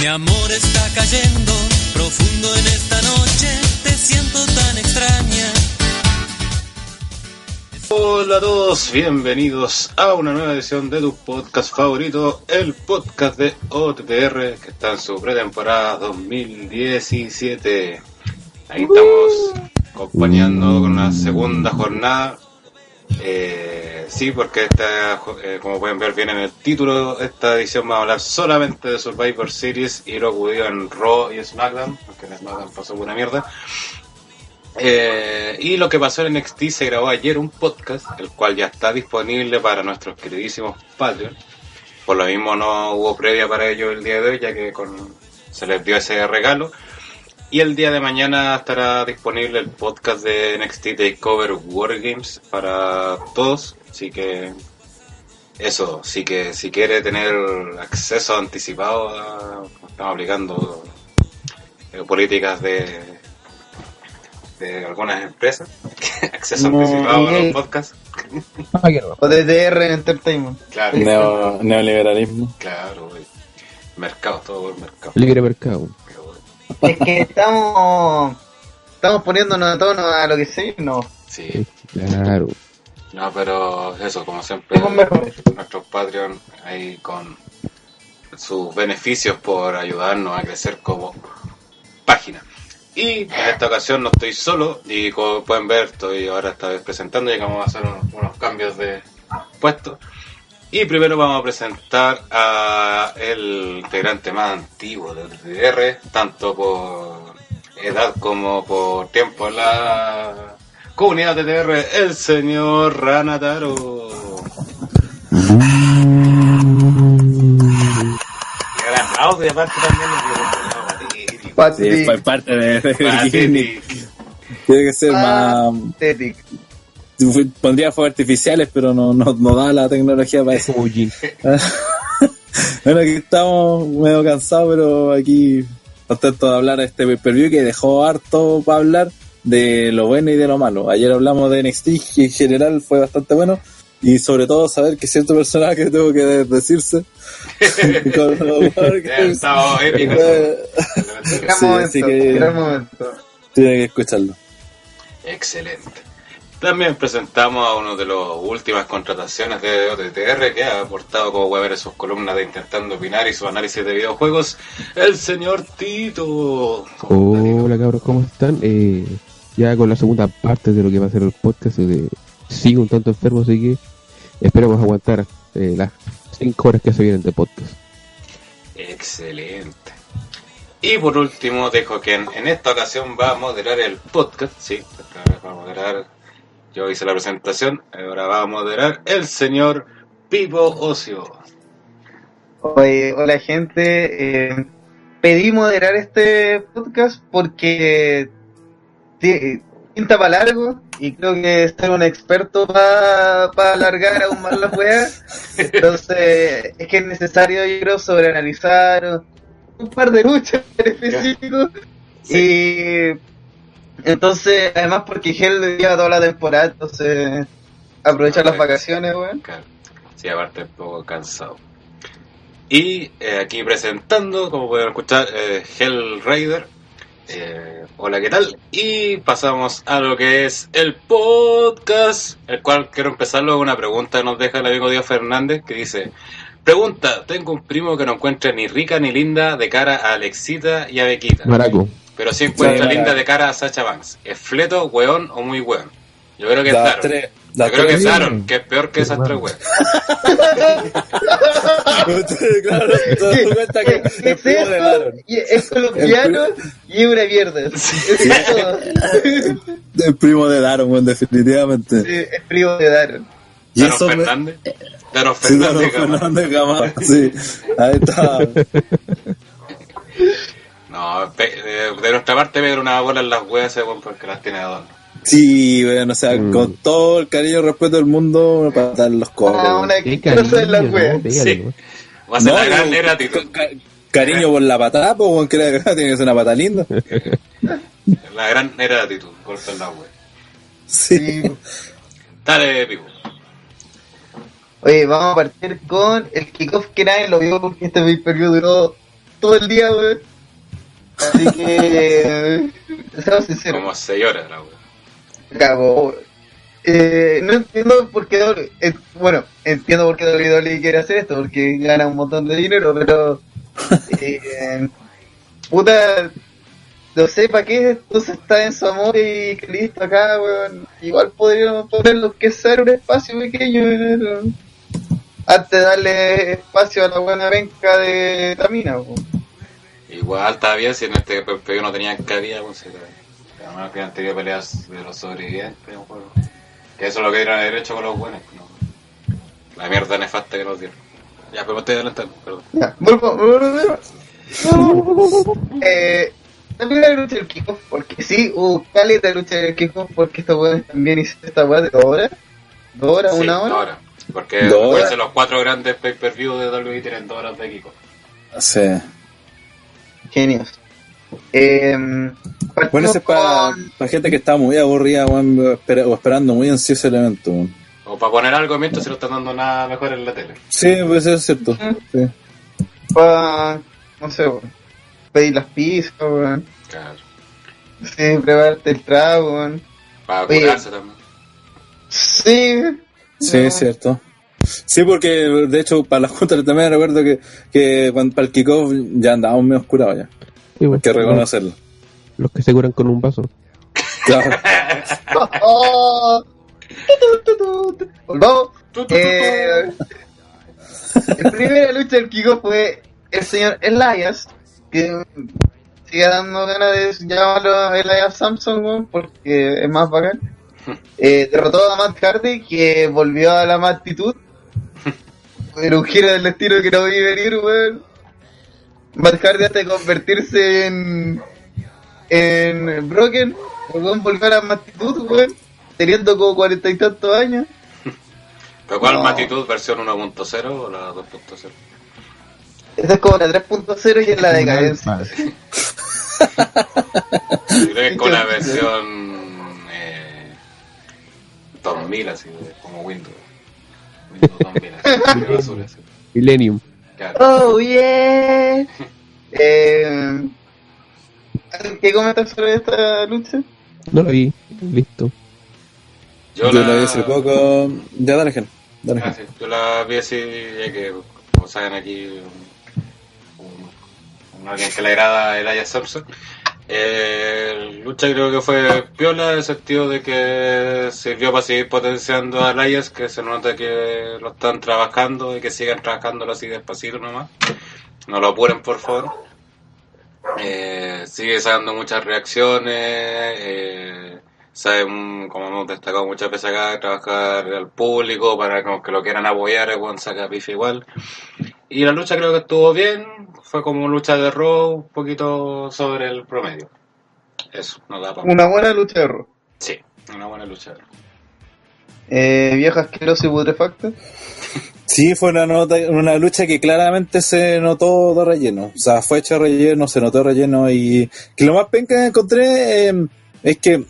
Mi amor está cayendo profundo en esta noche, te siento tan extraña. Hola a todos, bienvenidos a una nueva edición de tu podcast favorito, el podcast de OTTR, que está en su pretemporada 2017. Ahí estamos acompañando con una segunda jornada. Eh, sí, porque esta, eh, como pueden ver bien en el título, esta edición va a hablar solamente de Survivor Series y lo acudió en Raw y SmackDown, porque en SmackDown pasó buena mierda. Eh, y lo que pasó en NXT se grabó ayer un podcast, el cual ya está disponible para nuestros queridísimos Patreon. Por lo mismo no hubo previa para ello el día de hoy, ya que con, se les dio ese regalo. Y el día de mañana estará disponible el podcast de NXT Takeover Wargames para todos. Así que eso, sí que si quiere tener acceso anticipado, a- estamos aplicando eh, políticas de, de algunas empresas. acceso No, anticipado a los eh. podcasts. O de DR Entertainment. Claro, Neo, neoliberalismo. claro, güey. Mercado, todo por mercado. Libre mercado. Es que estamos estamos poniéndonos a tono a lo que sí, no. Sí, Claro. no, pero eso, como siempre, nuestros Patreon ahí con sus beneficios por ayudarnos a crecer como página. Y en esta ocasión no estoy solo y como pueden ver estoy ahora esta vez presentando vamos a hacer unos, unos cambios de puesto. Y primero vamos a presentar a el integrante más antiguo del DDR, tanto por edad como por tiempo en la comunidad de DDR, el señor Ranataro. Y gran audio y aparte también el Pathetic. Sí, fue parte de, de Pathetic. Tiene que ser más. Pathetic. Pondría fuegos artificiales, pero no, no, no da la tecnología para eso. Bueno, aquí estamos medio cansados, pero aquí contentos de hablar de este pay-per-view que dejó harto para hablar de lo bueno y de lo malo. Ayer hablamos de NXT, que en general fue bastante bueno. Y sobre todo saber que cierto personaje tuvo que decirse. Con estaba épico. Sí, momento, así que-. Tiene que escucharlo. Excelente. También presentamos a uno de las últimas contrataciones de OTTR que ha aportado como web en sus columnas de Intentando Opinar y su análisis de videojuegos, el señor Tito. Hola cabros, ¿cómo están? Eh, ya con la segunda parte de lo que va a ser el podcast, de, sigo un tanto enfermo, así que esperemos aguantar eh, las 5 horas que se vienen de podcast. Excelente. Y por último, dejo que en, en esta ocasión va a moderar el podcast. Sí, esta vez va a moderar. Yo hice la presentación, ahora va a moderar el señor Pipo Ocio. Oye, hola gente, eh, pedí moderar este podcast porque ti- pinta para largo y creo que ser un experto para alargar aún más las weas. Entonces, es que es necesario, yo creo, sobreanalizar un par de luchas en específico. Y entonces, además porque Hell lleva toda la temporada, entonces aprovechar las vacaciones, weón. Sí, aparte un poco cansado. Y eh, aquí presentando, como pueden escuchar, eh, Hell Raider. Eh, hola, ¿qué tal? Y pasamos a lo que es el podcast, el cual quiero empezarlo con una pregunta que nos deja el amigo Dios Fernández, que dice, pregunta, tengo un primo que no encuentra ni rica ni linda de cara a Alexita y a Bequita, Maraco. pero sí encuentra Sí, linda de cara a Sacha Banks. ¿Es fleto, weón o muy weón? Yo creo que es Las Daron. tres. Yo creo que es. Daron, que es peor que esas tres weas. claro, cuenta que ¿Qué el es primo? Daron. Y es colombiano y es una mierda. Es todo. El primo de Daron, weón, definitivamente. Sí, es frío de dar. Y Daron eso me- Fernández. Daron Sí, Daron Fernández. Gama. Fernández Gamarra, sí. Ahí está. No, de, de nuestra parte Pedro una bola en las weas porque las tiene de adorno. Sí, weón, o sea, Mm. con todo el cariño y respeto del mundo, para dar los cobres. Ah, una la wea. Va a ser No, la gran era, cariño por la patada, pues, weón, que la tiene que ser una pata linda. La gran era de actitud, golpe en la web. Sí. Dale, Pico. Oye, vamos a partir con el kickoff que nadie lo vio porque este pay per duró todo el día, weón. Así que, seamos sinceros, Como 6 horas la web. Cagó. weón. Eh, no entiendo por qué, eh, bueno, entiendo por qué WWE quiere hacer esto, porque gana un montón de dinero, pero, eh, puta, no sé para qué entonces está en su amor y que listo acá, weón. Igual podríamos ponerlo que ser un espacio pequeño, weón. Antes de darle espacio a la buena venca de Tamina, weón. Igual está bien si en este PPV no tenían cabida, pues, que han tenido peleas de los sobrevivientes, un juego. Que eso es lo que dieron haber hecho con los buenos, ¿no? La mierda nefasta que nos dieron. Ya, pero me estoy adelantando, perdón. Ya, vuelvo, vuelvo, vuelvo. eh, también la lucha del kickoff, porque sí, hubo caleta de lucha del kickoff, porque estos weones también hicieron esta weá de dos horas. ¿Dos horas? Sí, ¿Una dos hora? horas. Porque Dos horas. los cuatro grandes pay-per-view de WWE tienen dos horas de Kiko. Sí. Genios. Eh, Bueno, ese es para, con- para gente que está muy aburrida, espera- o esperando muy ansioso el evento, weón. O para poner algo mientras se lo están dando nada mejor en la tele. Sí, pues eso es cierto. Sí. para, no sé, pedir las pizzas, weón. Claro. Sí, prepararte el trago, weón. Para Oye. curarse también. Sí. Sí, no. es cierto. Sí, porque de hecho para la junta también recuerdo que, que cuando, para el kickoff ya andábamos medio oscurados ya. Sí, bueno, Hay que reconocerlo. Los que se curan con un vaso. Claro. Oh. Volvamos. Eh, la primera lucha del Kiko fue el señor Elias, que sigue dando ganas de llamarlo Elias Samson, weón, porque es más bacán. Eh, derrotó a Matt Hardy, que volvió a la matitud. Pero un giro del estilo que no vi venir, weón. Matt Hardy hasta de convertirse en, en Broken, weón volvió a la matitud, weón, teniendo como cuarenta y tantos años. ¿Pero cuál No. Matitud? ¿Versión 1.0 o la 2.0? Esa es como la 3.0 y es la decadencia. Yo creo que es con la versión eh, 2000, así, como Windows. Windows 2000, así, basura, así. Millennium. Claro. Oh, yeah. Eh, ¿Qué comentas sobre esta lucha? No lo vi. Listo. Yo, Yo la vi hace poco. Ya, dale, Gen. Dale, Ah, sí, yo la vi así, ya que, como saben aquí, un, un- un alguien que le agrada el Aya Samson. Eh, lucha creo que fue piola en el sentido de que sirvió para seguir potenciando a Elias, que se nota que lo están trabajando y que sigan trabajándolo así despacito nomás. No lo apuren, por favor. Eh, sigue sacando muchas reacciones, eh, sabe, mm, como hemos destacado muchas veces acá, trabajar al público para como que lo quieran apoyar, el buen saca pife igual. Y la lucha creo que estuvo bien, fue como lucha de Raw, un poquito sobre el promedio. Eso, no da para Una buena lucha de Raw. Sí, una buena lucha. de Raw. Eh, vieja asquerosa y putrefacta. Sí, fue una, nota, una lucha que claramente se notó de relleno. O sea, fue hecho relleno, se notó relleno y que lo más penca que encontré eh, es que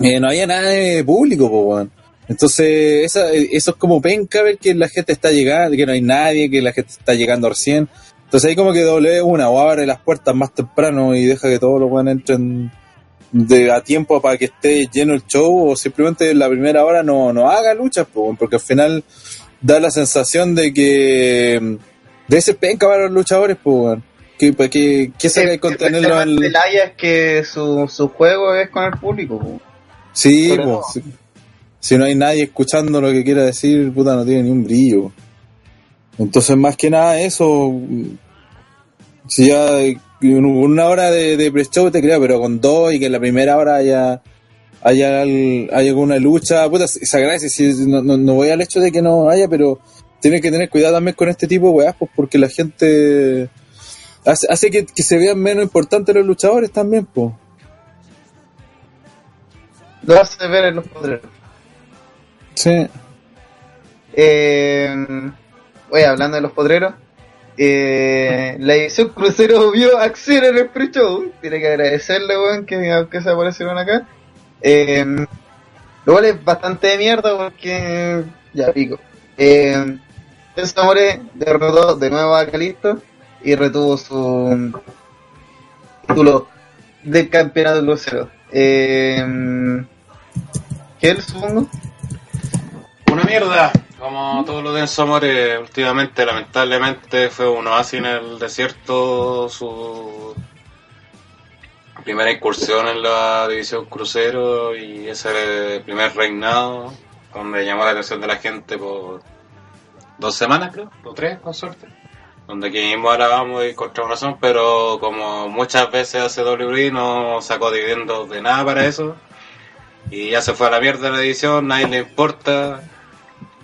eh, no había nada de público, po, weón. Entonces, eso es como penca ver que la gente está llegando, que no hay nadie, que la gente está llegando recién. Entonces ahí como que doble una o abre las puertas más temprano y deja que todos los weones entren de a tiempo para que esté lleno el show o simplemente en la primera hora no, no haga luchas, porque al final da la sensación de que de ese penca para los luchadores, pues, weón. Que, pues, que, que saca de contenerlo en... El Aya es que su, su juego es con el público. po. Sí, pues, no. si, si no hay nadie escuchando lo que quiera decir, puta, no tiene ni un brillo. Entonces, más que nada eso, si ya una hora de, de pre-show te creo, pero con dos y que en la primera hora haya, haya, al- haya alguna lucha, puta, se agradece, si, no, no, no voy al hecho de que no haya, pero tienes que tener cuidado también con este tipo de weas, pues porque la gente hace, hace que, que se vean menos importantes los luchadores también, pues. Lo hace ver en los poderes. Sí. Eh, oye, hablando de los potreros, Eh, la edición crucero vio acción en el pre-show. Tiene que agradecerle, weón, que, que se aparecieron acá. Eh, lo cual es bastante de mierda porque. Ya pico. Eh, el Zamore derrotó de nuevo a Calisto y retuvo su título del campeonato crucero. Eh, ¿Qué supongo? Una mierda, como todo lo de Enzo últimamente lamentablemente fue un oasis en el desierto su primera incursión en la división crucero y ese primer reinado donde llamó la atención de la gente por dos semanas creo, o tres con suerte donde aquí mismo grabamos y encontramos razón, pero como muchas veces hace WWE no sacó dividendos de nada para eso y ya se fue a la mierda la edición, nadie le importa.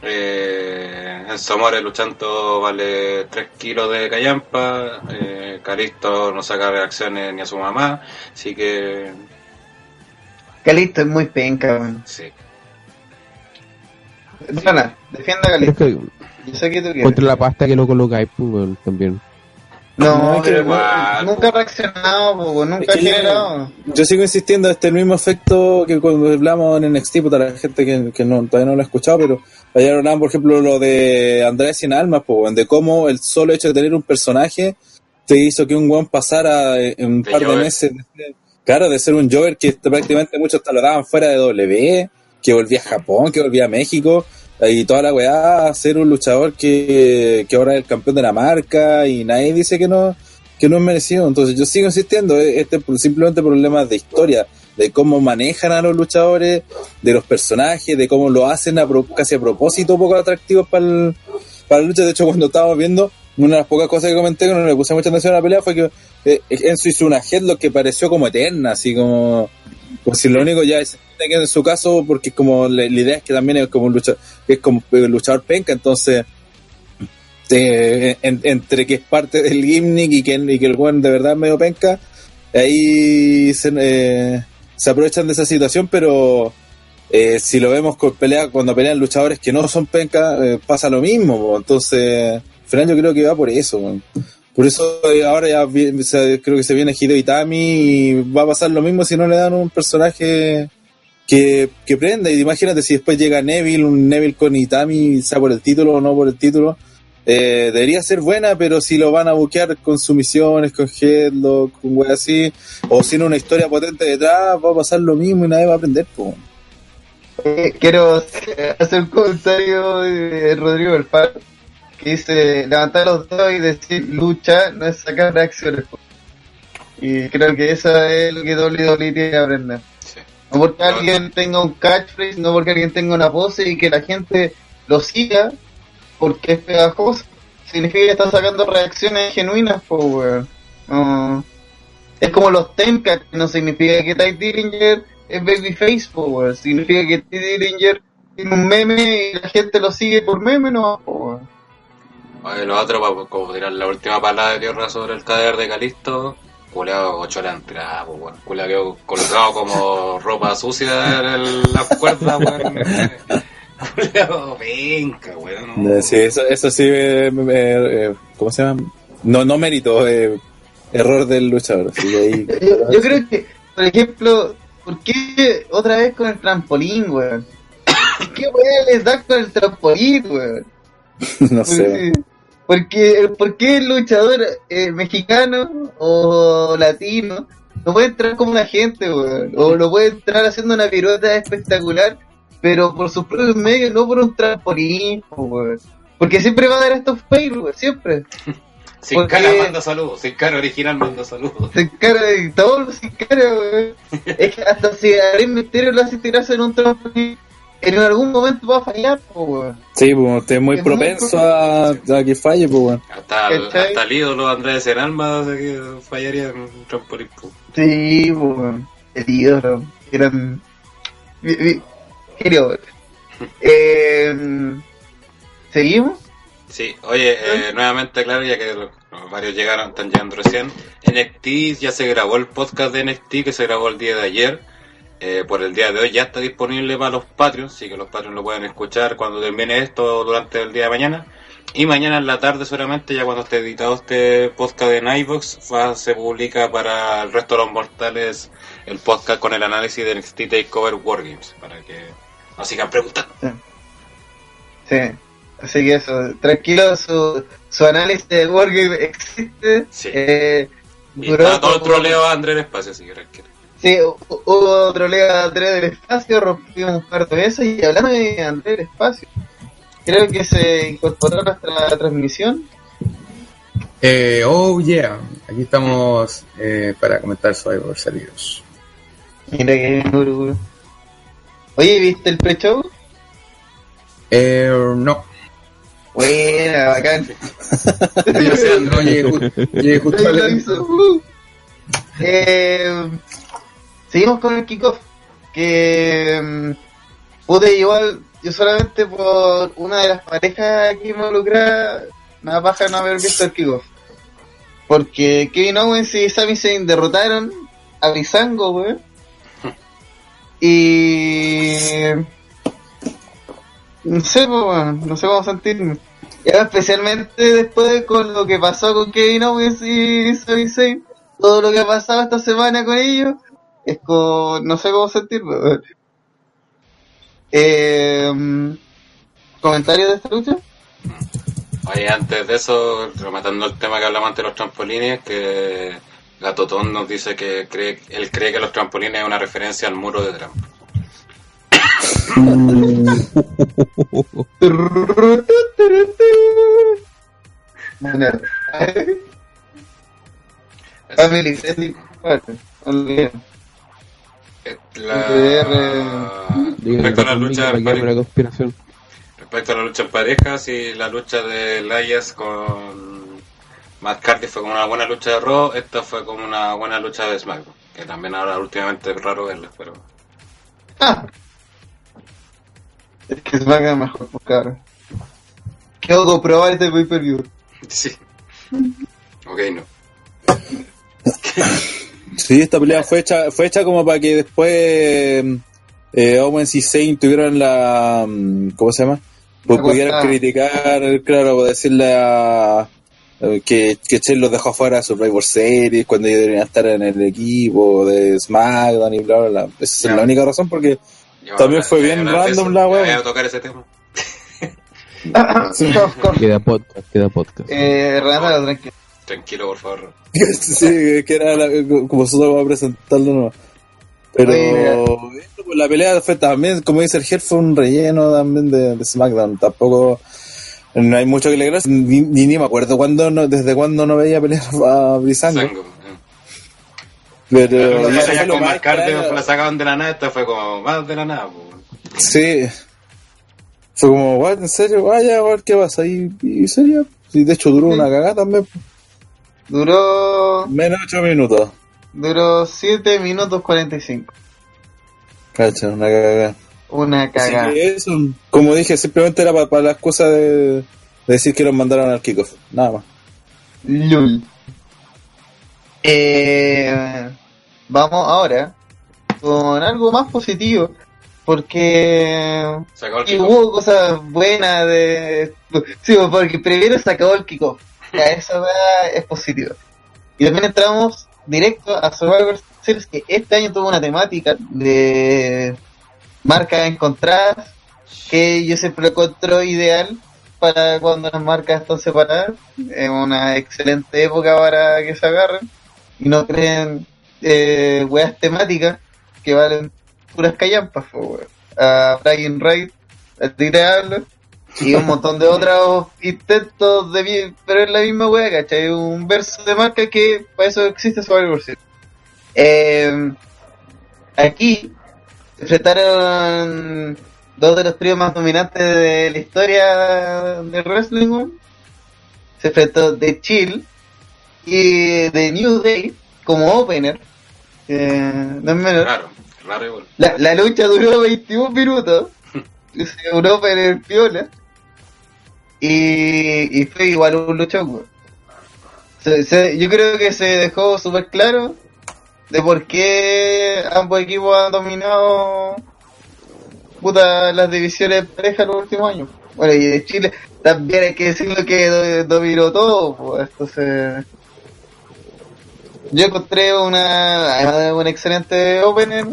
Eh, Enzo More luchando vale 3 kilos de callampa, eh, Calisto no saca reacciones ni a su mamá, así que Calisto es muy penca, weón. sí. Rana, defienda a Calisto. Yo sé que tú quieres. contra la pasta que no colocáis, pues, weón, también. No, pero nunca ha reaccionado, nunca Es ha que generado. Yo sigo insistiendo, este es el mismo efecto que cuando hablamos en NXT, puta, la gente que, que no, todavía no lo ha escuchado, pero ayer hablaban, por ejemplo, lo de Andrés Sin Almas, pues, de cómo el solo hecho de tener un personaje te hizo que un weón pasara en un De par de Jover. meses, de claro, de ser un Jover que prácticamente muchos te lo daban fuera de W, que volvía a Japón, que volvía a México, y toda la weá, ser un luchador que, que ahora es el campeón de la marca, y nadie dice que no, que no es merecido. Entonces yo sigo insistiendo, eh, este es simplemente problemas de historia, de cómo manejan a los luchadores, de los personajes, de cómo lo hacen a pro- casi a propósito poco atractivos para el- para la lucha. De hecho, cuando estábamos viendo, una de las pocas cosas que comenté que no le puse mucha atención a la pelea fue que eh, Enzo hizo una headlock que pareció como eterna, así como, como si lo único ya es que en su caso, porque como la, idea es que también es como un luchador, es como luchador penca, entonces en- entre que es parte del gimmick y que, el buen de verdad es medio penca, ahí se, eh, aprovechan de esa situación, pero eh, si lo vemos con pelea, cuando pelean luchadores que no son penca, eh, pasa lo mismo, entonces final yo creo que va por eso. Por eso eh, ahora ya creo que se viene Hideo Itami y va a pasar lo mismo si no le dan un personaje que, que prenda. Y imagínate si después llega Neville, un Neville con Itami, sea por el título o no por el título. Eh, debería ser buena, pero si lo van a buquear con sumisiones, con headlock, con wey así, o sin una historia potente detrás, va a pasar lo mismo y nadie va a aprender. po. Eh, quiero hacer un comentario de Rodrigo del Faro que dice levantar los dedos y decir lucha no es sacar reacciones. Y creo que eso es lo que WWE tiene que aprender. sí. No porque alguien tenga un catchphrase, no porque alguien tenga una pose y que la gente lo siga porque es pegajoso. Significa que está sacando reacciones genuinas, weón. No. Es como los Temcat, no significa que Ty Dillinger es babyface, weón. Significa que Ty Dillinger tiene un meme y la gente lo sigue por meme, no, po. Oye, lo otro, para como tirar la última palabra de tierra sobre el cadáver de Calisto, culeado ocho la entrada, pues, weón. Culeado quedó colgado como ropa sucia en el- las cuerdas, weón. Culeado venga, weón. Eh, Sí, eso, eso sí, eh, eh, eh, ¿cómo se llama? No, no mérito, eh, error del luchador. que ahí- Yo, yo creo que, por ejemplo, ¿por qué otra vez con el trampolín, weón? ¿Qué weón les da con el trampolín, weón? no sé. Porque, ¿Por qué el luchador eh, mexicano o latino no puede entrar como una gente, weón? O no puede entrar haciendo una pirueta espectacular, pero por sus propios medios, no por un trampolín, weón. Porque siempre va a dar estos fails, siempre. Sin porque- cara manda saludos, sin cara original manda saludos. Se encara de todo, se encara, weón. Es que hasta si a Rey Misterio lo hace tirarse en un trampolín, en algún momento va a fallar, weón. Sí, pues usted es muy Es muy propenso a, a que falle, pues bueno. Hasta, hasta el ídolo Andrés en alma de que fallaría en un trampolín. pues. Sí, weón. El ídolo. Eran. weón. Eh, ¿Seguimos? Sí, oye, eh, nuevamente claro, ya que varios llegaron, están llegando recién. NXT, ya se grabó el podcast de NXT que se grabó el día de ayer. Eh, por el día de hoy ya está disponible para los Patreons, así que los Patreons lo pueden escuchar cuando termine esto durante el día de mañana. Y mañana en la tarde solamente, ya cuando esté editado este podcast en iVoox, va, se publica para el resto de los mortales el podcast con el análisis de NXT TakeOver Wargames, para que nos sigan preguntando. Sí. Así que eso, tranquilo, su, su análisis de Wargame existe. Sí. Eh, Y duró está todo el como- troleo a André en espacio, así que. Sí, hu- hubo otro Lega André del Espacio, rompimos un par de veces y hablando de André del Espacio, creo que se incorporó a nuestra transmisión. Eh, oh yeah, aquí estamos eh, para comentar Survivor Series. Mira que duro. Oye, ¿viste el pre-show? Eh, no, Buena, bacán. yo sé, no llegué, ju- llegué justo al... Eh, seguimos con el kickoff. Que mm, pude igual, yo solamente por una de las parejas aquí involucradas, me da paja no haber visto el kickoff. Porque Kevin Owens y Sami Zayn derrotaron a Brizango, weón. Y. No sé, pues, weón, no sé cómo sentirme. Y ahora especialmente después de con lo que pasó con Kevin Owens y Sami Zayn, todo lo que ha pasado esta semana con ellos, es como, no sé cómo sentirme. weón. Eh, ¿Comentarios de esta lucha? Oye, antes de eso, rematando el tema que hablamos antes de los trampolines, que Gatotón nos dice que cree, él cree que los trampolines es una referencia al muro de Trump. La... Respecto a la lucha en respecto a la lucha en parejas y la lucha de Elias con Matt Cardiff fue como una buena lucha de Raw, esta fue como una buena lucha de SmackDown, que también ahora últimamente es raro verla, pero Ah. Es que quedar mejor, pues cabrón. Quiero comprobar este pay per view. sí. Ok, no. Sí, esta pelea fue hecha, fue hecha como para que después eh, Owens y Zayn tuvieran la. mm, ¿Cómo se llama? Pues La pudieran criticar, claro, pues decirle a. eh, Que, que Chen los dejó fuera de Survivor Series cuando ellos deberían estar en el equipo de SmackDown y bla bla bla. Esa es la única razón porque También fue bien random eso, la wea. Voy a tocar ese tema. Queda podcast, queda podcast. Eh, Renata, tranquilo. Tranquilo, por favor. sí, que era la- como solo va a presentarlo no. Pero Oye, la pelea fue también, como dice el jefe, fue un relleno también de, de SmackDown. Tampoco no hay mucho que le gracia. Ni, ni, ni me acuerdo cuándo no, desde cuándo no veía pelear a Brisango. Sango. eh. Pero ya con más extraño. la sacaban de la nada, esta fue como más de la nada. pues. Sí. Fue como, "What, ¿en serio? Vaya, a ver qué pasa. Y, y serio. Sí, de hecho duró una cagada también. Duró, Menos de 8 minutos. duró 7 minutos 45. Cacha, una cagada. Una cagada. eso, como dije, simplemente era para la excusa de, de decir que los mandaron al kickoff. Nada más. LUL. Eh, vamos ahora con algo más positivo. Porque hubo cosas buenas de. Sí, porque primero se acabó el kickoff. Ya, eso es positivo. Y también entramos directo a Survivor Series, que este año tuvo una temática de marcas encontradas, que yo siempre lo encuentro ideal para cuando las marcas están separadas. Es una excelente época para que se agarren y no creen eh, weas temáticas que valen puras callampas. A Brian Wright, a ti te hablo, y un montón de otros intentos de pero es la misma wea, ¿cachai? Un verso de marca que para eso existe Survivor. Eh, aquí se enfrentaron dos de los tríos más dominantes de la historia del wrestling. Se enfrentó The Chill y The New Day como opener. Eh, no es menor. Raro. La, la lucha duró 21 minutos. Es un opener piola. Y, fue igual un luchón. Se- se- yo creo que se dejó súper claro de por qué ambos equipos han dominado puta, las divisiones de pareja los últimos años. Bueno, y de Chile, también hay que decirlo que do- dominó todo, pues, entonces... Yo encontré una, además de un excelente opener,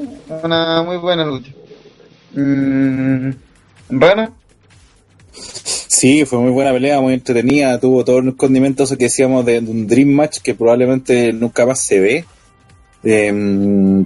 una muy buena lucha. Mm, ¿Rana? Sí, fue muy buena pelea, muy entretenida, tuvo todos los condimentos que decíamos de, un Dream Match que probablemente nunca más se ve. Eh,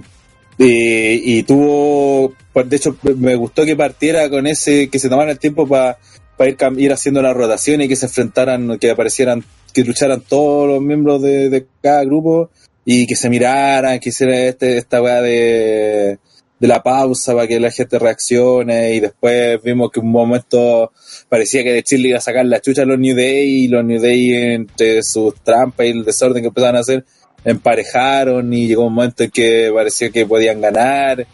eh, y tuvo, de hecho, me gustó que partiera con ese, que se tomaran el tiempo para ir, ir haciendo la rotación y que se enfrentaran, que aparecieran, que lucharan todos los miembros de, de cada grupo y que se miraran, que hiciera este, esta weá de, de la pausa para que la gente reaccione y después vimos que un momento parecía que de Chile iba a sacar la chucha a los New Day y los New Day entre sus trampas y el desorden que empezaban a hacer emparejaron y llegó un momento en que parecía que podían ganar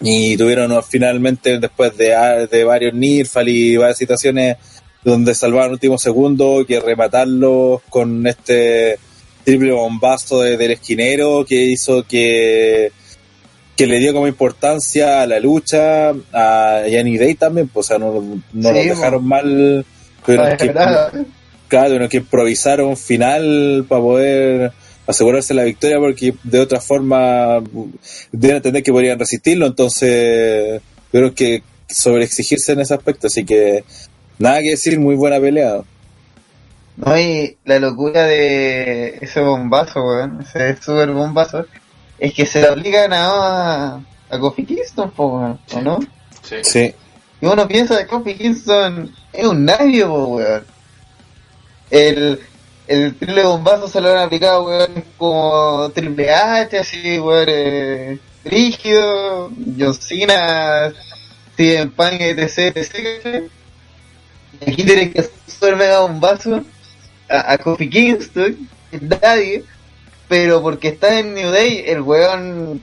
y tuvieron finalmente después de, de varios Nirfal y varias situaciones donde salvaron último segundo que rematarlos con este triple bombazo de- del esquinero que hizo que que le dio como importancia a la lucha a Yanni Day también pues o sea no, no Sí, po. dejaron mal tuvieron Ah, que, claro, que improvisar un final para poder asegurarse la victoria porque de otra forma deben entender que podrían resistirlo entonces tuvieron que sobreexigirse en ese aspecto así que nada que decir muy buena pelea No, y la locura de ese bombazo, weón, ese super bombazo, es que se le aplican a, a Kofi Kingston, ¿o no? Sí. sí Y uno piensa que Kofi Kingston es un nadie, po, weón. El, el triple bombazo se lo han aplicado, weón, como Triple H, así, weón, eh, rígido, John Cena, Steven Punk, etc, etc, aquí tienen que hacer un mega bombazo a, a Kofi Kingston, nadie, pero porque está en New Day, el weón,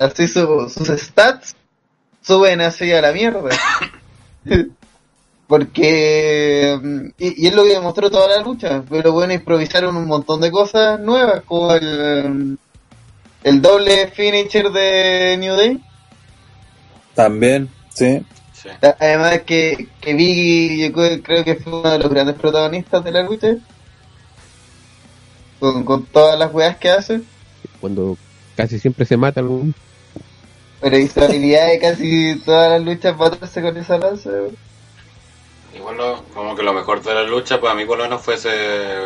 así su- sus stats suben así a la mierda. Porque. Y, y es lo que demostró toda la lucha. Pero bueno, improvisaron un montón de cosas nuevas, como el. El doble finisher de New Day. también sí Además que, que Biggie yo creo que fue uno de los grandes protagonistas de la lucha. Con, con todas las weas que hace. Cuando casi siempre se mata algún Pero hizo habilidad de casi todas las luchas matarse con esa lanza. Y bueno, como que lo mejor de la lucha, pues a mí por lo menos fue ese-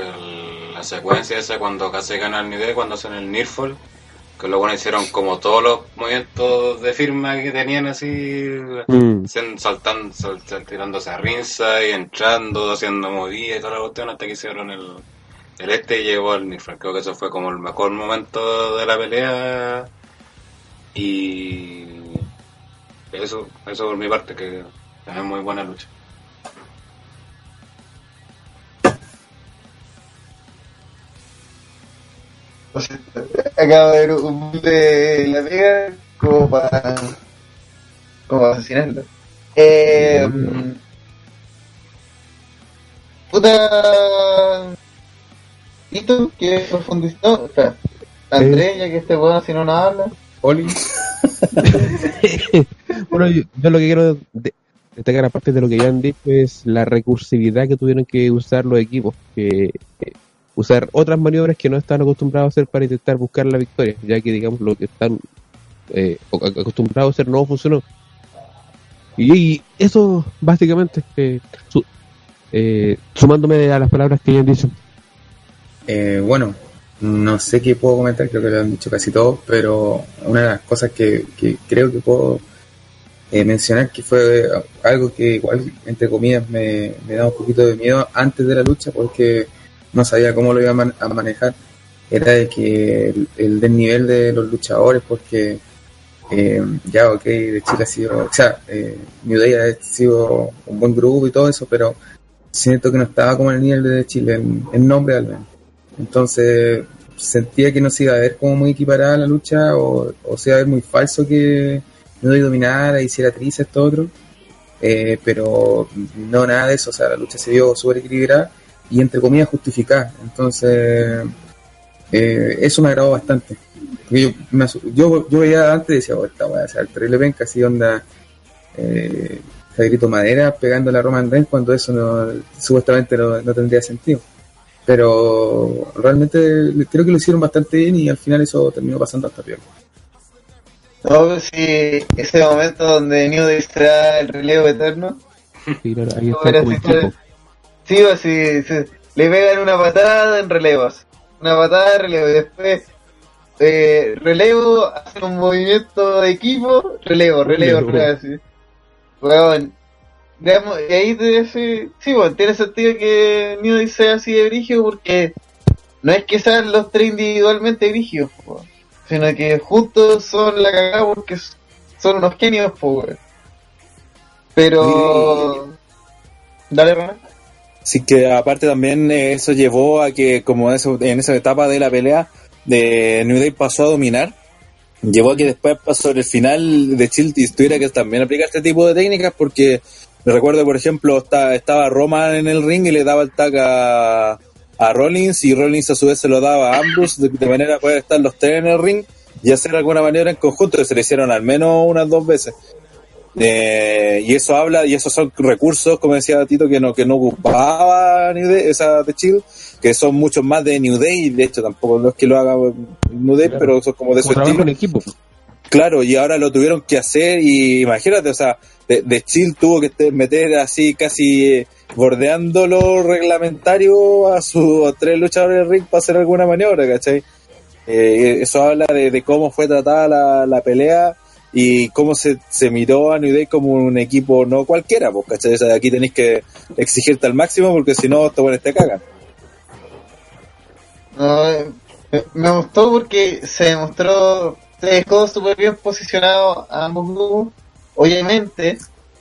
el- la secuencia esa cuando casi gana el nivel, cuando hacen el Nearfall, que luego hicieron como todos los movimientos de firma que tenían así, Mm. saltando, sal- sal- tirándose a rinza y entrando, haciendo movidas y toda la cuestión hasta que hicieron el, el este llegó al Nearfall. Creo que eso fue como el mejor momento de la pelea y eso, eso por mi parte, que también muy buena lucha. Acabo de ver un de la pega como para como para asesinarlo. Eh, puta Tito, que profundizó. No, espera. Andrés, ya que este weón si no nos habla. Oli, Bueno, yo, yo lo que quiero de- destacar, aparte de lo que ya han dicho, es la recursividad que tuvieron que usar los equipos. Que, que usar otras maniobras que no están acostumbrados a hacer para intentar buscar la victoria, ya que, digamos, lo que están eh, o- acostumbrados a hacer no funcionó. Y, y eso, básicamente, eh, su- eh, sumándome a las palabras que ya han dicho. Eh, bueno, no sé qué puedo comentar, creo que lo han dicho casi todos, pero una de las cosas que, creo que puedo eh, mencionar que fue algo que igual, entre comillas, me, me da un poquito de miedo antes de la lucha porque no sabía cómo lo iba a, man- a manejar, era de que el, el desnivel de los luchadores, porque eh, ya, ok, de Chile ha sido, o sea, eh, New Day ha sido un buen grupo y todo eso, pero siento que no estaba como el nivel de Chile, en, en nombre al. Entonces sentía que no se iba a ver como muy equiparada la lucha o, o se iba a ver muy falso que no dominara, hiciera trizas, esto otro. Eh, pero no nada de eso, o sea, la lucha se vio súper equilibrada y entre comillas justificada. Entonces, eh, eso me agradó bastante. Yo, me yo, yo veía antes y decía, oh, esta weá, o sea, el terrible penca, así onda, eh, grito madera pegando la Roman Reigns cuando eso no, supuestamente no, no tendría sentido. Pero realmente creo que lo hicieron bastante bien y al final eso terminó pasando hasta peor. No, sí, ese momento donde New Day se da el relevo eterno. Sí, claro, ahí está como. Sí, o sí, sí, le pegan una patada en relevos. Una patada de relevo y después eh, relevo, hacen un movimiento de equipo, relevo, relevo, Relevo. así. Weón, veamos, y ahí te dice, sí, bueno, tiene sentido que New Day sea así de brígido porque no es que sean los tres individualmente brígidos, po, sino que juntos son la cagada porque son unos genios, po. Pero... Dale, Ronald. Así que aparte también eso llevó a que como eso, en esa etapa de la pelea de New Day pasó a dominar, llevó a que después pasó el final de Chill y tuviera que también aplicar este tipo de técnicas porque me recuerdo por ejemplo está, estaba Roman en el ring y le daba el tag a, a Rollins y Rollins a su vez se lo daba a Ambrose de, de manera a poder estar los tres en el ring y hacer alguna manera en conjunto que se le hicieron al menos unas dos veces. Eh, y eso habla, y esos son recursos, como decía Tito, que no, que no ocupaba New Day, esa de Chill, que son muchos más de New Day, de hecho tampoco no es que lo haga New Day, Claro. pero son como de su Como estilo. en equipo. Claro, y ahora lo tuvieron que hacer, y imagínate, o sea, de, de Chill tuvo que meter así casi eh, bordeando lo reglamentario a sus tres luchadores del ring para hacer alguna maniobra, ¿cachai? Eh, eso habla de, cómo fue tratada la, la pelea y cómo se, se miró a New Day como un equipo no cualquiera, pues, ¿cachai? O sea, aquí tenéis que exigirte al máximo porque si no, estos buenos te cagan. No, eh, me- me gustó porque se demostró, se dejó súper bien posicionado a ambos grupos. Obviamente,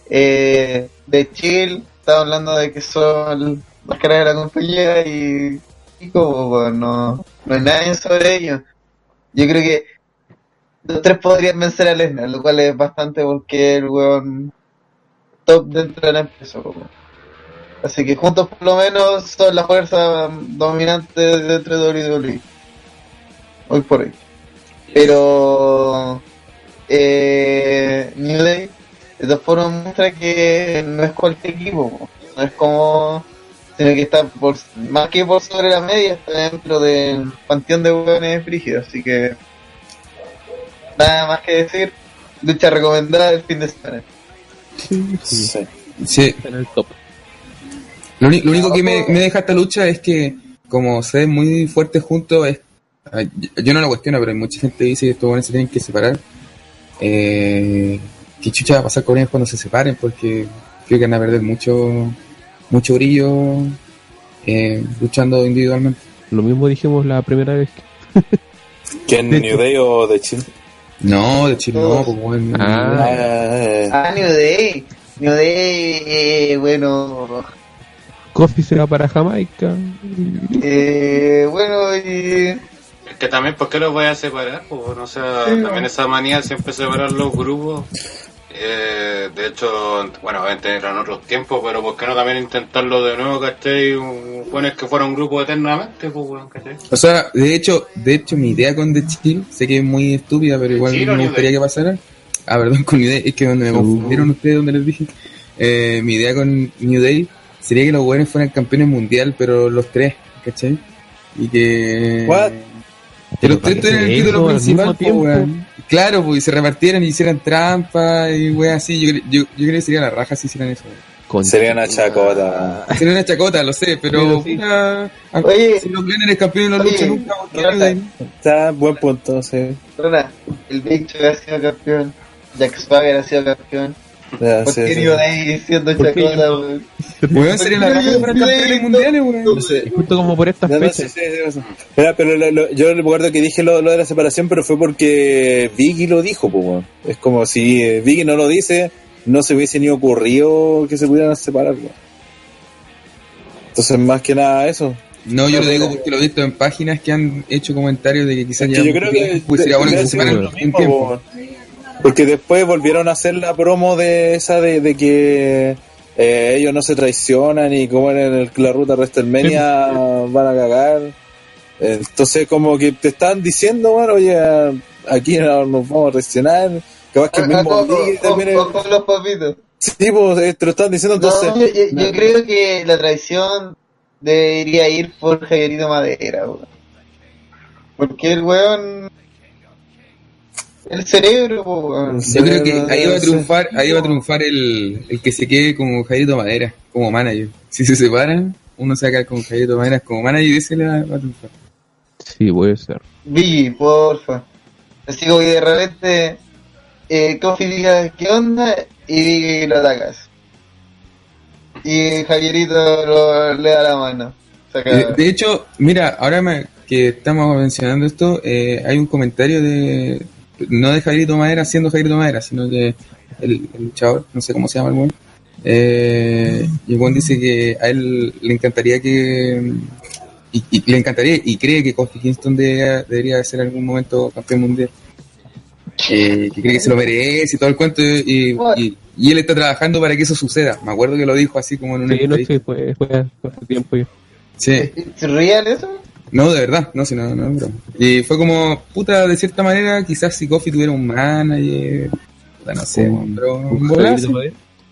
eh, de Chill, estaba hablando de que son las caras de la compañía y, como no, no hay nadie sobre ellos. Yo creo que los tres podrían vencer a Lesnar, lo cual es bastante porque el weón top dentro de la empresa. Así que juntos por lo menos son la fuerza dominante dentro de WWE. Hoy por hoy. Pero eh, New Day de todas formas muestra que no es cualquier equipo, po. no es como sino que está por más que por sobre la media, está dentro del panteón de hueones frígidos, así que nada más que decir, lucha recomendada del fin de semana. Sí, sí, en el top. Lo, único que me, me deja esta lucha es que, como se ven muy fuertes juntos, es, yo- yo no lo cuestiono, pero hay mucha gente que dice que estos buenos se tienen que separar. Eh, ¿Qué chucha va a pasar con ellos cuando se separen? Porque creo que van a perder mucho, mucho brillo eh, luchando individualmente. Lo mismo dijimos la primera vez. que- ¿Quién, De New Day o de Chill? No, de Chile no, pues bueno. Ah. Ah, Ah, New Day. New Day, eh, bueno, Coffee se va para Jamaica. eh, bueno, y Es que también, ¿por qué los voy a separar? Pues, no sé, también esa manía de siempre separar los grupos. Eh, de hecho, bueno, obviamente eran otros tiempos, pero ¿por qué no también intentarlo de nuevo, cachai? Bueno, es que fuera un grupo eternamente, pues, weón, cachai. O sea, de hecho, de hecho mi idea con The Chill, sé que es muy estúpida, pero igual o me gustaría que pasara. Ah, perdón, con New Day, es que donde me Uh. confundieron ustedes, donde les dije. Eh, mi idea con New Day sería que los buenos fueran campeones mundial, pero los tres, ¿cachai? Y que... What? Que los ¿Para tres qué tuvieran el título principal, weón. Claro, pues, y se repartieran y hicieran trampa y weón así. Yo, yo, yo creo que sería la raja si hicieran eso. Sería una chacota. Sería una chacota, lo sé, pero... Pero sí. puta, Oye. si los es campeón no Oye, lucha nunca. Está buen punto, sí. Rona, el Big Show ha sido campeón, Jack Swagger ha sido campeón. Ya, ¿Por sí, qué sí. New Day siendo ¿Por qué chacota, yo? weón? Sería la raja que fueran campeones mundiales, weón. No sé. Y justo como por estas No, no, fechas. sí, sí, sí, sí. Mira, pero lo- lo- yo recuerdo que dije lo, lo de la separación, pero fue porque Vicky lo dijo, pues, weón. Es como si eh, Vicky no lo dice, no se hubiese ni ocurrido que se pudieran separar, weón. Entonces, más que nada eso. No, yo lo digo porque lo he visto en páginas que han hecho comentarios de que quizás Que ya yo creo que pues sería bueno que se separen mismo, tiempo. weón. Porque después volvieron a hacer la promo de esa de, de que eh, ellos no se traicionan y como en el- la ruta WrestleMania van a cagar. Entonces como que te están diciendo, bueno, oye, aquí no nos vamos a traicionar. Capaz que el mismo con los papitos. Sí, pues, eh, te lo están diciendo entonces. No, yo, yo- yo creo que la traición debería ir por Javierito Madera, weón. Porque el weón. El cerebro, po. Yo creo que ahí va a triunfar, ahí va a triunfar el, el que se quede como Jairito Madera, como manager. Si se separan, uno se va a quedar con Jairito Madera como manager y ese le va, va a triunfar. Sí, puede ser. Vicky, porfa. Así como que de repente. Eh, Kofi diga, ¿qué onda? Y lo atacas. Y Javierito lo- le da la mano. Saca- De, de hecho, mira, ahora me- que estamos mencionando esto, eh, hay un comentario de, no de Jairito Madera siendo Jairito Madera, sino que el, el luchador, no sé cómo se llama el buen, eh, y el buen dice que a él le encantaría que, y, y le encantaría y cree que Kofi Kingston debería, debería ser en algún momento campeón mundial. Eh, que cree que se lo merece y todo el cuento y, y- y él está trabajando para que eso suceda. Me acuerdo que lo dijo así como en una Sí, no sé, fue, fue hace tiempo ya. Sí. ¿Es real eso? No, de verdad, no, si no, no, es broma. Y fue como, puta, de cierta manera, quizás si Kofi tuviera un manager, puta, no sé, Un- pero Un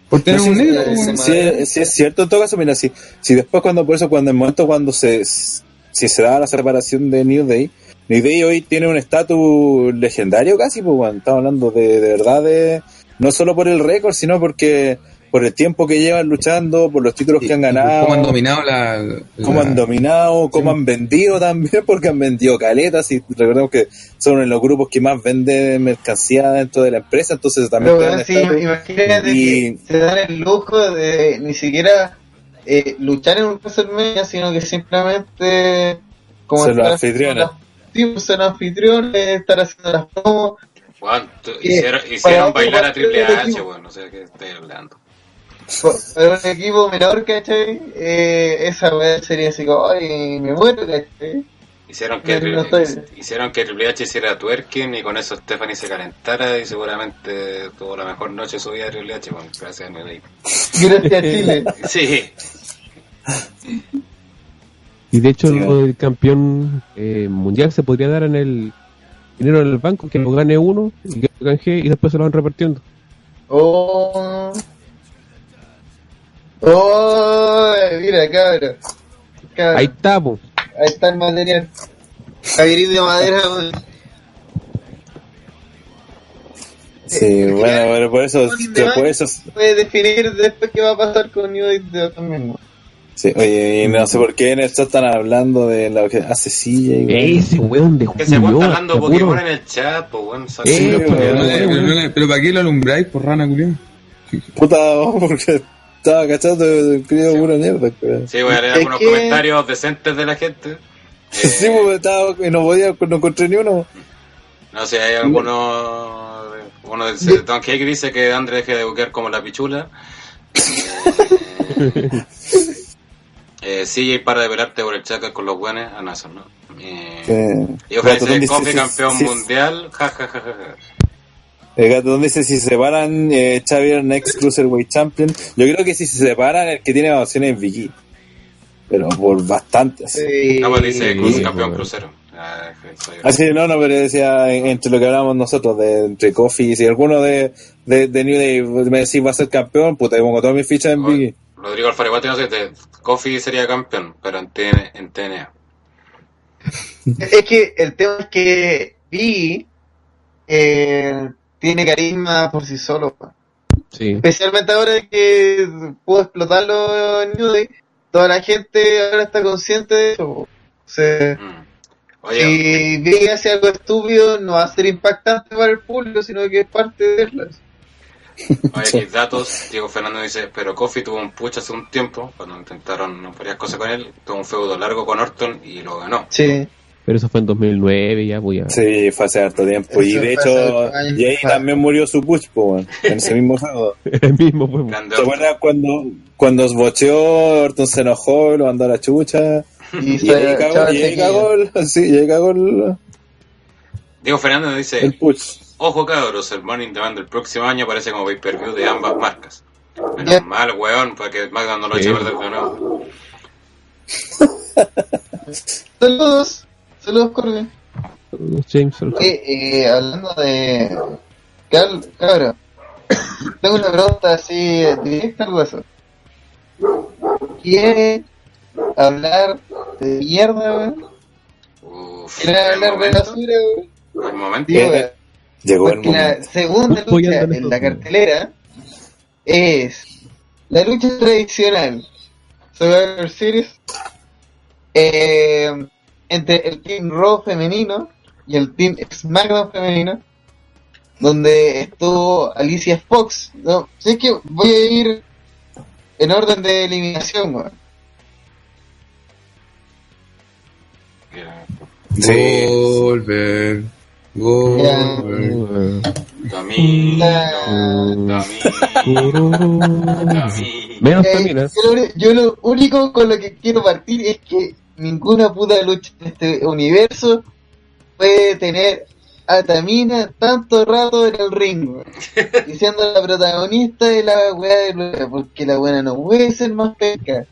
por tener No, un negro, sí, sí es cierto en todo caso, mira, si, si después cuando, por eso cuando el momento cuando se, si se da la separación de New Day, New Day hoy tiene un estatus legendario casi, pues bueno, estamos hablando de, de verdad de, no solo por el récord, sino porque, por el tiempo que llevan luchando, por los títulos Y- que han ganado, Cómo han dominado la... la- cómo han dominado, cómo han vendido también, porque han vendido caletas y recordemos que son de los grupos que más venden mercancía dentro de la empresa, entonces también Pero sí, imagínate Y- que se dan el lujo de ni siquiera eh, luchar en un WrestleMania, sino que simplemente como Ser los anfitriones. Sí, ser anfitriones, estar haciendo las promos. ¿Qué? hicieron, hicieron bailar a Triple H, weón, no sé de qué estoy hablando. Un equipo menor, ¿cachai? Eh, esa weá sería así como, ay, me muero, ¿cachai? Hicieron que, No, hicieron que Triple H hiciera twerking y con eso Stephanie se calentara y seguramente tuvo la mejor noche de su vida Triple H, weón, gracias a. Gracias, Chile. Sí, Y de hecho, Sí. del campeón eh, mundial se podría dar en el dinero en el banco, que lo gane uno y que lo canje y después se lo van repartiendo. Oh. Oh, mira, cabrón. Cabrón. Ahí está, po. Ahí está el material. Javierito de madera, weón. Sí, bueno, pero por eso, por eso, Puede definir después qué va a pasar con New Day de también. weón. sí, oye, y no sé por qué en el chat están hablando de lo que hace Silla y Ese weón de que se Julio, está hablando Pokémon puro- en el chat, pues weón, Eh, pues, Pero, weón. pero, pero ¿para qué lo alumbráis por rana, culiao? puta, porque estaba cachando, querido Sí. pura mierda, creo. Sí, voy a leer Es algunos que- comentarios decentes de la gente. Sí, pues estaba, y no podía, no encontré ni uno. No sé, hay algunos. Uno de Don Cake dice que Andre deje de buquear como la pichula. Eh, eh, CJ para de pelarte por el chacal con los buenos. Ah, no. Eh, Eh, y ofrece dice, Kofi sí, campeón sí, mundial. Ja, ja, ja, ja, El Gatotón dice si se separan eh, Xavier Next Cruiserweight Champion. Yo creo que si se separan el que tiene opciones es Vicky. Pero por bastante. Así. Sí. No, pues dice cruz sí, campeón bueno. crucero. Ah, Ah, sí, no, no, pero decía en- entre lo que hablábamos nosotros, de entre Kofi, y si alguno de, de, de New Day me decís va a ser campeón, puta, pongo todas mis fichas en Vicky. Rodrigo Alfaro igual tiene que Kofi sería campeón, pero en, TN, en TNA. Es que el tema es que Vi eh, tiene carisma por sí solo. Sí. Especialmente ahora que pudo explotarlo en New Day, toda la gente ahora está consciente de eso. O sea, Mm. Oye, si Vi hace algo estúpido, no va a ser impactante para el público, sino que es parte de él. oye, aquí datos. Diego Fernando dice: Pero Kofi tuvo un push hace un tiempo, cuando intentaron varias cosas con él. Tuvo un feudo largo con Orton y lo ganó. Sí. Pero eso fue en 2009 ya, pues ya. Sí, fue hace harto tiempo. Y de hecho, años. y ahí también murió su push, po, weón, en ese mismo juego. El mismo, pues. ¿Te acuerdas cuando, cuando esbocheó, Orton se enojó, lo mandó a la chucha? Y, Y ahí cagó, y ahí cagó sí, y ahí cagó el, Diego Fernando dice: el push. Ojo cabros, el Morning Demand del próximo año parece como pay-per-view de ambas marcas. Menos mal, weón, para que SmackDown no lo eche a perder de nuevo. Saludos. Saludos, Corbin. James Ellsworth. Eh, eh, hablando de. Cal, cabra. tengo una pregunta así directa al hueso. ¿Quiere hablar de mierda, weón? Uf, ¿Quiere el hablar de momento, basura, weón? el momento. Sí, weón. Llegó el Porque la momento. segunda lucha en la cartelera es la lucha tradicional Survivor Series eh, entre el Team Raw femenino y el Team SmackDown femenino donde estuvo Alicia Fox no sé que voy a ir en orden de eliminación weón. Sí. Volver. Volver. Camino, camino. Menos Eh, yo, lo, yo lo único con lo que quiero partir es que ninguna puta lucha en este universo puede tener a Tamina tanto rato en el ring, y siendo la protagonista de la weá de lucha, porque la buena no puede ser más pesca.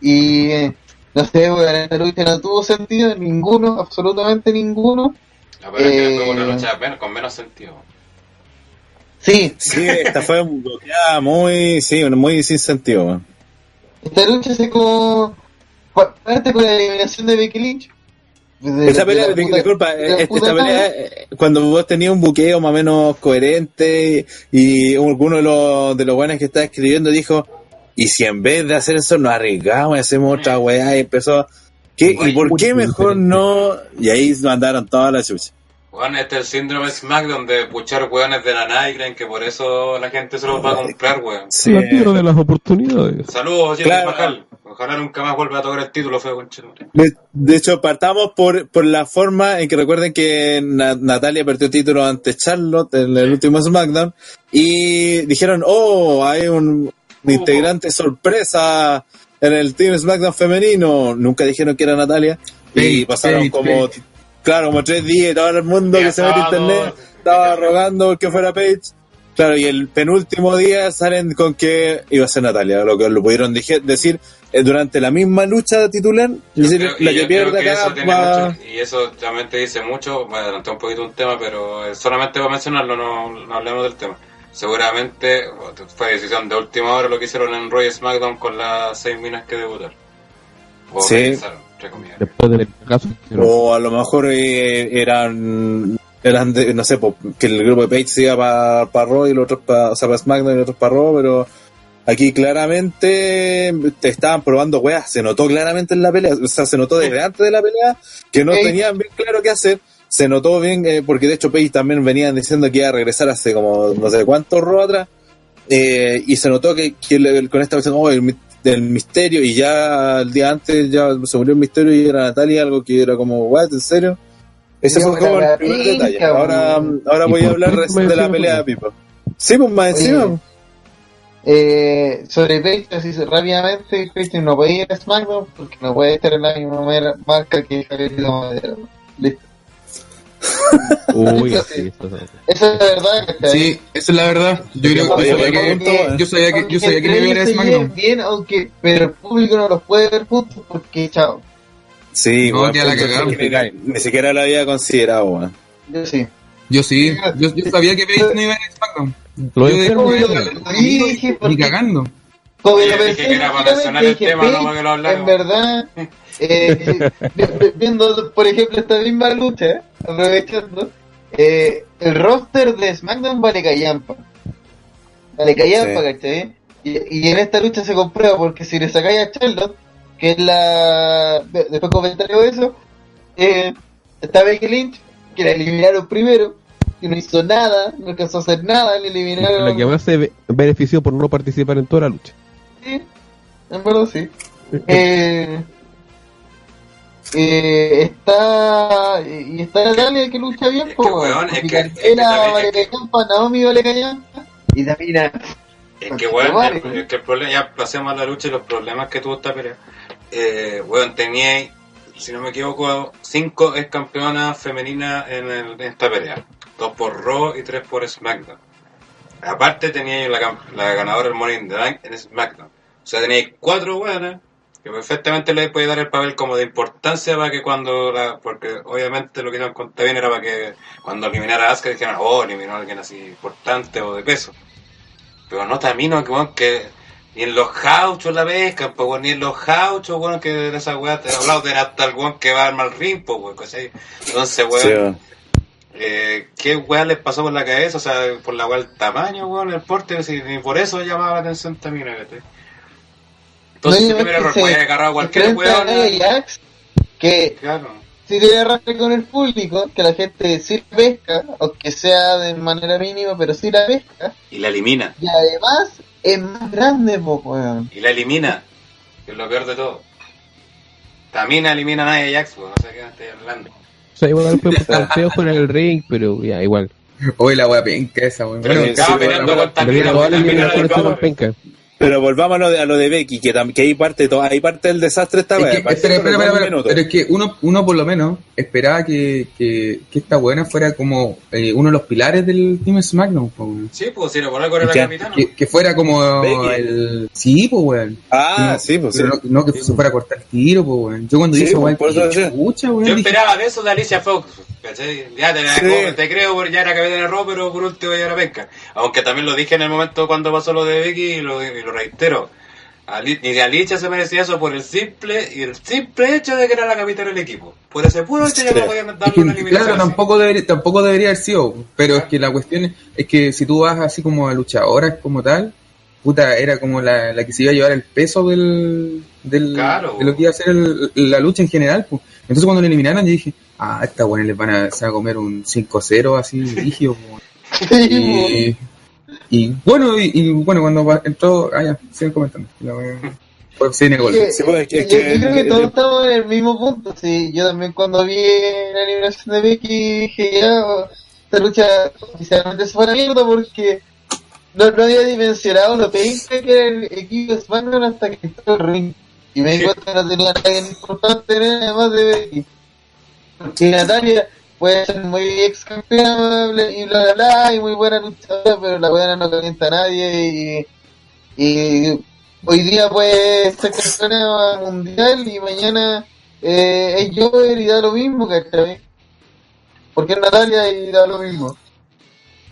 Y eh, no sé, weón, esta lucha no tuvo sentido, ninguno, absolutamente ninguno. La verdad es que Eh, fue una lucha men- con menos sentido. Sí, Sí, esta fue bloqueada muy, sí, muy sin sentido. esta lucha se como pa- parte con la eliminación de Becky Lynch. De- Esta de pelea, la puta- disculpa, de la esta puta pelea, eh, cuando vos tenías un buqueo más o menos coherente y alguno de los, de los buenos que estaba escribiendo dijo, y si en vez de hacer eso nos arriesgamos y hacemos otra weá y empezó, ¿qué, ¿y por qué mejor no? Y ahí mandaron toda la chucha. Bueno, este es el síndrome SmackDown de puchar weones de la Nike y creen que por eso la gente se los va a comprar, weón. Sí, La tierra de las oportunidades. Saludos, Jimmy Claro. Bajal. Ojalá nunca más vuelva a tocar el título feo con De, de hecho, partamos por, por la forma en que recuerden que Na- Natalia perdió título ante Charlotte en el último SmackDown y dijeron, oh, hay un integrante sorpresa en el Team SmackDown femenino. Nunca dijeron que era Natalia y pasaron como. Claro, como tres días y todo el mundo que se mete a Viajados, internet estaba rogando que fuera Paige. Claro, y el penúltimo día salen con que iba a ser Natalia, lo que lo pudieron dije- decir eh, durante la misma lucha titular. y decir, la que pierde que acá eso va- mucho- y eso también te dice mucho, me adelanté un poquito un tema, pero eh, solamente para mencionarlo, no, no hablemos del tema. Seguramente fue decisión de última hora lo que hicieron en Roy SmackDown con las seis minas que debutaron. O Sí. comillas. Después del caso. O a lo mejor eh, eran, eran de- no sé, po, que el grupo de Page se iba para pa Raw y los otros para, o sea, para SmackDown y los otros para Raw, pero aquí claramente te estaban probando weas, se notó claramente en la pelea, o sea, se notó desde antes de la pelea que no tenían bien claro qué hacer. Se notó bien, eh, porque de hecho Page también venían diciendo que iba a regresar hace como no sé cuántos Raw atrás, eh, y se notó que, con esta versión, oh, del misterio, y ya el día antes ya se murió el misterio y era Natalia, algo que era como, what, ¿en serio? Ese fue como el primer pinca, detalle. Ahora, ahora ¿Y voy a hablar de la pelea de? Pipo. Sí, pues más Oye, encima. Eh, sobre Page, así rápidamente, Page no puede ir a SmackDown porque no puede estar en la misma marca que Javier Madero. Listo. Uy, sí, Esa es la verdad, ¿cachai? Sí, esa es la verdad. Yo creo Oye, que, yo sabía que yo sabía que Entre me iba a ir a ellos se SmackDown. llevan bien, aunque, pero el público no los puede ver juntos porque, chao, Sí, No, la ni, siquiera lo había considerado, weón. yo sí. Yo sí, yo, yo sabía que Paige no iba a ir a SmackDown. Lo Yo dije ni cagando. Como Oye, lo dije pensé, que era para mencionar el dije, tema, no Page, para que lo habláramos. En verdad, eh, vi- viendo, por ejemplo, esta misma lucha, aprovechando, eh, el roster de SmackDown vale callampa. Vale callampa, Sí. ¿cachai? Y, y en esta lucha se comprueba porque si le sacáis a Charlotte, que es la. de- Después comentario eso, eh, está Becky Lynch, que la eliminaron primero, que no hizo nada, no alcanzó a hacer nada, le eliminaron. La que más se be- benefició por no participar en toda la lucha. Sí, en verdad sí. Eh, eh, está y está Natalia que lucha bien Es que, po, weón, es porque que- es que Carmela también- vale callampa, Naomi vale callampa y Tamina Es que, weón, Vale. el, es que el problema, ya pasemos a la lucha y los problemas que tuvo esta pelea. Eh, weón, tenía, si no me equivoco, cinco ex campeonas femeninas en, el- en esta pelea. Dos por Raw y tres por SmackDown. Aparte tenía la, ganadora del Morning in the Bank en SmackDown. O sea, tenéis cuatro weonas que perfectamente le puede dar el papel como de importancia para que cuando la, porque obviamente lo que nos conté bien era para que cuando eliminara a Asuka dijeran, oh, eliminó a alguien así importante o de peso. Pero no Tamino, que, que ni en los jauchos la pescan, pues, ni en los jauchos, weón, que de esa weá te he hablado, de hasta el weón que va al mal ring, pues, weón, ¿cachai? Entonces, weón, Sí, eh, ¿qué weá les pasó por la cabeza? O sea, por la weá el tamaño, weón, el porte, ni por eso llamaba la atención Tamino, ¿cachai? Entonces, No, si y primer error, que se agarrar a cualquier weón. Nia Jax, que Claro. si tiene arrastre con el público, que la gente sí la pesca, aunque sea de manera mínima, pero sí la pesca, Y la elimina. y además es más grande, po, weón. Y la elimina. Que es lo peor de todo. Tamina elimina a Nia Jax, weón, no sé qué estoy hablando. O sea, igual fue campeón con el ring, pero ya, igual. Hoy la wea penca esa, weón. Pero Bueno, estaba sí, peleando con Tamina, Tamina eliminación la con acabó. penca. Pero volvamos a lo de, a lo de Becky, que, que ahí parte todo, ahí parte el desastre esta que, minutos. pero es que uno, uno por lo menos esperaba que, que, que esta buena fuera como eh, uno de los pilares del Team SmackDown, weón. Sí, pues si era por algo era la ¿Qué? capitana. que, que fuera como Becky. el... Sí, pues, weón. Ah, no, sí, pues sí. no, no que se fuera a cortar tiro, pues, weón. Yo cuando Sí, hice, pues, weón, por eso que decía. chucha, weón. Yo dije, esperaba de eso de Alicia Fox. ¿Cachai? Ya te, Sí. te creo, porque ya era capitana de Raw, pero por último ya era penca. Aunque también lo dije en el momento cuando pasó lo de Becky y lo, y lo reitero. Ali- Ni de Alicia se merecía eso por el simple y el simple hecho de que era la capitana del equipo. Por ese puro hecho ya no podían darle una eliminación. claro, tampoco debería, tampoco debería haber sido, pero es que la cuestión es, es que si tú vas así como a luchadoras como tal, puta, era como la, la que se iba a llevar el peso del, del Claro. de lo que iba a ser el- la lucha en general. Pues. Entonces cuando la eliminaron yo dije, ah, esta buena les van a, se va a comer un 5-0 así, rígido. como- y, y bueno, y, y bueno, cuando va- entró, ah, ya, siguen comentando. Gol. Que- Sí, pues, es que- yo, que- yo creo que todos estamos en el mismo punto. Sí, yo también cuando vi la eliminación de Becky dije ya, esta lucha oficialmente se fue a la mierda porque no, no había dimensionado lo penca que era el equipo de SmackDown hasta que entró el ring. Y me di cuenta que no tenía nadie importante además de Becky. Porque Natalia puede ser muy ex campeona y bla bla bla y muy buena luchadora, pero la buena no calienta a nadie y, y hoy día puede ser campeona mundial y mañana eh, es Jover y da lo mismo, ¿cachai? Porque es Natalia y da lo mismo.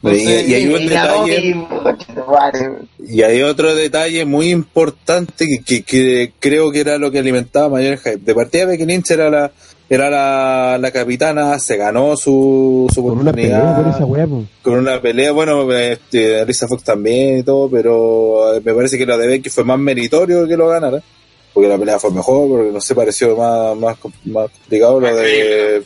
Y- y hay un y da lo detalle- mismo, conchetumare. Y hay otro detalle muy importante que, que, que creo que era lo que alimentaba mayor hype. De partida Becky Lynch era la, era la, la capitana, se ganó su, su Con una pelea oportunidad. esa pues. con una pelea, bueno, este, Alisa Fox también y todo, pero eh, me parece que lo de Becky fue más meritorio que lo ganara. Porque la pelea fue mejor, porque no sé, pareció más, más, más complicado lo de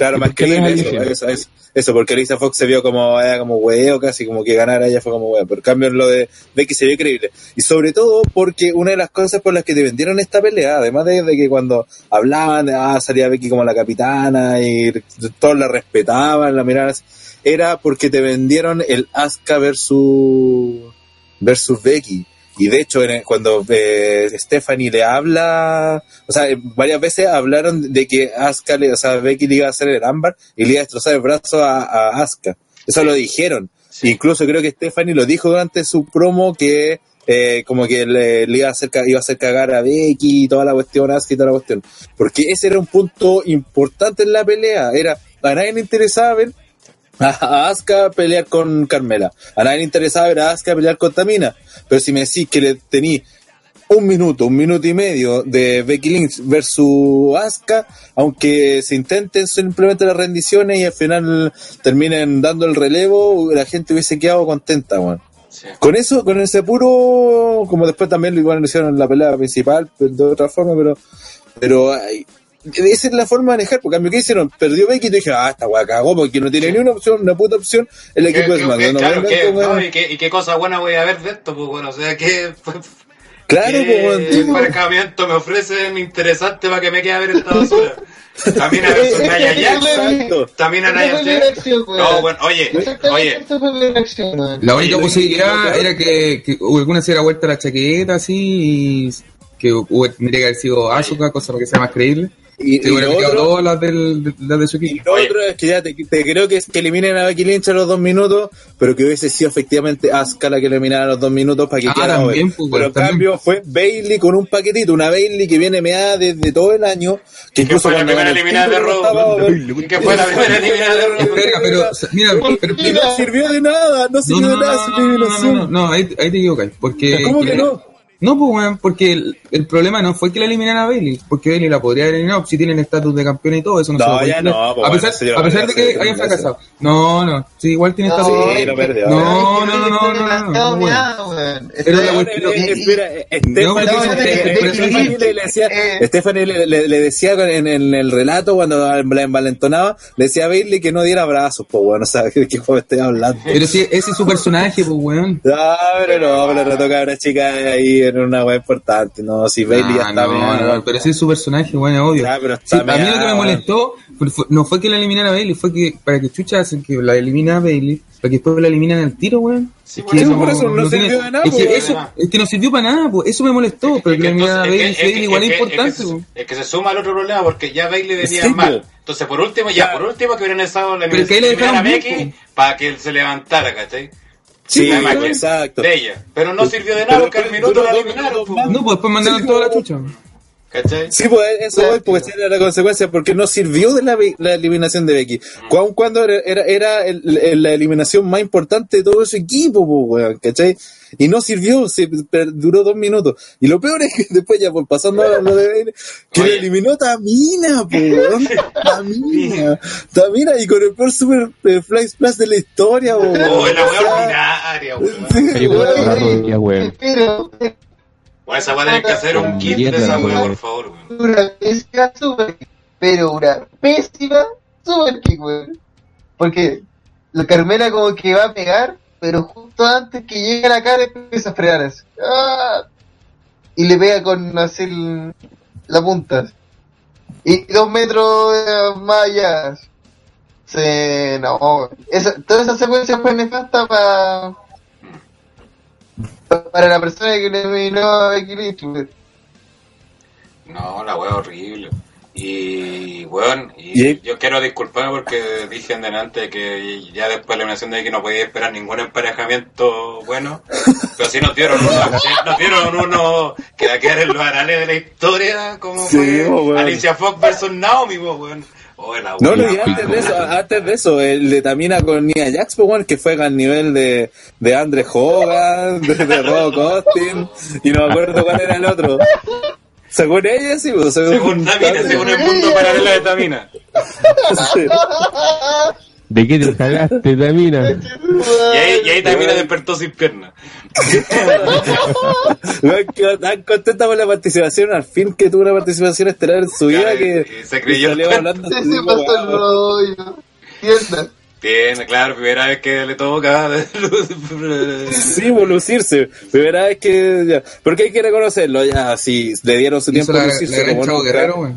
Claro, ¿Y más es creíble, eso, eso, eso, eso, porque Alisa Fox se vio como, era como huevo, casi como que ganara ella fue como huevo. Pero en cambio en lo de Becky se vio creíble. Y sobre todo porque una de las cosas por las que te vendieron esta pelea, además de, de que cuando hablaban, ah, salía Becky como la capitana y todos la respetaban, la miraban era porque te vendieron el Asuka versus versus Becky. Y de hecho, cuando eh, Stephanie le habla, o sea, varias veces hablaron de que Asuka, le, o sea, Becky le iba a hacer el ámbar y le iba a destrozar el brazo a, a Asuka. Eso lo dijeron. Incluso creo que Stephanie lo dijo durante su promo que eh, como que le, le iba a hacer iba a hacer cagar a Becky y toda la cuestión, Asuka y toda la cuestión. Porque ese era un punto importante en la pelea. Era, a nadie le interesaba ver a Asuka pelear con Carmela. A nadie le interesaba ver a Asuka pelear con Tamina. Pero si me decís que le tení un minuto, un minuto y medio de Becky Lynch versus Asuka, aunque se intenten simplemente las rendiciones y al final terminen dando el relevo, la gente hubiese quedado contenta, weón. Sí. Con eso, con ese puro, como después también lo igual lo hicieron en la pelea principal, de otra forma, pero, pero esa es la forma de manejar, porque a mí que hicieron, perdió Becky y dije, ah, esta weá cagó, porque no tiene ni una opción, una puta opción el ¿Qué- equipo de qué- SmackDown. qué- no claro, no, y, qué, y qué cosa buena voy a ver de esto, pues bueno, o sea, que Claro, ¿Qué pues, tipo- embarcamiento me ofrecen interesante para que me quede a ver esta basura? También a versus Naya Jax. Exacto. También a Naya fue mi Jax. No, bueno, oye, oye. La única Oye, posibilidad era que, que alguna se diera vuelta la chaqueta así y que tendría que haber sido Asuka, cosa para que sea más creíble. Y, y lo otro, todas las, del, de, las de su y equipo. lo Oye. otro es que ya te, te creo que, es que eliminen a Becky Lynch a los dos minutos, pero que hubiese sido efectivamente Asuka la que eliminara a los dos minutos para que Ah, quedara también, pues, Pero en cambio fue Bailey con un paquetito, una Bailey que viene meada desde todo el año, que Que incluso fue la primera eliminada de Raw. Que fue la primera eliminada de Raw. Pero, mira, pero, Y no sirvió de nada, no No, sirvió no, de nada su no, no, no, no, eliminación. no, no, ahí, ahí te equivocas. Porque, ¿Cómo que no? No, pues, weón, porque el, problema no fue que la eliminara a Bailey, porque Bailey la podría haber eliminado si tienen estatus de campeón y todo, eso no, No, se puede ya no, pues, a bueno, pesar, a de que hayan fracasado. No, no, sí, igual tiene No, estatus. Sí, lo perdió. No, no, no, no, no, no, no, no, weón. Pero la Weón, cuestión- espera, Stephanie- No, no, no, no, no, Stephanie no, le decía, eh. En, en el relato cuando la envalentonaba, le decía a Bailey que no diera abrazos, pues bueno, ¿sabes de qué juego estoy hablando? Pero sí, ese es su personaje, pues, weón. No, pero no, pero le toca a una chica ahí en una web importante, no, si Bailey ya Ah, está no, bien, no, pero ese es su personaje, es obvio. Ya, pero Sí, está a mí lo que me molestó fue- no fue que la eliminara a Bailey, fue que para que Chucha hacen que la elimina a Bailey, para que después la eliminan al tiro, weón. Sí, Es por que eso, por eso no sirvió de nada, Es que, pues. eso, es que no sirvió para nada, pues. Eso me molestó, pero que la eliminaran a entonces- Bailey, es que- Bailey igual es que- importante, es que, se- es que se suma al otro problema porque ya Bailey venía Sí, mal. po. Entonces, por último, ya, Ya. por último, que hubieran estado la Pero que ahí le dejaron para que él se levantara, ¿cachai? Sí, imagen exacto. De ella. Pero no sirvió de nada Pero porque al minuto la eliminaron. No, pues después mandaron Sí, toda la pues. chucha. ¿Cachai? Sí, pues eso voy, porque esa era la consecuencia, porque no sirvió de la, eliminación de Becky. Aun cuando era, era, era el- el- la eliminación más importante de todo ese equipo, pues, weón, ¿cachai? Y no sirvió, se per- duró dos minutos. Y lo peor es que después ya, pues, pasando a lo de que Oye. le eliminó Tamina, pues, weón. Tamina. Tamina, y con el peor super eh, fly splash de la historia, pues, weón. Oh, la ordinaria, weón. Weón. Pero, Esa weá tiene que hacer un kit de esa weá, por favor, weón. una pésima super kick, pero una pésima super kick, weón. Porque la Carmela como que va a pegar, pero justo antes que llegue a la cara empieza a frenar así. ¡Ah! Y le pega con así el- la punta. Y dos metros más allá. Se, no, esa, toda esa secuencia fue nefasta para para la persona que le eliminó a Becky Lynch. No, la wea horrible. Y, weón, y ¿Y? yo quiero disculparme porque dije en delante que ya después de la eliminación de aquí no podía esperar ningún emparejamiento bueno. Pero sí nos dieron uno, sí, nos dieron uno que va a quedar en los anales de la historia, como Sí, fue weón. Alicia Fox versus Naomi, po, weón. No, no, y antes de eso, antes de eso, el de Tamina con Nia Jax, pues, bueno, que fue al nivel de, de Andre Hogan, de, de Rob Austin, y no me acuerdo cuál era el otro. Según ella, sí, pues, según, Según Tamina, según el mundo paralelo de Tamina. Sí. ¿De qué te cagaste, Tamina? Y ahí, y ahí Tamina despertó sin piernas. Tan contenta con la participación, al fin que tuvo una participación estelar en su vida Claro, que y se creyó salió el hablando Se pasó el rollo. Tierna. Tiene, claro, primera vez que le toca. Sí, lucirse. Primera vez que. Ya. Porque hay que reconocerlo, ya. Si le dieron su tiempo la, a la lucirse. como. Guerrero,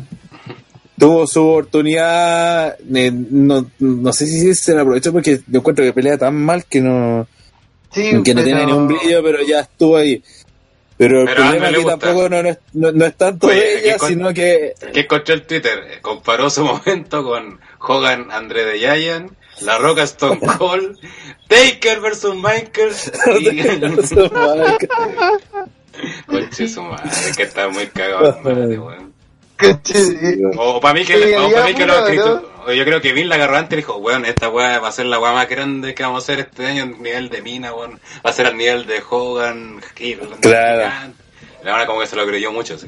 tuvo su oportunidad, eh, no, no sé si se la aprovechó porque yo encuentro que pelea tan mal que no, Sí, que no pero- tiene ni un brillo, pero ya estuvo ahí. Pero el Pero problema aquí tampoco no, no es, no, no es tanto Oye, de ella, ¿qué con- sino que que encontró el Twitter, comparó su momento con Hogan André de Giant, La Roca Stone Cold, Taker versus Michael y Conche su madre, que está muy cagado. madre, O para mí que, Sí, o había pa' mí que lo escrito- yo creo que Vin la agarró antes y dijo, weón, esta weá va a ser la weá más grande que vamos a hacer este año a nivel de mina, weón. Va a ser al nivel de Hogan, Claro. La verdad como que se lo creyó mucho, sí.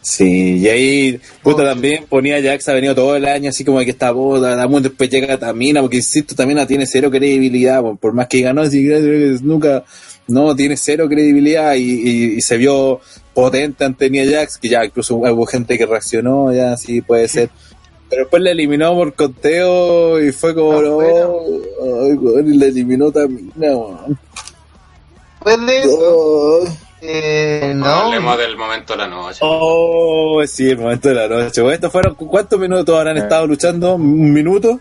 Sí, y ahí, puta, Oh. también ponía Jax, ha venido todo el año así como que está puta, Damun, después llega Tamina, porque insisto, Tamina tiene cero credibilidad, po, por más que ganó, así que nunca, no, tiene cero credibilidad y, y- y se vio potente ante Nia Jax, que ya incluso hubo gente que reaccionó, ya sí puede ser. Pero después la eliminó por conteo y fue como, no, weón, y la eliminó Tamina, weón. Después de eso, Oh. eh, No no. hablemos del momento de la noche. Oh, sí, el momento de la noche. Bueno, estos fueron, ¿cuántos minutos habrán estado luchando? ¿Un minuto?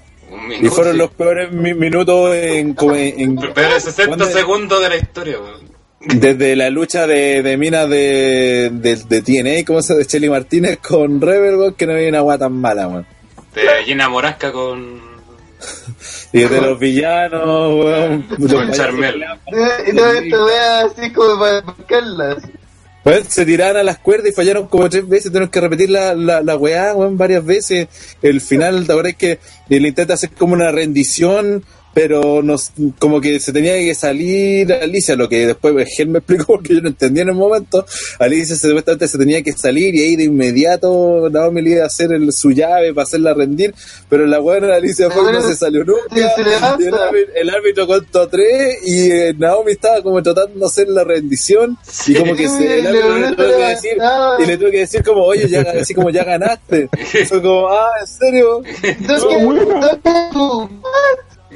Y fueron los peores mi- minutos en... en- en- Pero es 60 ¿Cuándo- segundos de la historia, weón. Desde la lucha de, de minas de, de, de TNA, como se de Shelly Martínez con Rebel, weón, que no había una agua tan mala, weón. De Gina Morasca con. Y de los villanos, weón. con Charmel. Y todo esto vea así como para marcarlas. Se tiraron a las cuerdas y fallaron como tres veces. Tuvieron que repetir la, la, la weá, varias veces. El final, la verdad es que él intenta hacer como una rendición, pero nos, como que se tenía que salir Alicia, lo que después Gel me explicó porque yo no entendía en el momento. Alicia se- supuestamente se tenía que salir y ahí de inmediato Naomi le iba a hacer el- su llave para hacerla rendir, pero la buena Alicia Fox no se salió nunca. Se. Y el, árbitro, el árbitro contó tres y eh, Naomi estaba como tratando de hacer la rendición y como que se, el árbitro le tuvo que decir, y le tuve que decir como, oye, ya, así como ya ganaste. Fue como, ah, ¿en serio? Que, que tú,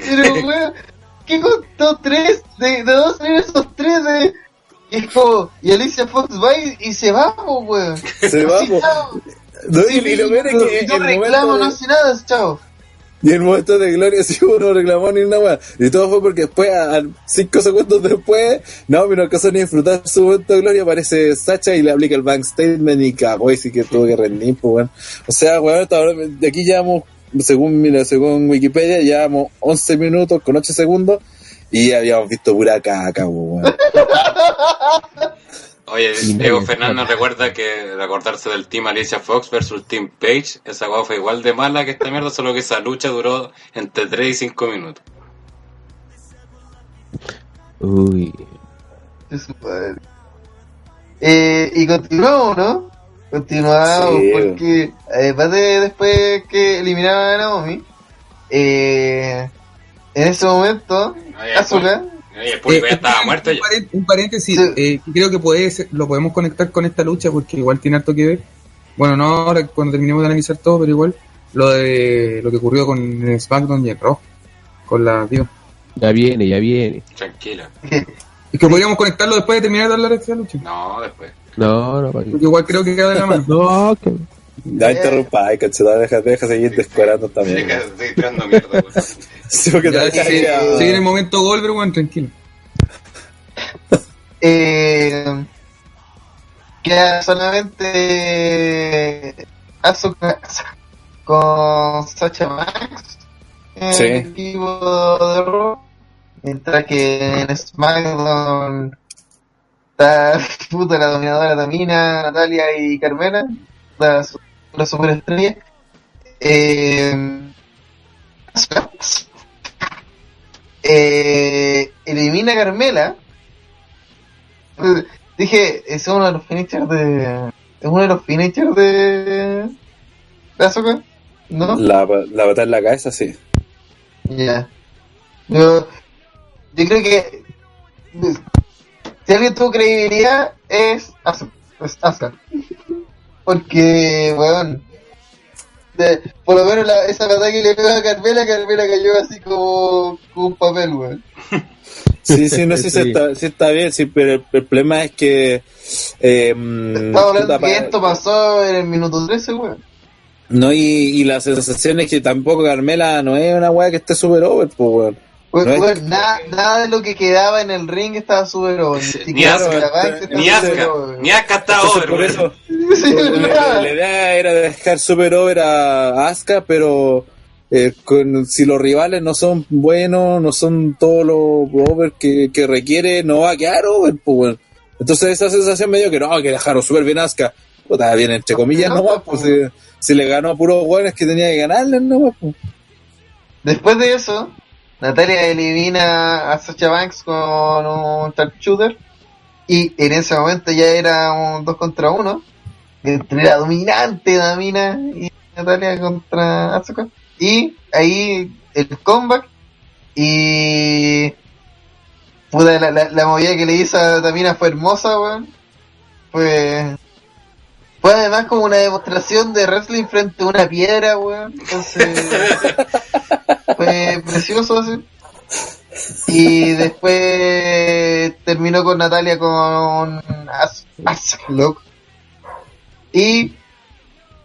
Pero, weón, ¿qué contó tres? De, de dos salieron esos tres de. Y es como, y Alicia Fox va y, y se va, weón. Se va. No, y, y lo peor es que el reclamo, momento no de- hace nada, chao. Y el momento de gloria sí uno no reclamó ni una weá. Y todo fue porque después, a, cinco segundos después, Naomi no alcanzó ni disfrutar su momento de gloria, aparece Sacha y le aplica el bank statement y cagó y sí que tuvo que rendir, pues weón. O sea, weón, ahora, de aquí llevamos, según, mira, según Wikipedia, llevamos 11 minutos con 8 segundos y habíamos visto pura caca, weón. Oye, Diego Fernández recuerda que de acordarse del Team Alicia Fox versus Team Page, esa guapa fue igual de mala que esta mierda, solo que esa lucha duró entre 3 y 5 minutos. Uy. Eh, y continuamos, ¿no? Continuamos, Sí. porque además de después que eliminaron a Naomi, eh, en ese momento, el público Eh, estaba un muerto ya. Un paréntesis, Sí. eh, creo que puede ser- lo podemos conectar con esta lucha porque igual tiene harto que ver. Bueno, no ahora cuando terminemos de analizar todo, pero igual lo de lo que ocurrió con SmackDown y el Raw, con la Diva. Ya viene, ya viene. Tranquila. Es que podríamos conectarlo después de terminar de hablar de esta lucha. No, después. No, no. Porque igual creo que queda de la mano. No, que... Ya interrumpa, ay, cacheta, deja, deja seguir descuadrando también. Deja- Estoy tirando mierda. Sí, porque Ya, a- si viene el momento Goldberg, bueno, tranquilo. eh, queda solamente Asuka con Sacha Max en Sí. el equipo de Raw, mientras que en SmackDown está puta la dominadora Tamina, Natalia y Carmela, la, su- la superestrella. Eh, eh, elimina a Carmela. Dije, es uno de los finishers de. Es uno de los finishers de. de Asuka, ¿no? La, la patada en la cabeza, sí. Ya. Yo, yo creo que. Si alguien tuvo credibilidad, es Asuka. Porque, weón. de- por lo menos la, esa patada que le pegó a Carmela, Carmela cayó así como, como un papel, weón. Sí, sí, no sé si, Sí. está, sí está bien, sí, pero el, el problema es que... Eh, Estamos hablando puta, que esto pasó en el minuto 13, weón. No, y, y la sensación es que tampoco Carmela no es una weá que esté super over, pues, weón. Weón, No es- weón, nada, nada de lo que quedaba en el ring estaba super over. Ni Asuka, estaba over. por eso, Sí, la, idea era dejar super over a Asuka, pero eh, con, si los rivales no son buenos, no son todos los over que, que requiere, no va a quedar over, pues. Entonces esa sensación me dio que no, que dejaron súper bien Asuka. Puta, bien entre comillas No, nomás, pues si, si le ganó a puros weones que tenía que ganarle nomás, pues. Después de eso, Natalia elimina a Sacha Banks con un sharpshooter. Y en ese momento ya era un 2 contra 1. Entre la dominante Damina y Natalia contra Asuka. Y ahí el comeback. Y. Puta, la, la, la movida que le hizo a Tamina fue hermosa, weón. Fue. Fue además como una demostración de wrestling frente a una piedra, weón. Entonces. fue precioso así. Y después terminó con Natalia con As Aslock. Y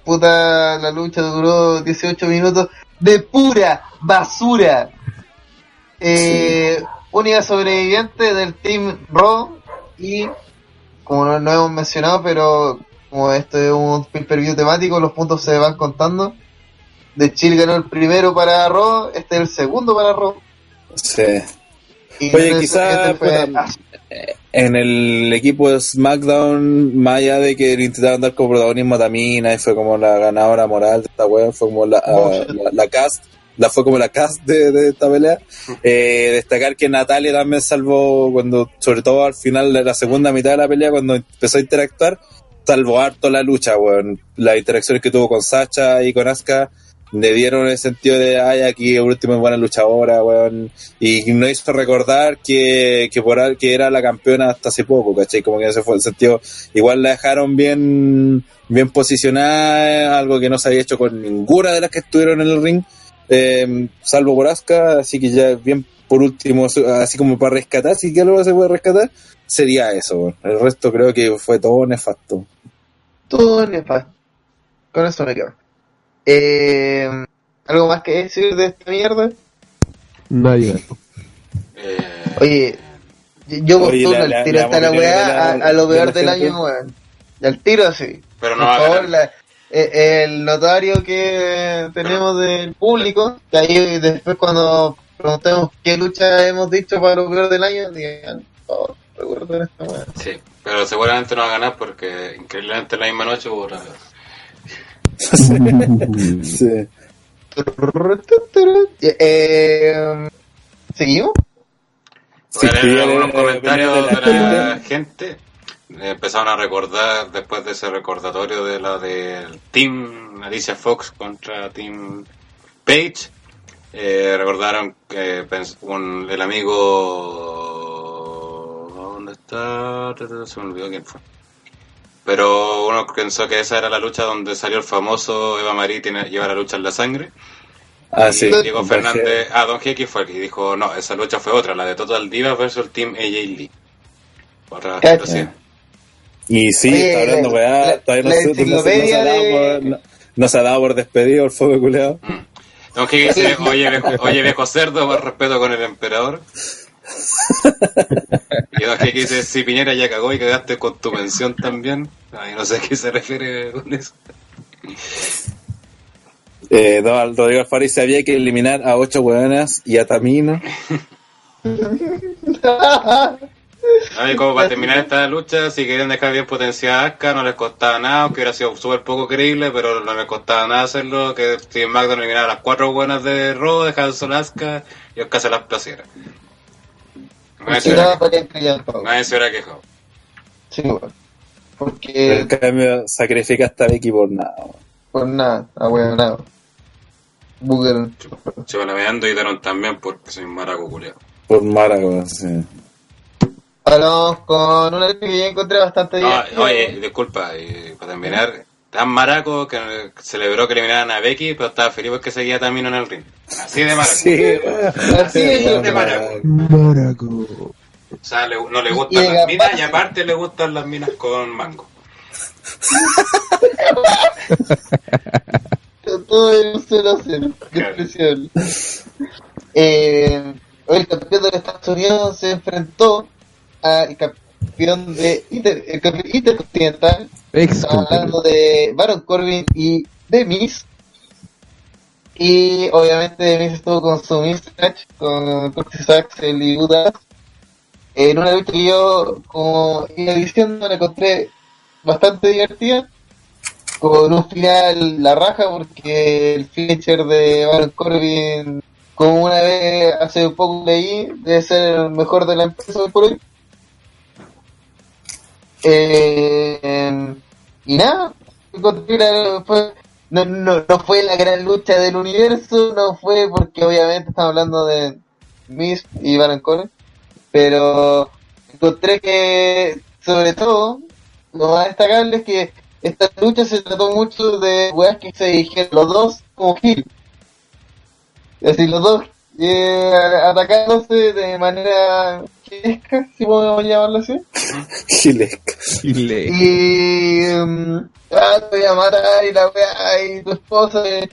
puta la lucha duró 18 minutos de pura basura. Eh, Única sobreviviente del Team Raw y como no, no hemos mencionado, pero como este es un pay-per-view temático, los puntos se van contando. De Chile ganó el primero para Raw, este es el segundo para Raw. Sí. Y Oye, quizás en el equipo de SmackDown, más allá de que intentaron dar como protagonismo a Tamina y fue como la ganadora moral de esta wea, fue como la, Oh, la, la cast, la fue como la cast de, de esta pelea. Eh, destacar que Natalia también salvó cuando, sobre todo al final de la segunda mitad de la pelea, cuando empezó a interactuar, salvó harto la lucha, weón. Las interacciones que tuvo con Sacha y con Asuka le dieron el sentido de, ay, aquí último es buena luchadora, weón. Y nos hizo recordar que, que, por, era la campeona hasta hace poco, ¿cachai? Como que ese fue el sentido. Igual la dejaron bien, bien posicionada, algo que no se había hecho con ninguna de las que estuvieron en el ring, eh, salvo por Asuka, así que ya bien por último, así como para rescatar, si que algo se puede rescatar, sería eso. El resto creo que fue todo nefasto. Todo nefasto. Con eso me quedo. Eh, ¿Algo más que decir de esta mierda? Nadie. Eh, Oye, yo- postulo al tiro hasta la weá a, a lo peor del gente. año, weón. Y al tiro así. pero no Por favor, la- eh, el notario que tenemos del público, que ahí después cuando preguntemos qué lucha hemos dicho para lo peor del año, digan, por favor, recuerden esta weá. Sí, pero seguramente no va a ganar porque increíblemente la misma noche hubo otra Sí. Eh, ¿Seguimos? Sí, sí, algunos eh, comentarios de la gente. Eh, Empezaron a recordar después de ese recordatorio de la del Team Alicia Fox contra Team Page. Eh, recordaron que un- el amigo. ¿Dónde está? Se me olvidó quién fue. Pero uno pensó que esa era la lucha donde salió el famoso Eva Marie tiene, lleva la lucha en la sangre. Ah, Y sí. Diego Fernández, ah, Don Jeque fue el que dijo, no, esa lucha fue otra, la de Total Divas versus el Team AJ Lee. Otra situación. Y sí, Oye, está hablando, la- weá. la- Todavía no, la se- no se- no se enciclopedia ha dado de- por, no, no se ha dado por despedido el fuego culeado. Don Jeque dice, oye viejo, oye viejo cerdo, más respeto con el emperador. Y Don Jeque dice, si Piñera ya cagó y cagaste con tu mención también. Ay, no sé a qué se refiere con eso. Eh, no, Rodrigo Alfaro dice había que eliminar a ocho weonas y a Tamino. Ay, como para terminar esta lucha, si querían dejar bien potenciada a Asuka, no les costaba nada, aunque hubiera sido súper poco creíble, pero no les costaba nada hacerlo, que Steve McDonald eliminara a las cuatro buenas de Raw, dejara solo a Asuka y Asuka se las placiera. Nadie se hubiera no, quejado. Nadie se hubiera quejado. Sí, weón. Porque, En cambio, sacrificaste a Becky por nada. weón. por nada, ah, weón, nada. Booger. Se van veando y dieron también porque soy un maraco culiao. Por Mara, weón, sí. Ahora vamos con una que yo encontré bastante No, divertida. oye, disculpa, y para terminar, tan maraco que celebró que eliminaran a Becky, pero estaba feliz porque seguía Tamino en el ring. Así de maraco. Sí. Así es, de maraco. Maraco. O sea, le- no le gustan las minas y aparte le gustan las minas con mango. Todo el uso cero. Despreciable. Eh, hoy el campeón de los Estados Unidos se enfrentó al campeón de Inter, el campeón intercontinental. Estamos hablando de Baron Corbin y Miz. Y obviamente Miz estuvo con su Miz match con Curtis Axel y Buda. En una lucha que yo, como iba diciendo, la encontré bastante divertida. Con un final la raja, porque el finisher de Baron Corbin, como una vez hace un poco leí, debe ser el mejor de la empresa por hoy. Eh, y nada, fue- no, no, no fue la gran lucha del universo, no fue porque obviamente estamos hablando de Miz y Baron pero encontré que, sobre todo, lo más destacable es que esta lucha se trató mucho de weas que se dijeron los dos como Gil. Es decir, los dos eh, atacándose de manera gilesca, si podemos llamarlo así. Gilesca. Chile. Y. um, ah, te voy a matar y la weá y tu esposa. eh,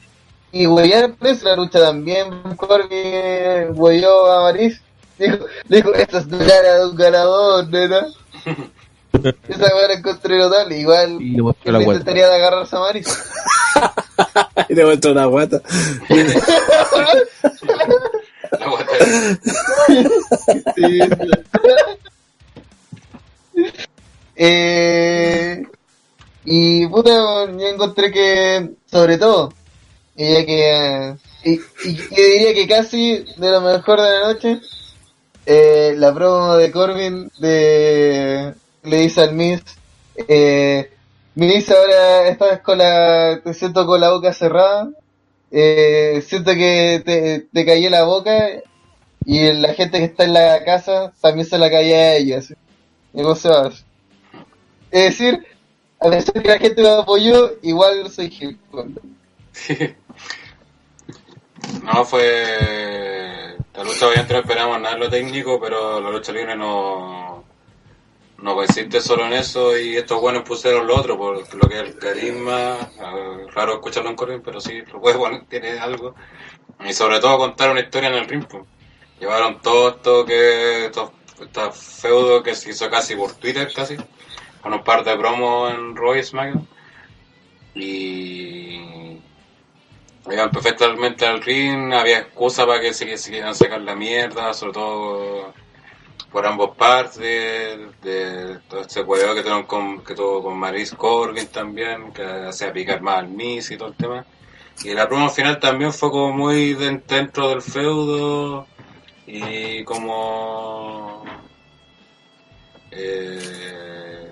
Y huellar preso la lucha también. Corbin huelló a Maris. Dijo, dijo, esta es la cara de un ganador, nena. Esa weá la encontré total. Igual Y le mostró la guata. intentaría de agarrarse a Maris. y le muestro una guata. Eh, y puta, yo encontré que, sobre todo, ella que, y, y yo diría que casi de lo mejor de la noche, eh, la promo de Corbin de, le dice al Miss, eh, Miss ahora vez con la, te siento con la boca cerrada, eh, siento que te, te cayó la boca y la gente que está en la casa también se la caía a ella. así. Y vos se va. Es decir, a pesar que la gente me apoyó, igual soy Gil. No, fue. La lucha obviamente no esperamos nada en lo técnico, pero la lucha libre no. No consiste solo en eso y estos buenos pusieron lo otro, por lo que es el carisma. eh, raro escucharlo en Corbin, pero sí, lo puede poner, tiene algo. Y sobre todo contar una historia en el ring. pues. Llevaron todo esto que. Estos, estos feudos que se hizo casi por Twitter, casi. Con un par de promos en Roy SmackDown. Y Iban perfectamente al ring, había excusa para que se quieran sacar la mierda, sobre todo por ambos partes, de, todo este huevo que tuvieron con, que tuvo con Maris Corbin también, que hacía picar más al Miss y todo el tema. Y la promo final también fue como muy de- dentro del feudo y como... Eh,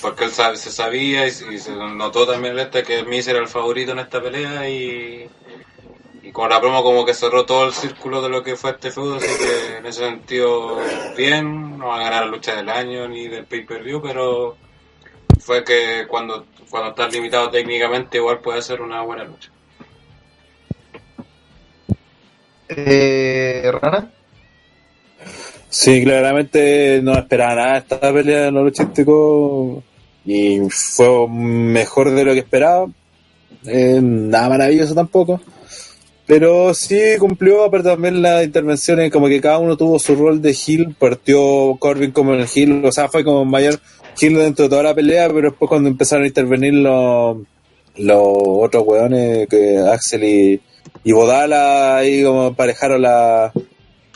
porque él se sabía y, se notó también este que Miz era el favorito en esta pelea y, y con la promo como que cerró todo el círculo de lo que fue este feudo, así que en ese sentido bien, no va a ganar la lucha del año ni del pay-per-view, pero fue que cuando, cuando estás limitado técnicamente igual puede ser una buena lucha. Eh, Rana. Sí, claramente no esperaba nada de esta pelea en lo luchístico y fue mejor de lo que esperaba. Eh, nada maravilloso tampoco. Pero sí cumplió, pero también las intervenciones, como que cada uno tuvo su rol de heel. Partió Corbin como el heel, o sea, fue como mayor heel dentro de toda la pelea, pero después cuando empezaron a intervenir los, los otros weones, que Axel y, y Bodala, ahí como emparejaron la,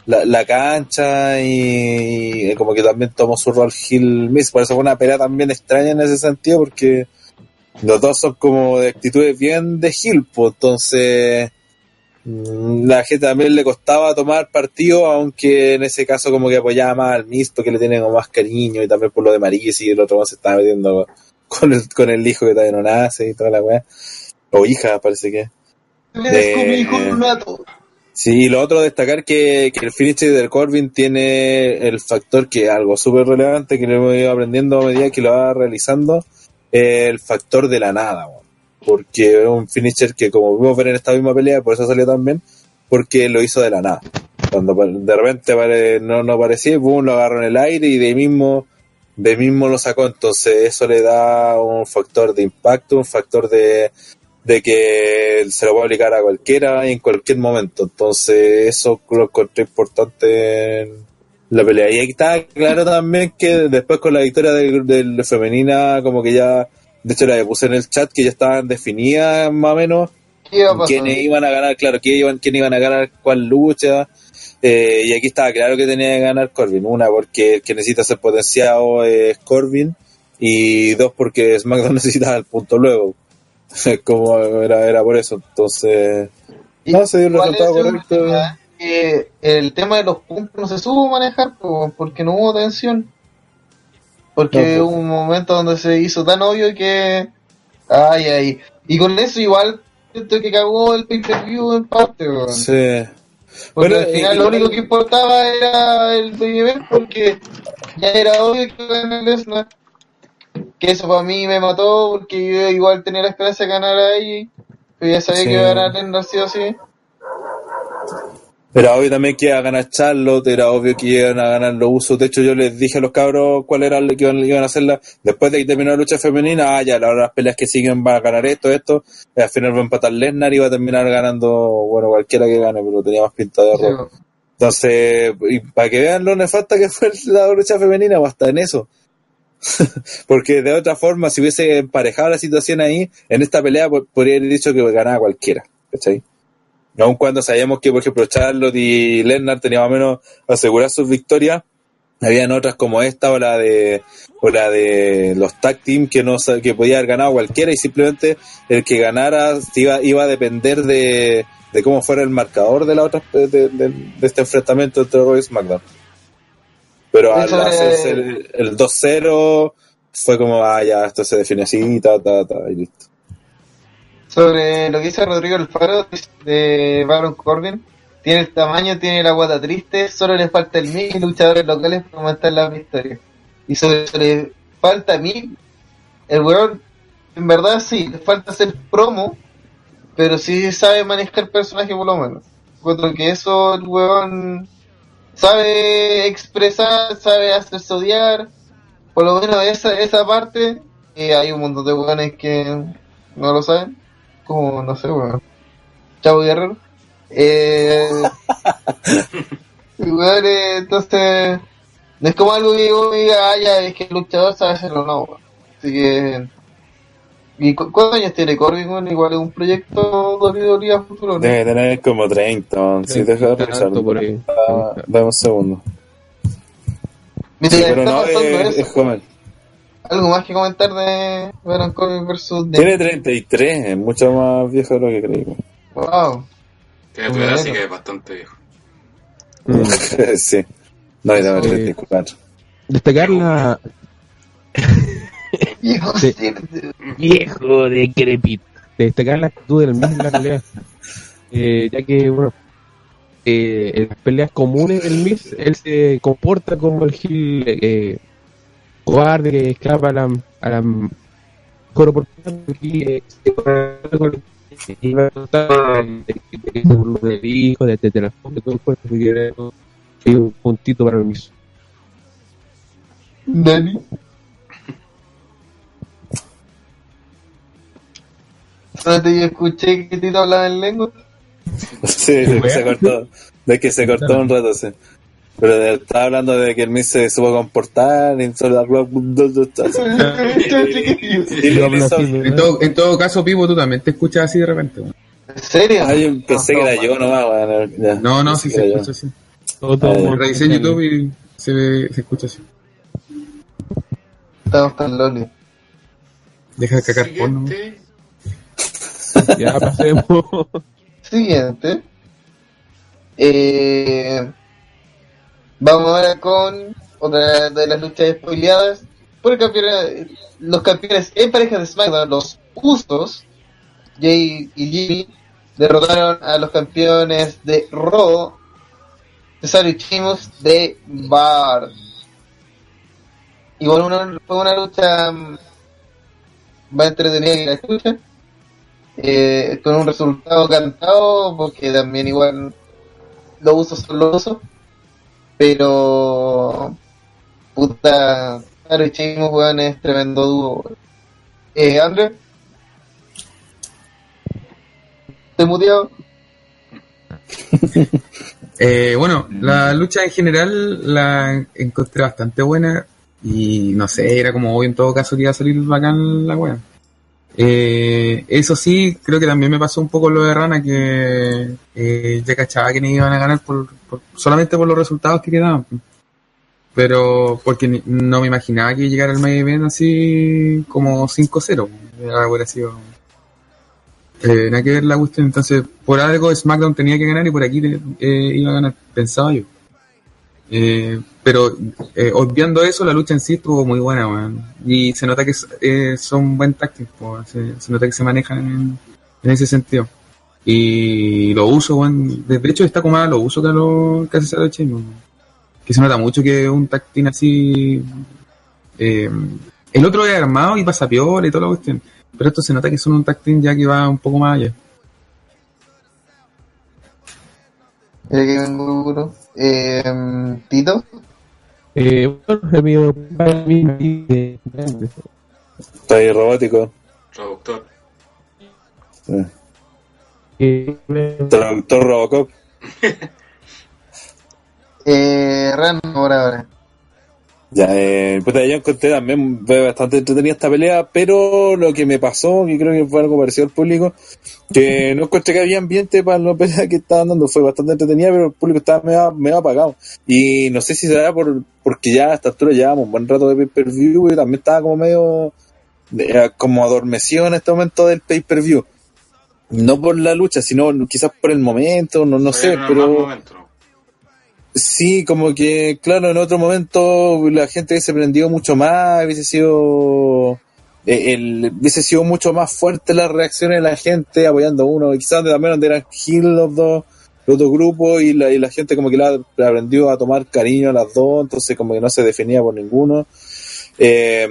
la, la cancha y, y como que también tomó su rol Hill Miss. Por eso fue una pelea también extraña en ese sentido, porque los dos son como de actitudes bien de Hill, pues entonces la gente también le costaba tomar partido, aunque en ese caso como que apoyaba más al Miss porque le tienen como más cariño y también por lo de Maris y el otro más se estaba metiendo con el, con el hijo que todavía no nace y toda la weá. O hija, parece que. De-. Sí, y lo otro destacar que, que el finisher del Corbin tiene el factor que es algo súper relevante que lo hemos ido aprendiendo a medida que lo va realizando, el factor de la nada, weón. Porque un finisher que como vimos ver en esta misma pelea, por eso salió también, porque lo hizo de la nada. Cuando de repente no, no parecía, boom, lo agarró en el aire y de mismo, de mismo lo sacó, entonces eso le da un factor de impacto, un factor de, de que se lo puede aplicar a cualquiera y en cualquier momento. Entonces, eso lo encontré importante en la pelea. Y ahí está claro también que después con la victoria del, del femenina, como que ya, de hecho la puse en el chat, que ya estaban definidas más o menos ¿Qué iba quiénes iban a ganar, claro, quién iban, quién iban a ganar cuál lucha. Eh, y aquí estaba claro que tenía que ganar Corbin. Una, porque el que necesita ser potenciado es Corbin. Y dos, porque SmackDown necesitaba el punto luego. Como era, era por eso. Entonces, Y no se dio el ¿cuál resultado correcto. Que el tema de los puntos no se supo manejar po, porque no hubo tensión. Porque hubo un momento donde se hizo tan obvio que. Ay, ay. Y con eso igual siento que cagó el pay-per-view en parte, weón. Sí. Porque Bueno, al final eh, lo único que importaba era el event porque ya era obvio que ganar Lesnar. Que eso para mí me mató porque yo igual tenía la esperanza de ganar ahí. Pero ya sabía Sí. que iba a ganar Lesnar sí o sí. Era obvio también que iba a ganar Charlotte, era obvio que iban a ganar los usos. De hecho, yo les dije a los cabros cuál era lo que iban, iban a hacerla. Después de que terminó la lucha femenina, ah, ya, ahora las peleas que siguen van a ganar esto, esto. Y al final va a empatar Lesnar y va a terminar ganando, bueno, cualquiera que gane, pero tenía más pinta de Sí, error. Entonces, y para que vean lo nefasta que fue la lucha femenina, o hasta en eso. Porque de otra forma, si hubiese emparejado la situación ahí, en esta pelea po- podría haber dicho que ganaba cualquiera. ¿Cachai? Aun cuando sabíamos que, por ejemplo, Charlotte y Lennart tenían más o menos asegurar sus victorias, habían otras como esta o la de o la de los tag team que no que podía haber ganado cualquiera y simplemente el que ganara iba, iba a depender de, de cómo fuera el marcador de la otra de, de- de este enfrentamiento entre Raw y SmackDown. Pero al hacerse el, el 2-0 fue como, ah, ya, esto se define así, ta, ta, ta, y listo. Sobre lo que dice Rodrigo Alfaro de Baron Corbin, tiene el tamaño, tiene la guata triste, solo le falta el mil y luchadores locales para aumentar la victoria. Y sobre le falta mí, el weón, en verdad sí, le falta hacer promo, pero sí sabe manejar el personaje por lo menos. Encuentro que eso el weón sabe expresar, sabe hacerse odiar, por lo menos esa, esa parte, eh, hay un montón de weones que no lo saben como, no sé, weón. Chavo Guerrero. Eh, weón, eh, entonces, no es como algo que yo diga, ah, ya, es que el luchador sabe hacerlo, no, weón. Así que, ¿y cu- cuántos años tiene Corbin, weón? Igual es un proyecto WWE a futuro, ¿no? Debe tener como 30, man. sí, deja de. Ah, dame un segundo. Mira, Sí, pero no, pasando es, es joven. Algo más que comentar de Baron Corbin versus de... Tiene 33, es mucho más viejo de lo que creí. man. Wow. Tiene tu edad, así que es bastante viejo. Mm. sí. No, y dame Sí. 34. Destacar la Viejo, sí. viejo de crepit. Destacar la actitud del mismo en la pelea. Eh, ya que, bueno, eh, en las peleas comunes del Miz, él se comporta como el Gil eh, cobarde que escapa a la, a la conecta con- iba a tratar de- de que se burló del hijo, de, todo el cuerpo, que un puntito para el Miz. Dani. Espérate, yo escuché que Tito hablaba en lengua. Sí, de que se cortó. De que se cortó un rato, sí. Pero de- estaba hablando de que el Miz se supo comportar ¿no? En todo, en todo caso, Pipo, tú también te escuchas así de repente. ¿En serio? Ah, yo pensé que era yo nomás, weón. ya. No, no, sí se escucha así. Todo- en YouTube y se, ve, se escucha así. Estamos tan lonely. Deja de cacar porno. Siguiente. Ya pasemos. Siguiente. Eh, vamos ahora con otra de las luchas spoileadas. Por el campeón- los campeones en pareja de SmackDown, los Usos, Jay y Jimmy, derrotaron a los campeones de Raw, Cesaro y de Bar. Igual una, fue una lucha mm, más entretenida que la escucha eh, con un resultado cantado, porque también igual los usos son los usos, pero puta, claro, y Sheamus, weón, es tremendo dúo. Eh, André, ¿te muteado? Eh, bueno, la lucha en general la encontré bastante buena y no sé, era como hoy en todo caso que iba a salir bacán la wea. Eh, eso sí, creo que también me pasó un poco lo de Rana que eh, ya cachaba que no iban a ganar por, por- solamente por los resultados que quedaban. Pero porque no me imaginaba que llegara el main event así como 5-0. Era- Hubiera sido eh, nada que ver la cuestión. Entonces, por algo SmackDown tenía que ganar y por aquí eh, iba a ganar, pensaba yo. Eh, pero eh, obviando eso, la lucha en sí estuvo muy buena, weón. Y se nota que eh, son buen tácticos, po, se, nota que se manejan en ese sentido. Y lo uso, weón. De hecho, está como más lo uso que, a lo, que hace. Que se nota mucho que un tactín así. eh, el otro es armado y pasa piola y toda la cuestión. Pero esto se nota que son un tactín ya que va un poco más allá. Mira que vengo duro. Eh, Tito, Eh, bueno, el mío, el mío, de- de- Está ahí robótico. Traductor. Sí. Traductor Robocop. Eh, Ran por ahora. Ya, eh, puta, yo encontré también fue bastante entretenida esta pelea, pero lo que me pasó, que creo que fue algo parecido al público, que no encontré que había ambiente para la pelea que estaban dando, fue bastante entretenida, pero el público estaba medio, medio apagado. Y no sé si será por, porque ya a esta altura llevamos un buen rato de pay-per-view y también estaba como medio, eh, como adormecido en este momento del pay-per-view. No por la lucha, sino quizás por el momento, no, no sé, pero... Sí, como que, claro, en otro momento la gente se prendió mucho más, hubiese sido, eh, el, hubiese sido mucho más fuerte las reacciones de la gente apoyando a uno, y quizás también donde eran Hill los dos, los dos grupos, y la, y la gente como que la, la aprendió a tomar cariño a las dos, entonces como que no se definía por ninguno. Eh,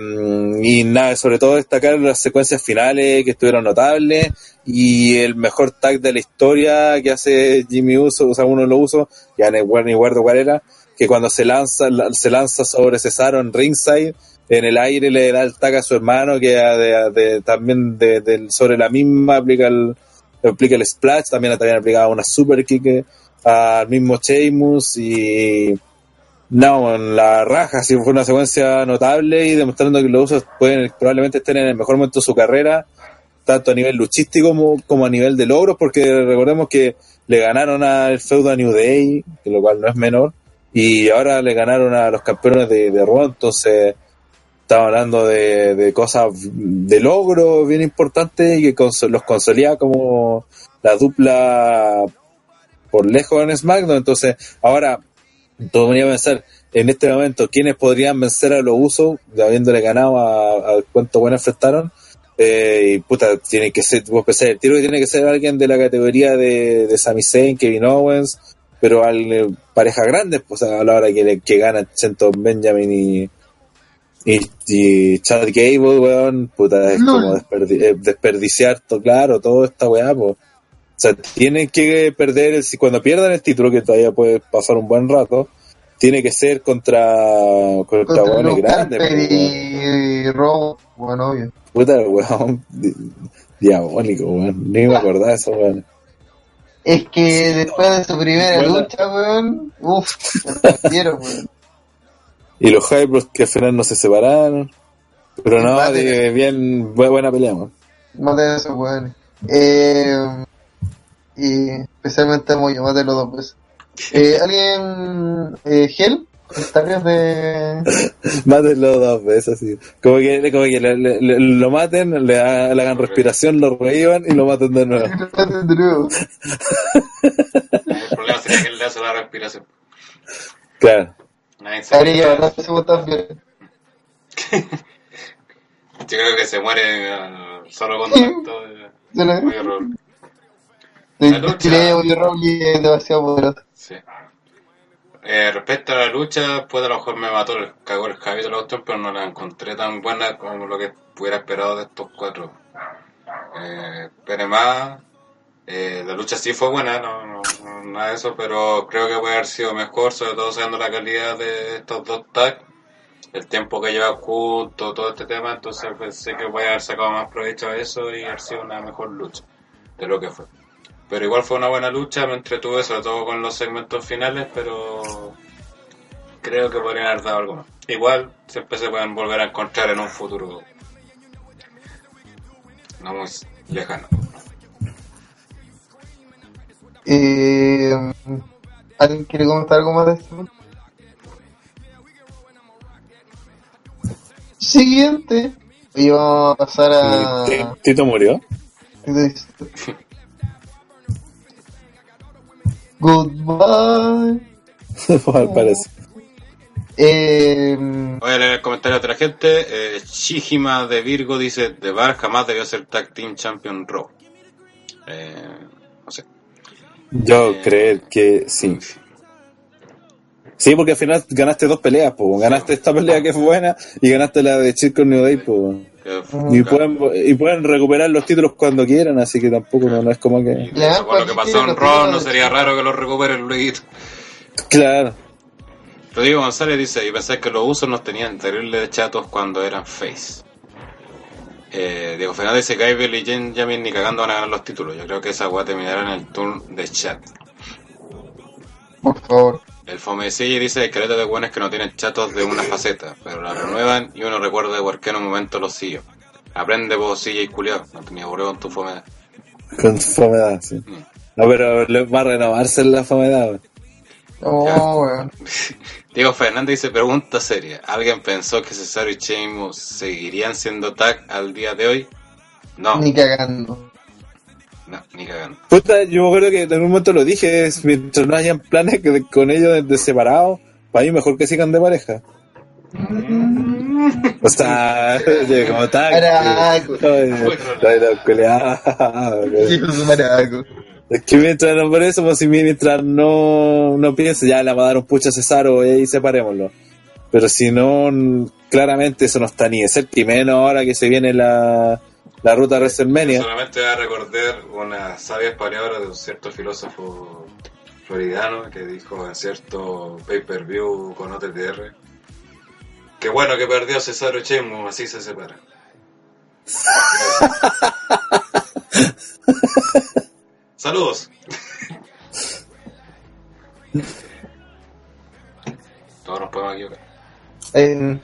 y nada, sobre todo destacar las secuencias finales que estuvieron notables y el mejor tag de la historia que hace Jimmy Uso, o sea, uno lo uso, ya ni guardo cuál era, que cuando se lanza, la- se lanza sobre Cesaro en ringside, en el aire le da el tag a su hermano que de- también de, sobre la misma aplica el, aplica el splash, también también aplicaba una super kick eh, al mismo Sheamus y no, en la raja, sí fue una secuencia notable y demostrando que los usos pueden probablemente estén en el mejor momento de su carrera, tanto a nivel luchístico como, a nivel de logros, porque recordemos que le ganaron al feudo a New Day, que lo cual no es menor, y ahora le ganaron a los campeones de, de Raw, entonces estamos hablando de, de cosas de logros bien importantes y que los consolida como la dupla por lejos en SmackDown, entonces ahora todo venía a pensar en este momento quiénes podrían vencer a los usos habiéndole ganado a, a cuánto bueno enfrentaron eh, y puta tiene que ser vos pensás, el tiro que tiene que ser alguien de la categoría de, de Sami Zayn Kevin Owens pero al eh, pareja grande pues a la hora que, le- que gana Chenton Benjamin y y, y Chad Gable weón puta es No. como desperdi- eh, desperdiciar todo claro toda esta weá pues o sea, tienen que perder, el, si cuando pierdan el título, que todavía puede pasar un buen rato, tiene que ser contra, contra Contra grandes. Y, y Robo, bueno, obvio. Puta, weón, di- diabólico, weón. Ni me acordaba de eso, weón. Es que después de su primera lucha, weón, uff, se perdieron, weón. Y los Hypros que al final no se separaron. Pero no, de- bien, bu- buena pelea, weón. Maten a esos weones. Eh, y especialmente a Moyo, mátenlo dos veces. Eh, ¿Alguien, eh, Gel? ¿Comentarios de...? Mátenlo dos veces, así. Como que, como que le- le- le- lo maten, le, ha- le hagan respiración, lo reíban y lo maten de nuevo. de nuevo. El problema sería que él le hace la respiración. Claro. Se ya no tan bien. Yo creo que se muere al solo contacto de Se Oye, Raúl. de- La lucha. Oye Rowley es demasiado poderoso. Sí. Eh, respecto a la lucha, pues a lo mejor me mató el cagó el Javi de la cuestión, pero no la encontré tan buena como lo que hubiera esperado de estos cuatro. Eh, esperé más. Eh, la lucha sí fue buena, no, no- no- nada de eso, pero creo que puede haber sido mejor, sobre todo sabiendo la calidad de estos dos tags, el tiempo que lleva junto, todo este tema, entonces pensé que voy a haber sacado más provecho a eso y haber sido una mejor lucha de lo que fue. Pero igual fue una buena lucha, me entretuve sobre todo con los segmentos finales, pero creo que podrían haber dado algo más. Igual siempre se pueden volver a encontrar en un futuro no muy lejano. Eh, ¿Alguien quiere comentar algo más de esto? Siguiente. Y vamos a pasar a... Ti- Tito murió. Goodbye. Al parecer. Eh, Voy a leer el comentario de otra gente. Eh, Shihima de Virgo dice: The Bar jamás debió ser Tag Team Champion Raw. Eh, no sé. Yo Eh, creer que sí. Sí, porque al final ganaste dos peleas, pues. Ganaste esta pelea que es buena y ganaste la de Chico New Day, pues. Y pueden, y pueden recuperar los títulos cuando quieran, así que tampoco no, no es como que... con lo que pasó en Raw, no sería raro que lo recuperen luego. Claro. Rodrigo González dice, y pensé que los usos nos tenían terribles chatos cuando eran face. Eh, Diego Fernández dice, Gabriel y Benjamin ni cagando van a ganar los títulos. Yo creo que esa weá terminará en el turn de chat. por favor. El Fomecille dice que caleta de buenos que no tienen chatos de una faceta, pero la renuevan y uno recuerda de por qué en un momento los siguió. Aprende vos, silla y culiao. No tenía aburrido con tu fome. Con fomedad, sí. No, pero va a renovarse la fomedad. weón. Oh, weón. Diego Fernández dice, pregunta seria. ¿Alguien pensó que Cesaro y Sheamus seguirían siendo tag al día de hoy? No, Ni cagando. No, ni cagando. Puta, yo me acuerdo que en un momento lo dije, es, mientras no hayan planes que con ellos de, de separados, para mí mejor que sigan de pareja. O sea, como tal. De maraco. Es que mientras no por eso, pues si mientras no, no piense, ya le va a dar un pucho a Cesaro y ahí separémoslo. Pero si no, claramente eso no está ni de cerca, y menos ahora que se viene la, la ruta WrestleMania. Solamente voy a recordar unas sabias palabras de un cierto filósofo floridano que dijo en cierto pay-per-view con OTTR que bueno que perdió Cesaro Chemo, así se separa. Saludos. Todos nos podemos equivocar. Eh,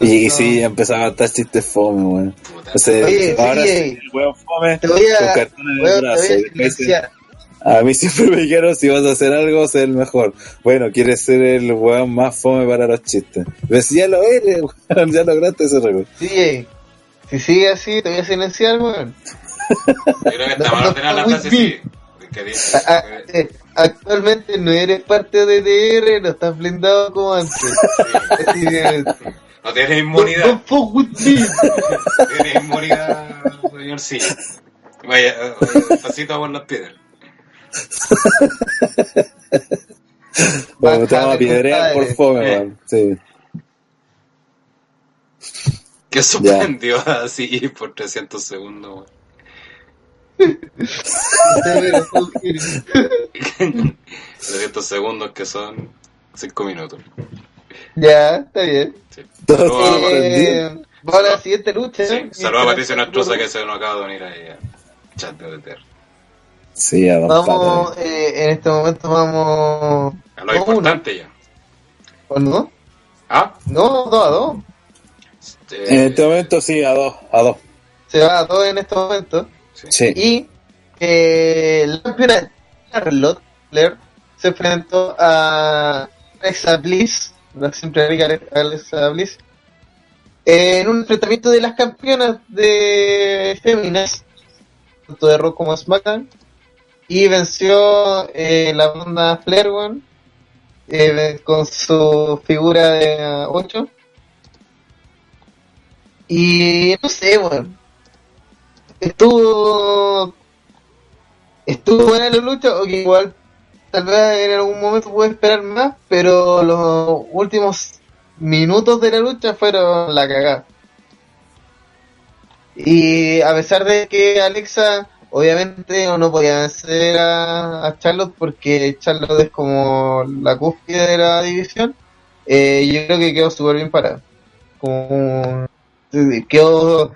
Y sí, empezaba a estar chistes fome, weón. Puta. O sea, Oye, ahora sí, sí, el weón fome te voy con cartones en el weón, te brazo. a y mí siempre me dijeron, si vas a hacer algo, sé el mejor. Bueno, quieres ser el weón más fome para los chistes. Pero si ya lo eres, weón, ya lograste ese récord. DJ, si sigue así, te voy a silenciar, weón. Yo creo que está mal la frase, sí. Que dice, A- a- eh, actualmente no eres parte de DR, no estás blindado como antes. No tienes don't, inmunidad. don't fuck with me. Tiene inmunidad, señor sí. Vaya, eh, pasito por las piedras. Bueno, te vamos a piedrear por fome, Eh. Sí. Que suspendió así por 300 segundos. weón. 300 segundos que son 5 minutos. Ya, está bien. Sí. Todo Saludos a- sorprendido. Eh, vamos a la siguiente lucha. sí, saludos a Patricio Nostroza que se nos acaba de unir ahí a chat de OTR. Sí, a don Vamos, eh, en este momento vamos. A lo importante ya. ¿O no? Ah, No, dos a dos. En este momento sí, a dos, a dos. Se va a dos en este momento. Sí. Y eh, la campeona Charlotte Flair se enfrentó a Alexa Bliss, la siempre rica Alexa Bliss, en un enfrentamiento de las campeonas de féminas, tanto de Raw como SmackDown, y venció eh, la banda Flair weón, eh, con su figura de 8. Y no sé, weón. Estuvo. Estuvo buena la lucha, o que igual tal vez en algún momento pude esperar más, pero los últimos minutos de la lucha fueron la cagada. Y a pesar de que Alexa, obviamente, no podía vencer a, a Charlotte porque Charlotte es como la cúspide de la división, eh, yo creo que quedó súper bien parada. Como, quedó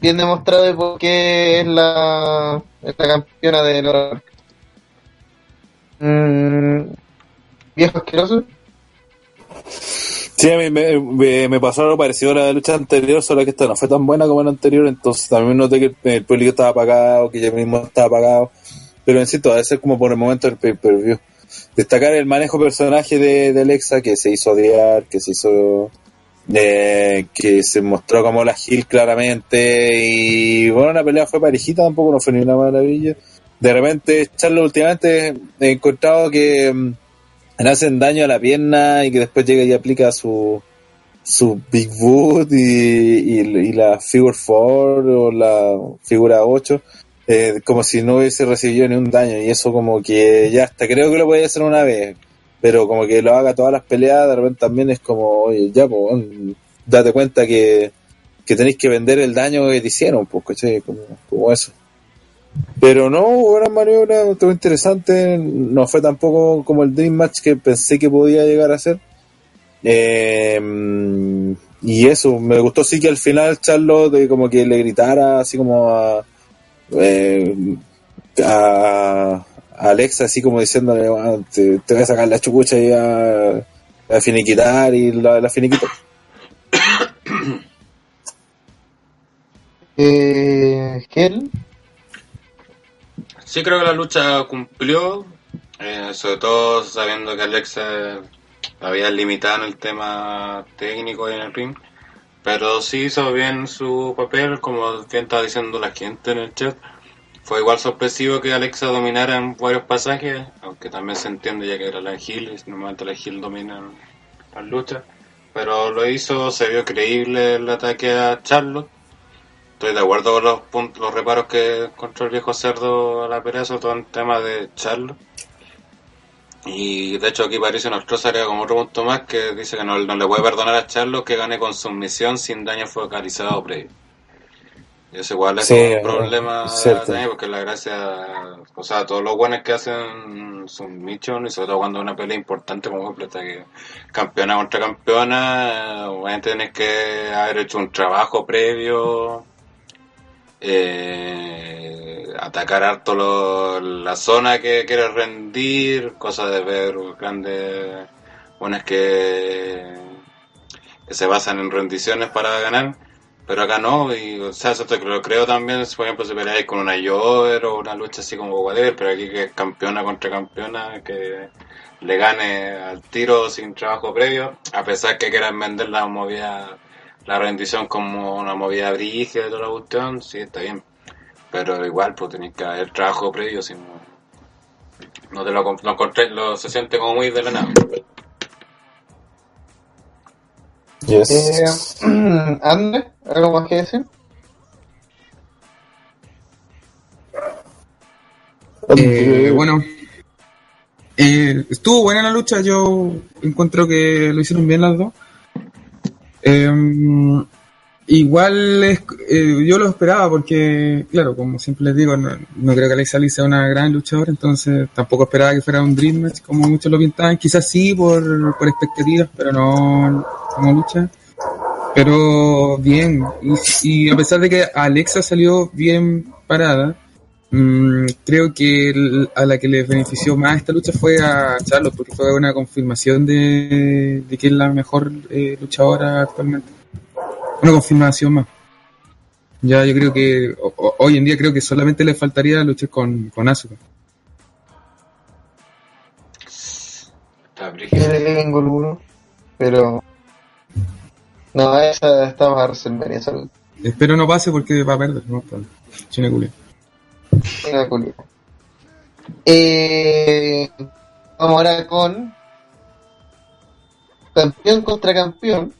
bien demostrado de por qué es la, es la campeona de la mm, viejo asqueroso. Sí, a me, me, me pasó algo parecido a la lucha anterior, solo que esta no fue tan buena como la anterior, entonces también noté que el, público estaba apagado, que yo mismo estaba apagado, pero insisto, debe ser como por el momento del pay-per-view. Destacar el manejo personaje de, de Alexa, que se hizo odiar, que se hizo... eh, que se mostró como la Gil claramente, y bueno, la pelea fue parejita, tampoco no fue ni una maravilla. De repente, Charlo últimamente he encontrado que... mm, le hacen daño a la pierna y que después llega y aplica su su Big Boot y, y, la Figure 4 o la figura 8 eh, como si no hubiese recibido ni un daño y eso como que ya hasta creo que lo puede hacer una vez pero como que lo haga todas las peleas de repente también es como oye ya pues date cuenta que, que tenéis que vender el daño que te hicieron pues ¿cachai? como, como eso pero no, buena maniobra, estuvo interesante. No fue tampoco como el Dream Match que pensé que podía llegar a ser. Eh, y eso, me gustó sí que al final Charlotte como que le gritara así como a, eh, a, Alexa así como diciéndole, "Bueno, te, te voy a sacar la chucucha y a, a finiquitar y la, finiquitó. Eh, Sí, creo que la lucha cumplió, eh, sobre todo sabiendo que Alexa había limitado en el tema técnico y en el ring, pero sí hizo bien su papel, como bien estaba diciendo la gente en el chat. Fue igual sorpresivo que Alexa dominara en varios pasajes, aunque también se entiende ya que era la Hill, y normalmente la Hill domina las luchas, pero lo hizo, se vio creíble el ataque a Charlotte. Estoy de acuerdo con los puntos, los reparos que encontró el viejo cerdo a la pelea, sobre todo en tema de Charlo. Y de hecho aquí Patricio Nostroza agrega como otro punto más que dice que no, no le puede perdonar a Charlo que gane con sumisión sin daño focalizado previo. Y eso igual es Sí, un problema también porque la gracia, o sea, todos los buenos que hacen submission y sobre todo cuando es una pelea importante como ejemplo que campeona contra campeona, eh, obviamente tienes que haber hecho un trabajo previo eh, atacar harto la zona que quieres rendir, cosas de ver grandes buenas que, se basan en rendiciones para ganar, pero acá no, y o sea, eso te lo creo también, si por ejemplo se peleáis con una Jover o una lucha así como whatever, pero aquí que es campeona contra campeona, que le gane al tiro sin trabajo previo, a pesar que quieran vender la movida la rendición como una movida brígida de toda la cuestión, sí, está bien. Pero igual, pues tenéis que haber trabajo previo, si no, no te lo, lo, encontré- lo se siente como muy de la nada. Yes. eh, André, ¿algo más que decir? Eh, bueno, eh, estuvo buena la lucha, yo encuentro que lo hicieron bien las dos. Eh, igual es- eh, yo lo esperaba porque, claro, como siempre les digo, no, creo que Alexa Bliss sea una gran luchadora, entonces tampoco esperaba que fuera un Dream Match como muchos lo pintaban, quizás sí por, por expectativas, pero no como lucha. Pero bien, y a pesar de que Alexa salió bien parada, Mm, creo que el- a la que le benefició más esta lucha fue a Charlotte, porque fue una confirmación de, de que es la mejor eh, luchadora actualmente. Una confirmación más. Ya yo creo que o- o- hoy en día creo que solamente le faltaría luchar con, con Asuka. Está Yo pero. No, esa estaba a WrestleMania, esa Espero no pase porque va a perder, ¿no? Pues, Eh, vamos ahora con campeón contra campeón,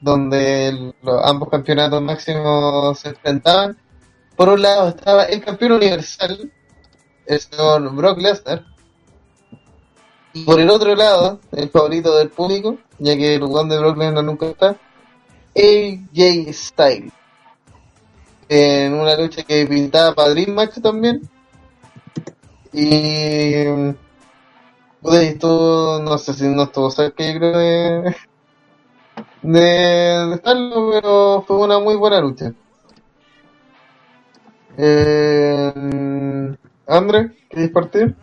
donde los, ambos campeonatos máximos se enfrentaban. Por un lado estaba el campeón universal, el señor Brock Lesnar, y por el otro lado, el favorito del público, ya que el one de Brock Lesnar nunca está, AJ Styles en una lucha que pintaba para Dream Match también. Y. Pude, estuvo, no sé si no estuvo cerca, yo creo, de. de, estarlo, pero fue una muy buena lucha. Eh, André, ¿quieres partir?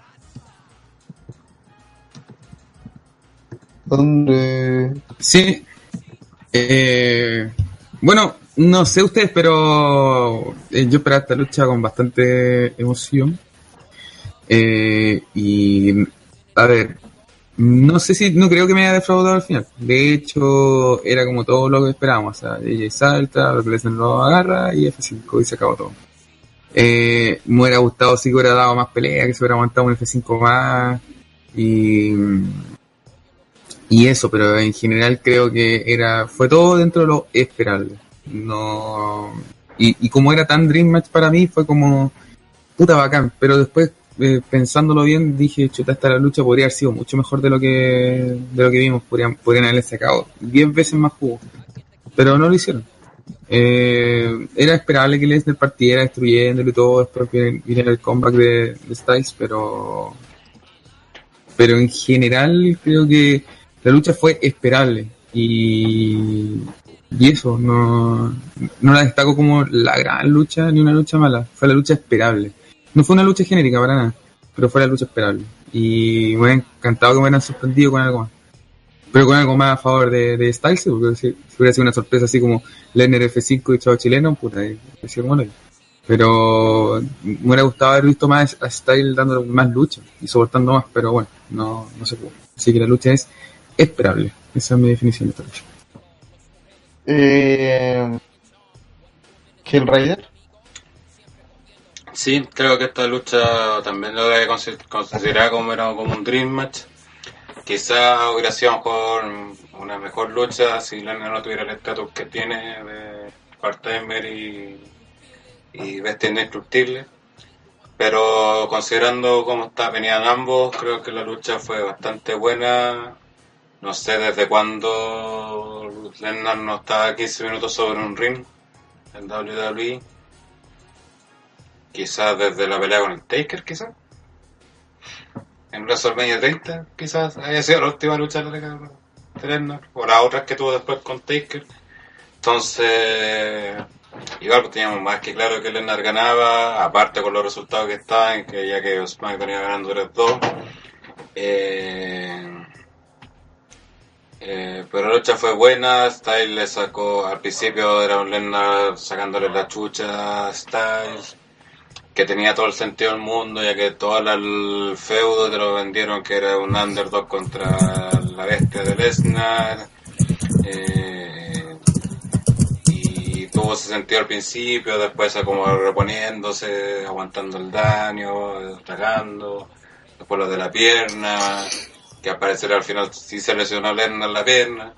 André. Sí. Eh, bueno, no sé ustedes, pero eh, yo esperaba esta lucha con bastante emoción. Eh, y, a ver, no sé si, no creo que me haya defraudado al final. De hecho, era como todo lo que esperábamos. O sea, ella salta, Lesnar lo agarra y F5 y se acabó todo. Eh, me hubiera gustado si hubiera dado más pelea, que se hubiera aguantado un F5 más. Y, y eso, pero en general creo que era fue todo dentro de lo esperable. No y, como era tan Dream Match para mí fue como puta bacán, pero después eh, pensándolo bien dije, chuta, esta la lucha podría haber sido mucho mejor de lo que de lo que vimos, podrían podrían haberle sacado 10 veces más jugo. Pero no lo hicieron. Eh, era esperable que Lesnar partiera destruyéndolo y todo, después viniera el comeback de, de Styles, pero pero en general creo que la lucha fue esperable y, y eso, no, no la destaco como la gran lucha ni una lucha mala, fue la lucha esperable. No fue una lucha genérica para nada, pero fue la lucha esperable. Y me hubiera encantado que me hubieran sorprendido con algo más. Pero con algo más a favor de, de Styles, porque si, hubiera sido una sorpresa así como Lenner F5 y Chavo Chileno, puta, hubiera sido bueno. Pero me hubiera gustado haber visto más a Styles dando más lucha y soportando más, pero bueno, no, no se pudo. Así que la lucha es esperable. Esa es mi definición de esta lucha. Eh, Rider. Sí, creo que esta lucha también lo debe consi- considerar como, un Dream Match. Quizá hubiera sido mejor una mejor lucha si Lana no tuviera el estatus que tiene de part-timer y, y bestia indestructible. Pero considerando cómo está, venían ambos, creo que la lucha fue bastante buena. No sé desde cuándo Lennar no estaba 15 minutos sobre un ring en WWE. Quizás desde la pelea con el Taker, quizás. En WrestleMania 30, quizás haya sido la última lucha de de Lennar. O las otras que tuvo después con Taker. Entonces, igual pues, teníamos más que claro que Lennar ganaba, aparte con los resultados que estaban, que ya que SmackDown iba ganando 3-2. Eh, eh, pero la lucha fue buena, Styles le sacó, al principio era un Lennar sacándole la chucha a Styles, que tenía todo el sentido del mundo, ya que todo el feudo te lo vendieron que era un underdog contra la bestia de Lesnar. Eh, y tuvo ese sentido al principio, después como reponiéndose, aguantando el daño, atacando, después lo de la pierna, que al parecer al final sí se lesionó Lesnar la pierna,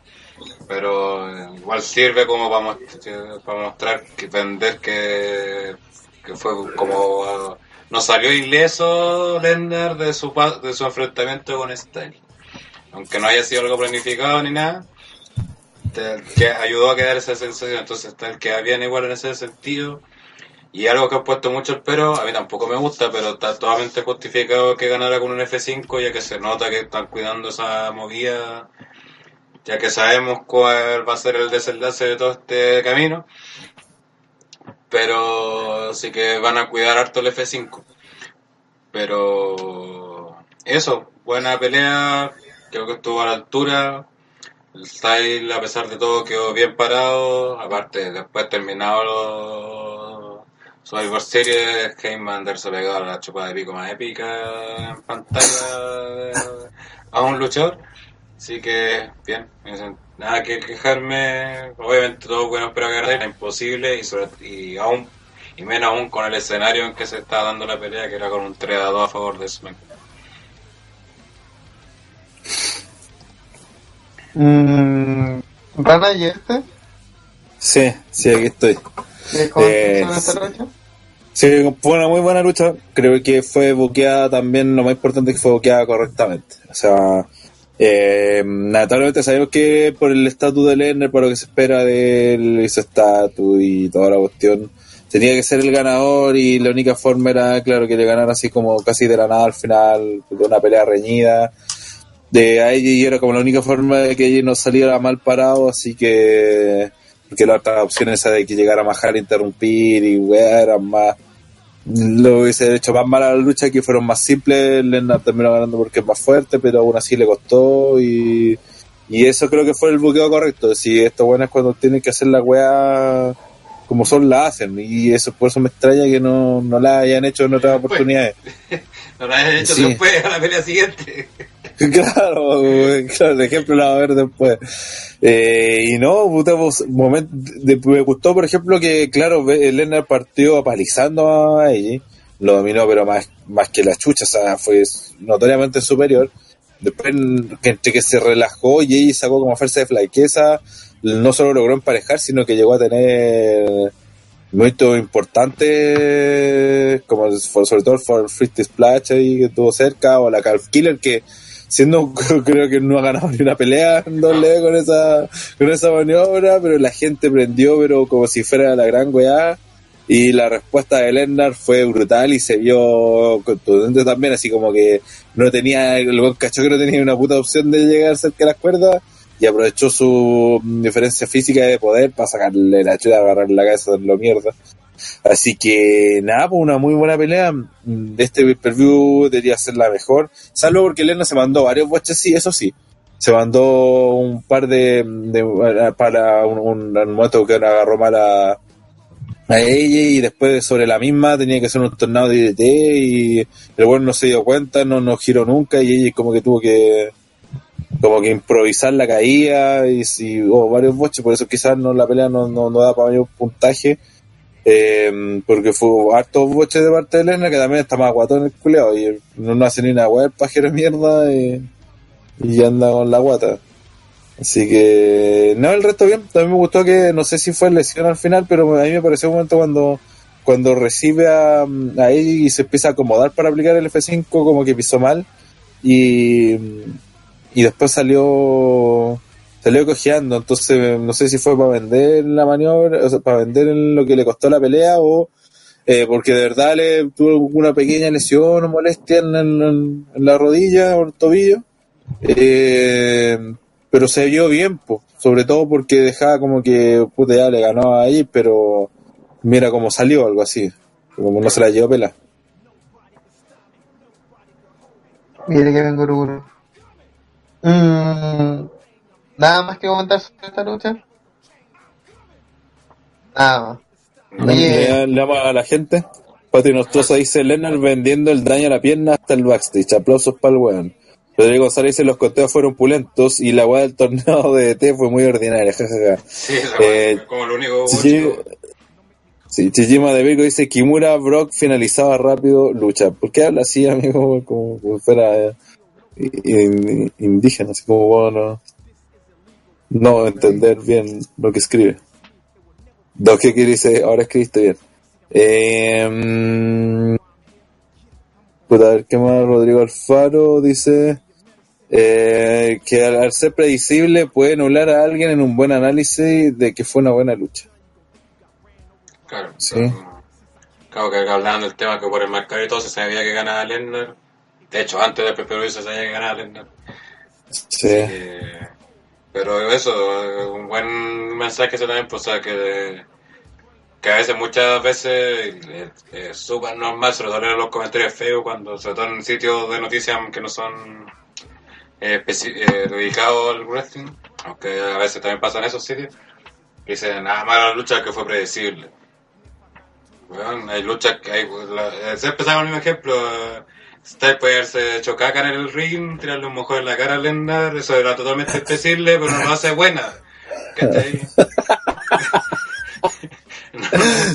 pero igual sirve como para, most- para mostrar que vender que, que fue como no salió ileso Lesnar de su de su enfrentamiento con Styles, aunque no haya sido algo planificado ni nada que ayudó a quedar esa sensación, entonces Styles queda bien igual en ese sentido. Y algo que han puesto mucho el pero, a mí tampoco me gusta, pero está totalmente justificado que ganara con un F5, ya que se nota que están cuidando esa movida, ya que sabemos cuál va a ser el desenlace de todo este camino. Pero sí que van a cuidar harto el F5. Pero eso, buena pelea, creo que estuvo a la altura. El style, a pesar de todo, quedó bien parado. Aparte, después terminado los Survivor Series, Heyman se pegado la chupada de pico más épica en pantalla a un luchador. Así que, bien, nada que quejarme. Obviamente, todo bueno, pero que era imposible y, sobre, y aún y menos aún con el escenario en que se estaba dando la pelea, que era con un 3 a 2 a favor de SmackDown. Mm, ¿Rana y este? Sí, sí, aquí estoy. ¿Qué cómo Eh, esta lucha? Sí, fue una muy buena lucha. Creo que fue boqueada también, lo más importante es que fue boqueada correctamente. O sea, eh, naturalmente sabemos que por el estatus de Lerner, por lo que se espera de él, y su estatus y toda la cuestión, tenía que ser el ganador y la única forma era, claro, que le ganara así como casi de la nada al final, de una pelea reñida. De ahí y era como la única forma de que ella no saliera mal parado, así que porque la otra opción esa de que llegara Mahal a interrumpir y weá eran más lo hubiese hecho más mala la lucha que fueron más simples Lennart terminó ganando porque es más fuerte pero aún así le costó y, y eso creo que fue el buqueo correcto si esto bueno es cuando tienen que hacer la weá como son la hacen y eso por eso me extraña que no, no la hayan hecho en otras oportunidades No lo hayan hecho Sí. después a la pelea siguiente. claro, claro, el ejemplo lo va a ver después. Eh, y no, puta, pues, me gustó, por ejemplo, que, claro, Lennart partió apalizando a ella, lo dominó, pero más, más que la chucha, o sea, fue notoriamente superior. Después, entre que se relajó y ella sacó como fuerza de flaqueza, no solo logró emparejar, sino que llegó a tener momentos importantes, como sobre todo el Free Splash ahí que estuvo cerca, o la Calf Killer que siendo creo que no ha ganado ni una pelea en doble con esa con esa maniobra, pero la gente prendió pero como si fuera la gran weá y la respuesta de Lennart fue brutal y se vio contundente también, así como que no tenía, el buen cachó que no tenía una puta opción de llegar cerca de las cuerdas y aprovechó su mm, diferencia física de poder para sacarle la chuda, agarrar la cabeza de lo mierda. Así que nada, pues una muy buena pelea. De este pay-per-view debería ser la mejor. Salvo porque Lena se mandó varios boches, sí, eso sí. Se mandó un par de, para un, un, momento que agarró mal a, ella y después sobre la misma tenía que hacer un tornado de DDT y el bueno no se dio cuenta, no, no giró nunca y ella como que tuvo que como que improvisar la caída y si hubo varios boches, por eso quizás no la pelea no, no, no da para mayor puntaje. Eh, porque fue hartos boches de parte de Lerner que también está más guatón el culeado y no, hace ni una weá el pajero mierda y, anda con la guata. Así que, no, el resto bien. También me gustó que, no sé si fue lesión al final, pero a mí me pareció un momento cuando, cuando recibe a, a ella y se empieza a acomodar para aplicar el F5, como que pisó mal. Y, y después salió, salió cojeando. Entonces, no sé si fue para vender la maniobra, o sea, para vender lo que le costó la pelea o eh, porque de verdad le tuvo una pequeña lesión o molestia en, la rodilla o el tobillo. Eh, pero se vio bien, po. sobre todo porque dejaba como que puta ya le ganó ahí, pero mira cómo salió, algo así, como no se la llevó pela. Mire que vengo Guruguru. Mm, Nada más que comentar sobre esta lucha. Nada más. Oye, Le, a la gente. Pati Nostroza dice Lennart vendiendo el daño a la pierna hasta el backstage. Aplausos para el weón. Rodrigo González dice los conteos fueron pulentos y la weá del torneo de DT fue muy ordinaria. jajaja. Sí, Eh, como lo único. Sí, Chichima de Virgo dice Kimura Brock finalizaba rápido lucha. ¿Por qué habla así, amigo? Como si fuera eh, in- indígena, así como bueno, no entender bien lo que escribe. Doc que dice, ahora escribiste bien. Eh, puta, a ver, ¿qué más? Rodrigo Alfaro dice eh, que al, ser predecible puede anular a alguien en un buen análisis de que fue una buena lucha. Claro, Sí. claro. Claro que hablaban del tema que por el marcador y todo se sabía que ganaba Lennar. De hecho, antes del PPV se sabía que ganaba Lennar. Sí. Eh, pero eso, un buen mensaje también, pues, o sea, que, que a veces, muchas veces, es súper normal, sobre todo leer los comentarios feos, cuando, sobre todo en sitios de noticias que no son eh, eh, dedicados al wrestling, aunque a veces también pasan esos sitios, dicen, nada más la lucha que fue predecible. Bueno, hay luchas que hay, eh, siempre saco el mismo ejemplo, Styles puede haberse hecho caca en el ring, tirarle un mojón en la cara a Lennart, eso era totalmente predecible, pero no lo hace buena. ¿Cachai?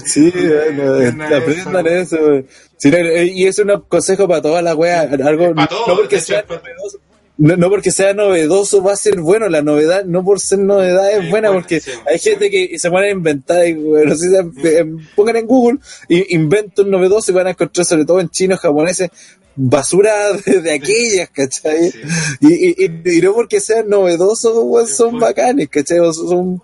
Sí, bueno, Aprendan aprendan eso. güey. Sí, no, eh, y es un consejo para todas las weas. Algo, Para todo, no, porque hecho, sea novedoso, no, no porque sea novedoso va a ser bueno. La novedad, no por ser novedad, es Sí, buena. bueno, porque sí, hay gente que se pone a inventar. Y, güey, no sé si- eh, pongan en Google, y invento un novedoso y van a encontrar, sobre todo en chinos, japoneses, basura de, de aquellas, ¿cachai? Sí. Y, y, y- y no porque sean novedosos, güey, son pues. bacanes, ¿cachai? O son,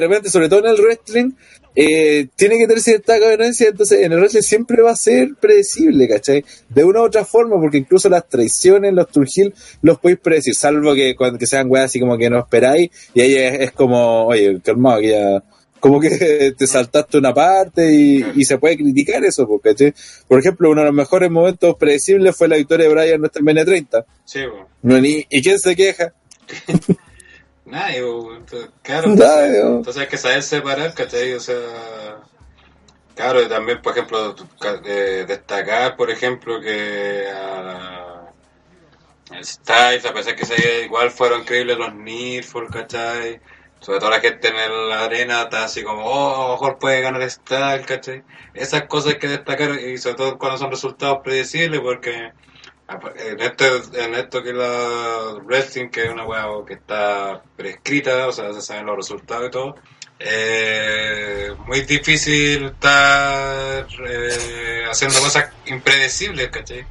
repente, sobre todo en el wrestling, eh, tiene que tener cierta coherencia, entonces en el wrestling siempre va a ser predecible, ¿cachai? De una u otra forma, porque incluso las traiciones, los turgil, los podéis predecir, salvo que cuando que sean weas así como que no esperáis, y ahí es, es como, oye, calmado, que ya, como que te saltaste una parte y, y se puede criticar eso, ¿cachai? Por ejemplo, uno de los mejores momentos predecibles fue la victoria de Brian en nuestra MN30. Sí. No, ni- ¿Y quién se queja? Nadie, claro. Nadie, Entonces, hay que saber separar, ¿cachai? O sea, claro, y también, por ejemplo, eh, destacar, por ejemplo, que a el Styles, a pesar que se igual fueron increíbles los Needful, ¿cachai? Sobre todo la gente en la arena está así como, oh, a lo mejor puede ganar Styles, ¿cachai? Esas cosas hay que destacar, y sobre todo cuando son resultados predecibles, porque en esto, en esto que es la wrestling, que es una weá que está prescrita, o sea, se saben los resultados y todo, eh, muy difícil estar eh, haciendo cosas impredecibles, ¿cachai?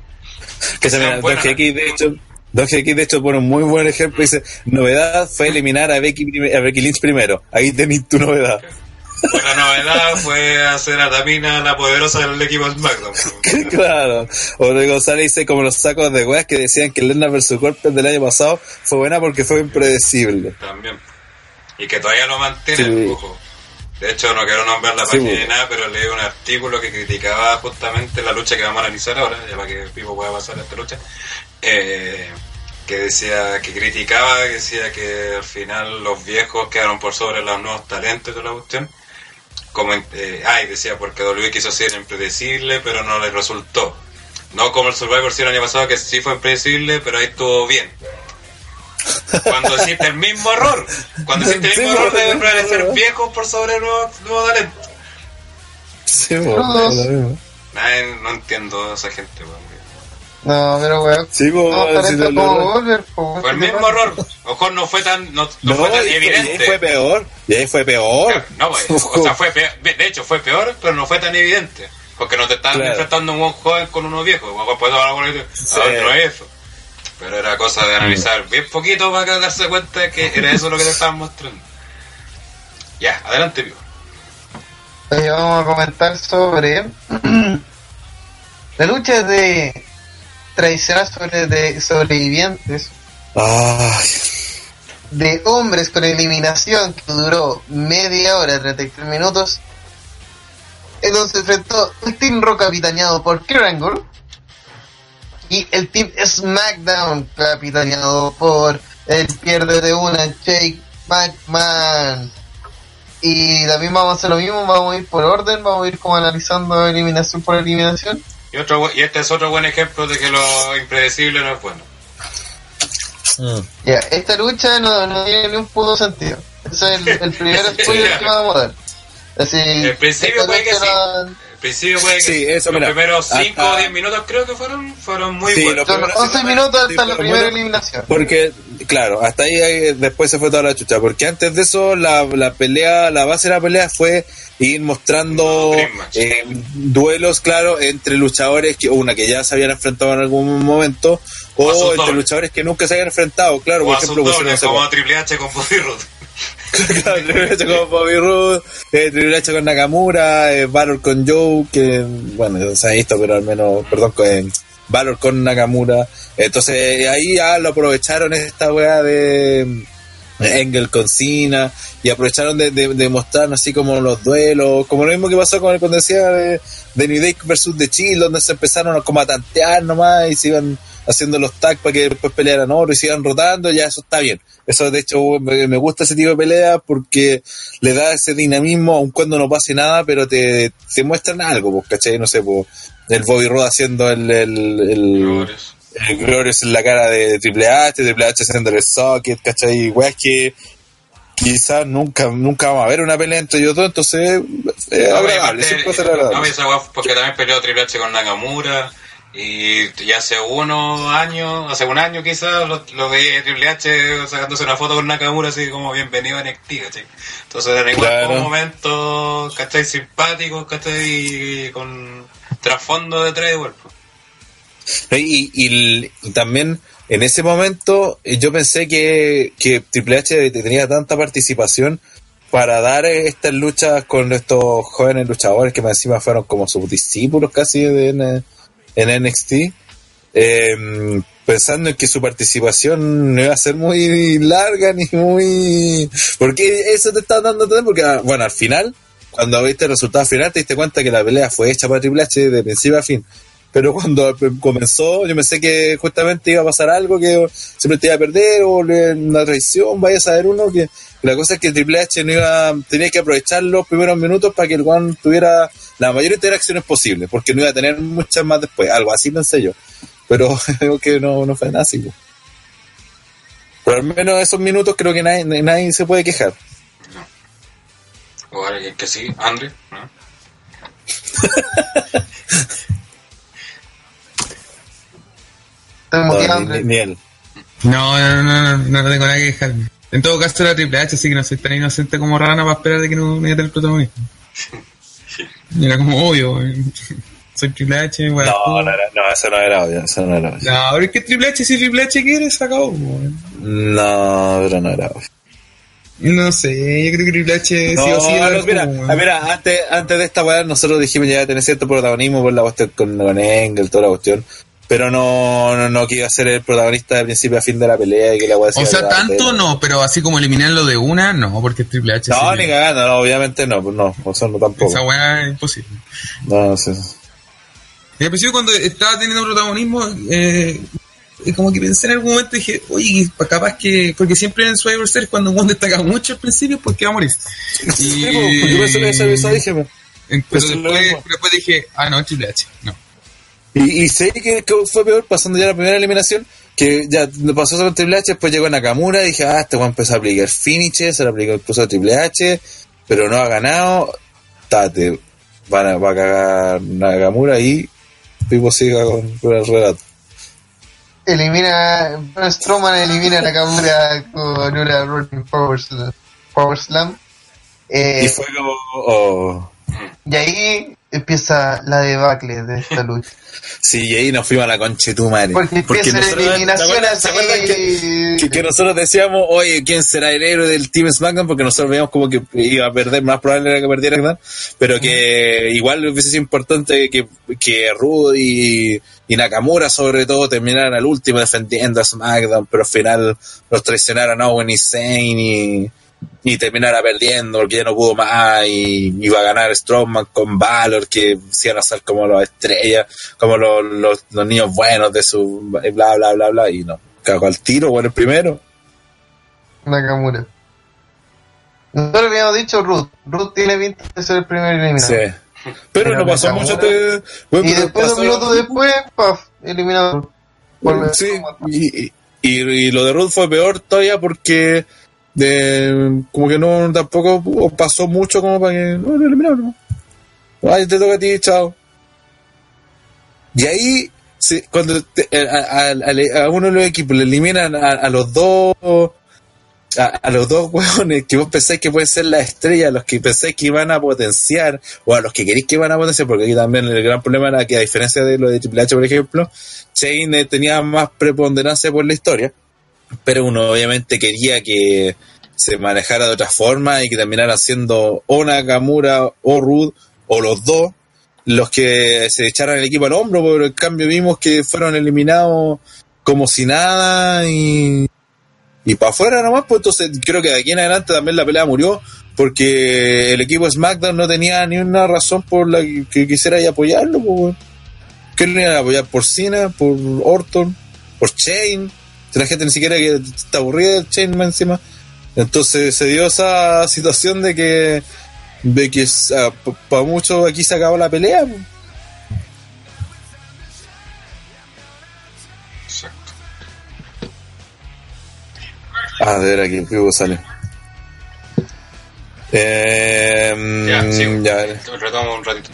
Que se me buenas. GX, de hecho, Don GX, de hecho, pone un muy buen ejemplo. Dice: Novedad fue eliminar a Becky, a Becky Lynch primero. Ahí tenés tu novedad. La novedad fue hacer a Tamina la poderosa del equipo SmackDown. claro. Rodrigo González dice: Como los sacos de weas que decían que Lena vs. Corpus del año pasado fue buena porque fue impredecible. También. Y que todavía lo mantiene, Sí. ojo. De hecho, no quiero nombrar la Sí, página ni nada, pero leí un artículo que criticaba justamente la lucha que vamos a analizar ahora, ya para que Pipo pueda pasar a esta lucha. Eh, que decía, que criticaba, que decía que al final los viejos quedaron por sobre los nuevos talentos de la cuestión. Como, en- eh, ah, y decía porque W quiso ser impredecible, pero no le resultó. No como el Survivor Series el año pasado, que sí fue impredecible, pero ahí estuvo bien. Cuando hiciste el mismo error, cuando hiciste el Sí, mismo error de prevalecer bueno. viejos por sobre nuevos nuevos talentos. Sí, po, es lo mismo. Nadie- no entiendo a esa gente, weón. No, pero weón. Sí, po, No, si Volver, po, Fue el ¿qué mismo error. A lo mejor no fue tan, no, no No, fue tan y, fue- y evidente. ahí fue peor. Y ahí fue peor. No, pues, o sea, fue peor. De hecho, fue peor, pero no fue tan evidente. Porque no te estaban Claro. enfrentando un buen joven con uno viejo. Pues, ahora, ahora no es eso. Pero era cosa de analizar bien poquito para darse cuenta de que era eso lo que te estaban mostrando. Ya, adelante, Pipo. Hoy vamos a comentar sobre la lucha de tradicional sobre de sobrevivientes Ay, de hombres con eliminación que duró media hora, 33 minutos, en donde se enfrentó el Team Raw capitaneado por Kurt Angle y el Team SmackDown capitaneado por el pierde de una Jake McMahon. Y también vamos a hacer lo mismo, vamos a ir por orden, vamos a ir como analizando eliminación por eliminación. Y, otro, y este es otro buen ejemplo de que lo impredecible no es bueno. mm. Ya, esta lucha no, no tiene ni un puto sentido. Ese es el, el primer spoiler que vamos a dar. Así, El principio puede que lucha sí. No- Al principio puede que Sí, eso, los mira, primeros 5 o hasta- 10 minutos creo que fueron, fueron muy Sí, buenos. los Son primeros 11 sí, minutos sí, hasta la primera bueno, eliminación. Porque, claro, hasta ahí, después se fue toda la chucha. Porque antes de eso, la, la pelea, la base de la pelea fue ir mostrando eh, duelos, claro, entre luchadores, que una que ya se habían enfrentado en algún momento, O entre dobles. luchadores que nunca se habían enfrentado, claro, O por ejemplo, no sé, como Triple H con Bobby Roode. Con Bobby Roode, eh, con Nakamura, eh, Valor con Joe, que bueno, se ha visto, pero al menos, perdón, con Valor con Nakamura. Entonces eh, ahí ya lo aprovecharon esta weá de mm, Engel con Cena y aprovecharon de, de, de mostrar así como los duelos, como lo mismo que pasó con el cuando decía de, de New Day versus The Chill, donde se empezaron como a tantear nomás y se iban haciendo los tags para que después pelearan oro y se iban rotando, ya eso está bien. Eso de hecho me, me gusta ese tipo de pelea porque le da ese dinamismo aun cuando no pase nada, pero te, te muestran algo, pues, ¿cachai? No sé, pues, el Bobby Roode haciendo el, el, el, Glorious. el Glorious en la cara de Triple H, Triple H haciéndole el socket, ¿cachai? Weas que quizás nunca, nunca vamos a ver una pelea entre ellos dos, entonces es No, agradable, siempre va a ser no, agradable. esa weá porque también peleó Triple H con Nakamura. Y ya hace unos años, hace un año quizás, lo, lo veía Triple H sacándose una foto con Nakamura, así como bienvenido a NXT, ¿cachai? Entonces eran igual Claro. como momentos, ¿cachai? Simpáticos, ¿cachai? Y con trasfondo de tres igual. pues. Y, y- y también en ese momento eh, yo pensé que, que Triple H tenía tanta participación para dar estas luchas con estos jóvenes luchadores que más encima fueron como sus discípulos casi de, en NXT, eh, pensando en que su participación no iba a ser muy larga ni muy... Porque eso te está dando entender, porque ah, bueno, al final, cuando viste el resultado final te diste cuenta que la pelea fue hecha para Triple H de principio a fin. Pero cuando comenzó, yo pensé que justamente iba a pasar algo que siempre te iba a perder o una traición, vaya a saber uno que la cosa es que Triple H no iba, tenía que aprovechar los primeros minutos para que el One tuviera la mayor interacciones posible, porque no iba a tener muchas más después, algo así pensé yo. Pero creo que no, no fue nada así. pues. Pero al menos esos minutos creo que nadie, nadie se puede quejar. O alguien que sí, Andre, ¿no? No, motivando. ni, ni él. No, no, no, no, no, no tengo nada que quejarme. En todo caso era Triple H, así que no soy tan inocente como Rana para esperar de que no me el protagonismo. Era como obvio, soy Triple H, weón. No, no, era- no, eso no era obvio, eso no era obvio. No, pero es que Triple H, si Triple H quiere, se acabó. No, pero no era obvio. No sé, yo creo que Triple H sí No, o sí no, mira, como, ah, mira, antes, antes de esta weá nosotros dijimos ya tener cierto protagonismo por la cuestión con, con Engel, toda la cuestión. Pero no, no, no que iba a ser el protagonista de principio a fin de la pelea y que la O sea, tanto no, pero así como eliminarlo de una, no, porque es Triple H. No, ni cagando, no, obviamente no, pues no, o sea, no tampoco. Esa weá es imposible. No, no sé. Y al principio cuando estaba teniendo protagonismo, eh, como que pensé en algún momento y dije, oye, capaz que, porque siempre en Survivor Series cuando uno destaca mucho al principio, porque va a morir. Sí, pues, por eso le- eso- eso dije, pues. Pero después, después dije, ah, no, Triple H, no. Y, y sé que, que fue peor pasando ya la primera eliminación, que ya pasó sobre Triple H, después llegó Nakamura y dije, ah, este weón empezó a aplicar finishes, se lo aplicó incluso a Triple H, pero no ha ganado, tate, van a, va a cagar Nakamura y Pipo siga con, con el relato. Elimina, Braun Strowman elimina a Nakamura con una Rolling Power Slam. Power Slam. Eh, Y fue como, oh. y ahí empieza la debacle de esta lucha. Sí, y ahí nos fuimos a la concha de tu madre. Porque empieza la nosotros- eliminación ¿te acuerdas- así. que, que, que nosotros decíamos, oye, ¿quién será el héroe del Team SmackDown? Porque nosotros veíamos como que iba a perder, más probable era que perdiera, ¿verdad? Pero que igual hubiese sido importante que, que Rudy y Nakamura, sobre todo, terminaran al último defendiendo a SmackDown, pero al final los traicionaron Owen y Zayn y, y terminara perdiendo porque ya no pudo más y iba a ganar Strowman con Valor que se iban a ser como las estrellas como los, los, los niños buenos de su bla bla bla bla y no cagó al tiro bueno el primero Nakamura. Nosotros habíamos dicho Ruth. Ruth tiene pinta de ser el primer eliminado. sí pero, Pero no pasó Nakamura- mucho te, bueno, Y después, dos minutos después, paf, eliminado. Por- sí y, y, y lo de Ruth fue peor todavía porque de, como que no tampoco pasó mucho como para que no lo eliminaron ¿no? ay te toca a ti chao y ahí cuando a, uno de los equipos le eliminan a, los dos a, los dos hueones que vos pensáis que pueden ser la estrella, los que pensáis que iban a potenciar, o a los que queréis que iban a potenciar, porque aquí también el gran problema era que a diferencia de lo de Triple H, por ejemplo, Shane eh, tenía más preponderancia por la historia, pero uno obviamente quería que se manejara de otra forma y que terminara siendo o Nakamura o Rude, o los dos, los que se echaran el equipo al hombro, pero en cambio vimos que fueron eliminados como si nada y y para afuera nomás, pues entonces creo que de aquí en adelante también la pelea murió porque el equipo SmackDown no tenía ni una razón por la que, quisiera apoyarlo. Pues, weón. ¿Qué lo iban a apoyar? ¿Por Cena? ¿Por Orton? ¿Por Shane? Si la gente ni siquiera que está aburrida del Shane más encima. Entonces se dio esa situación de que de que para mucho aquí se acabó la pelea. Exacto. A ver, aquí el vivo sale. Eh, Ya, sí. ya, Retomo un ratito.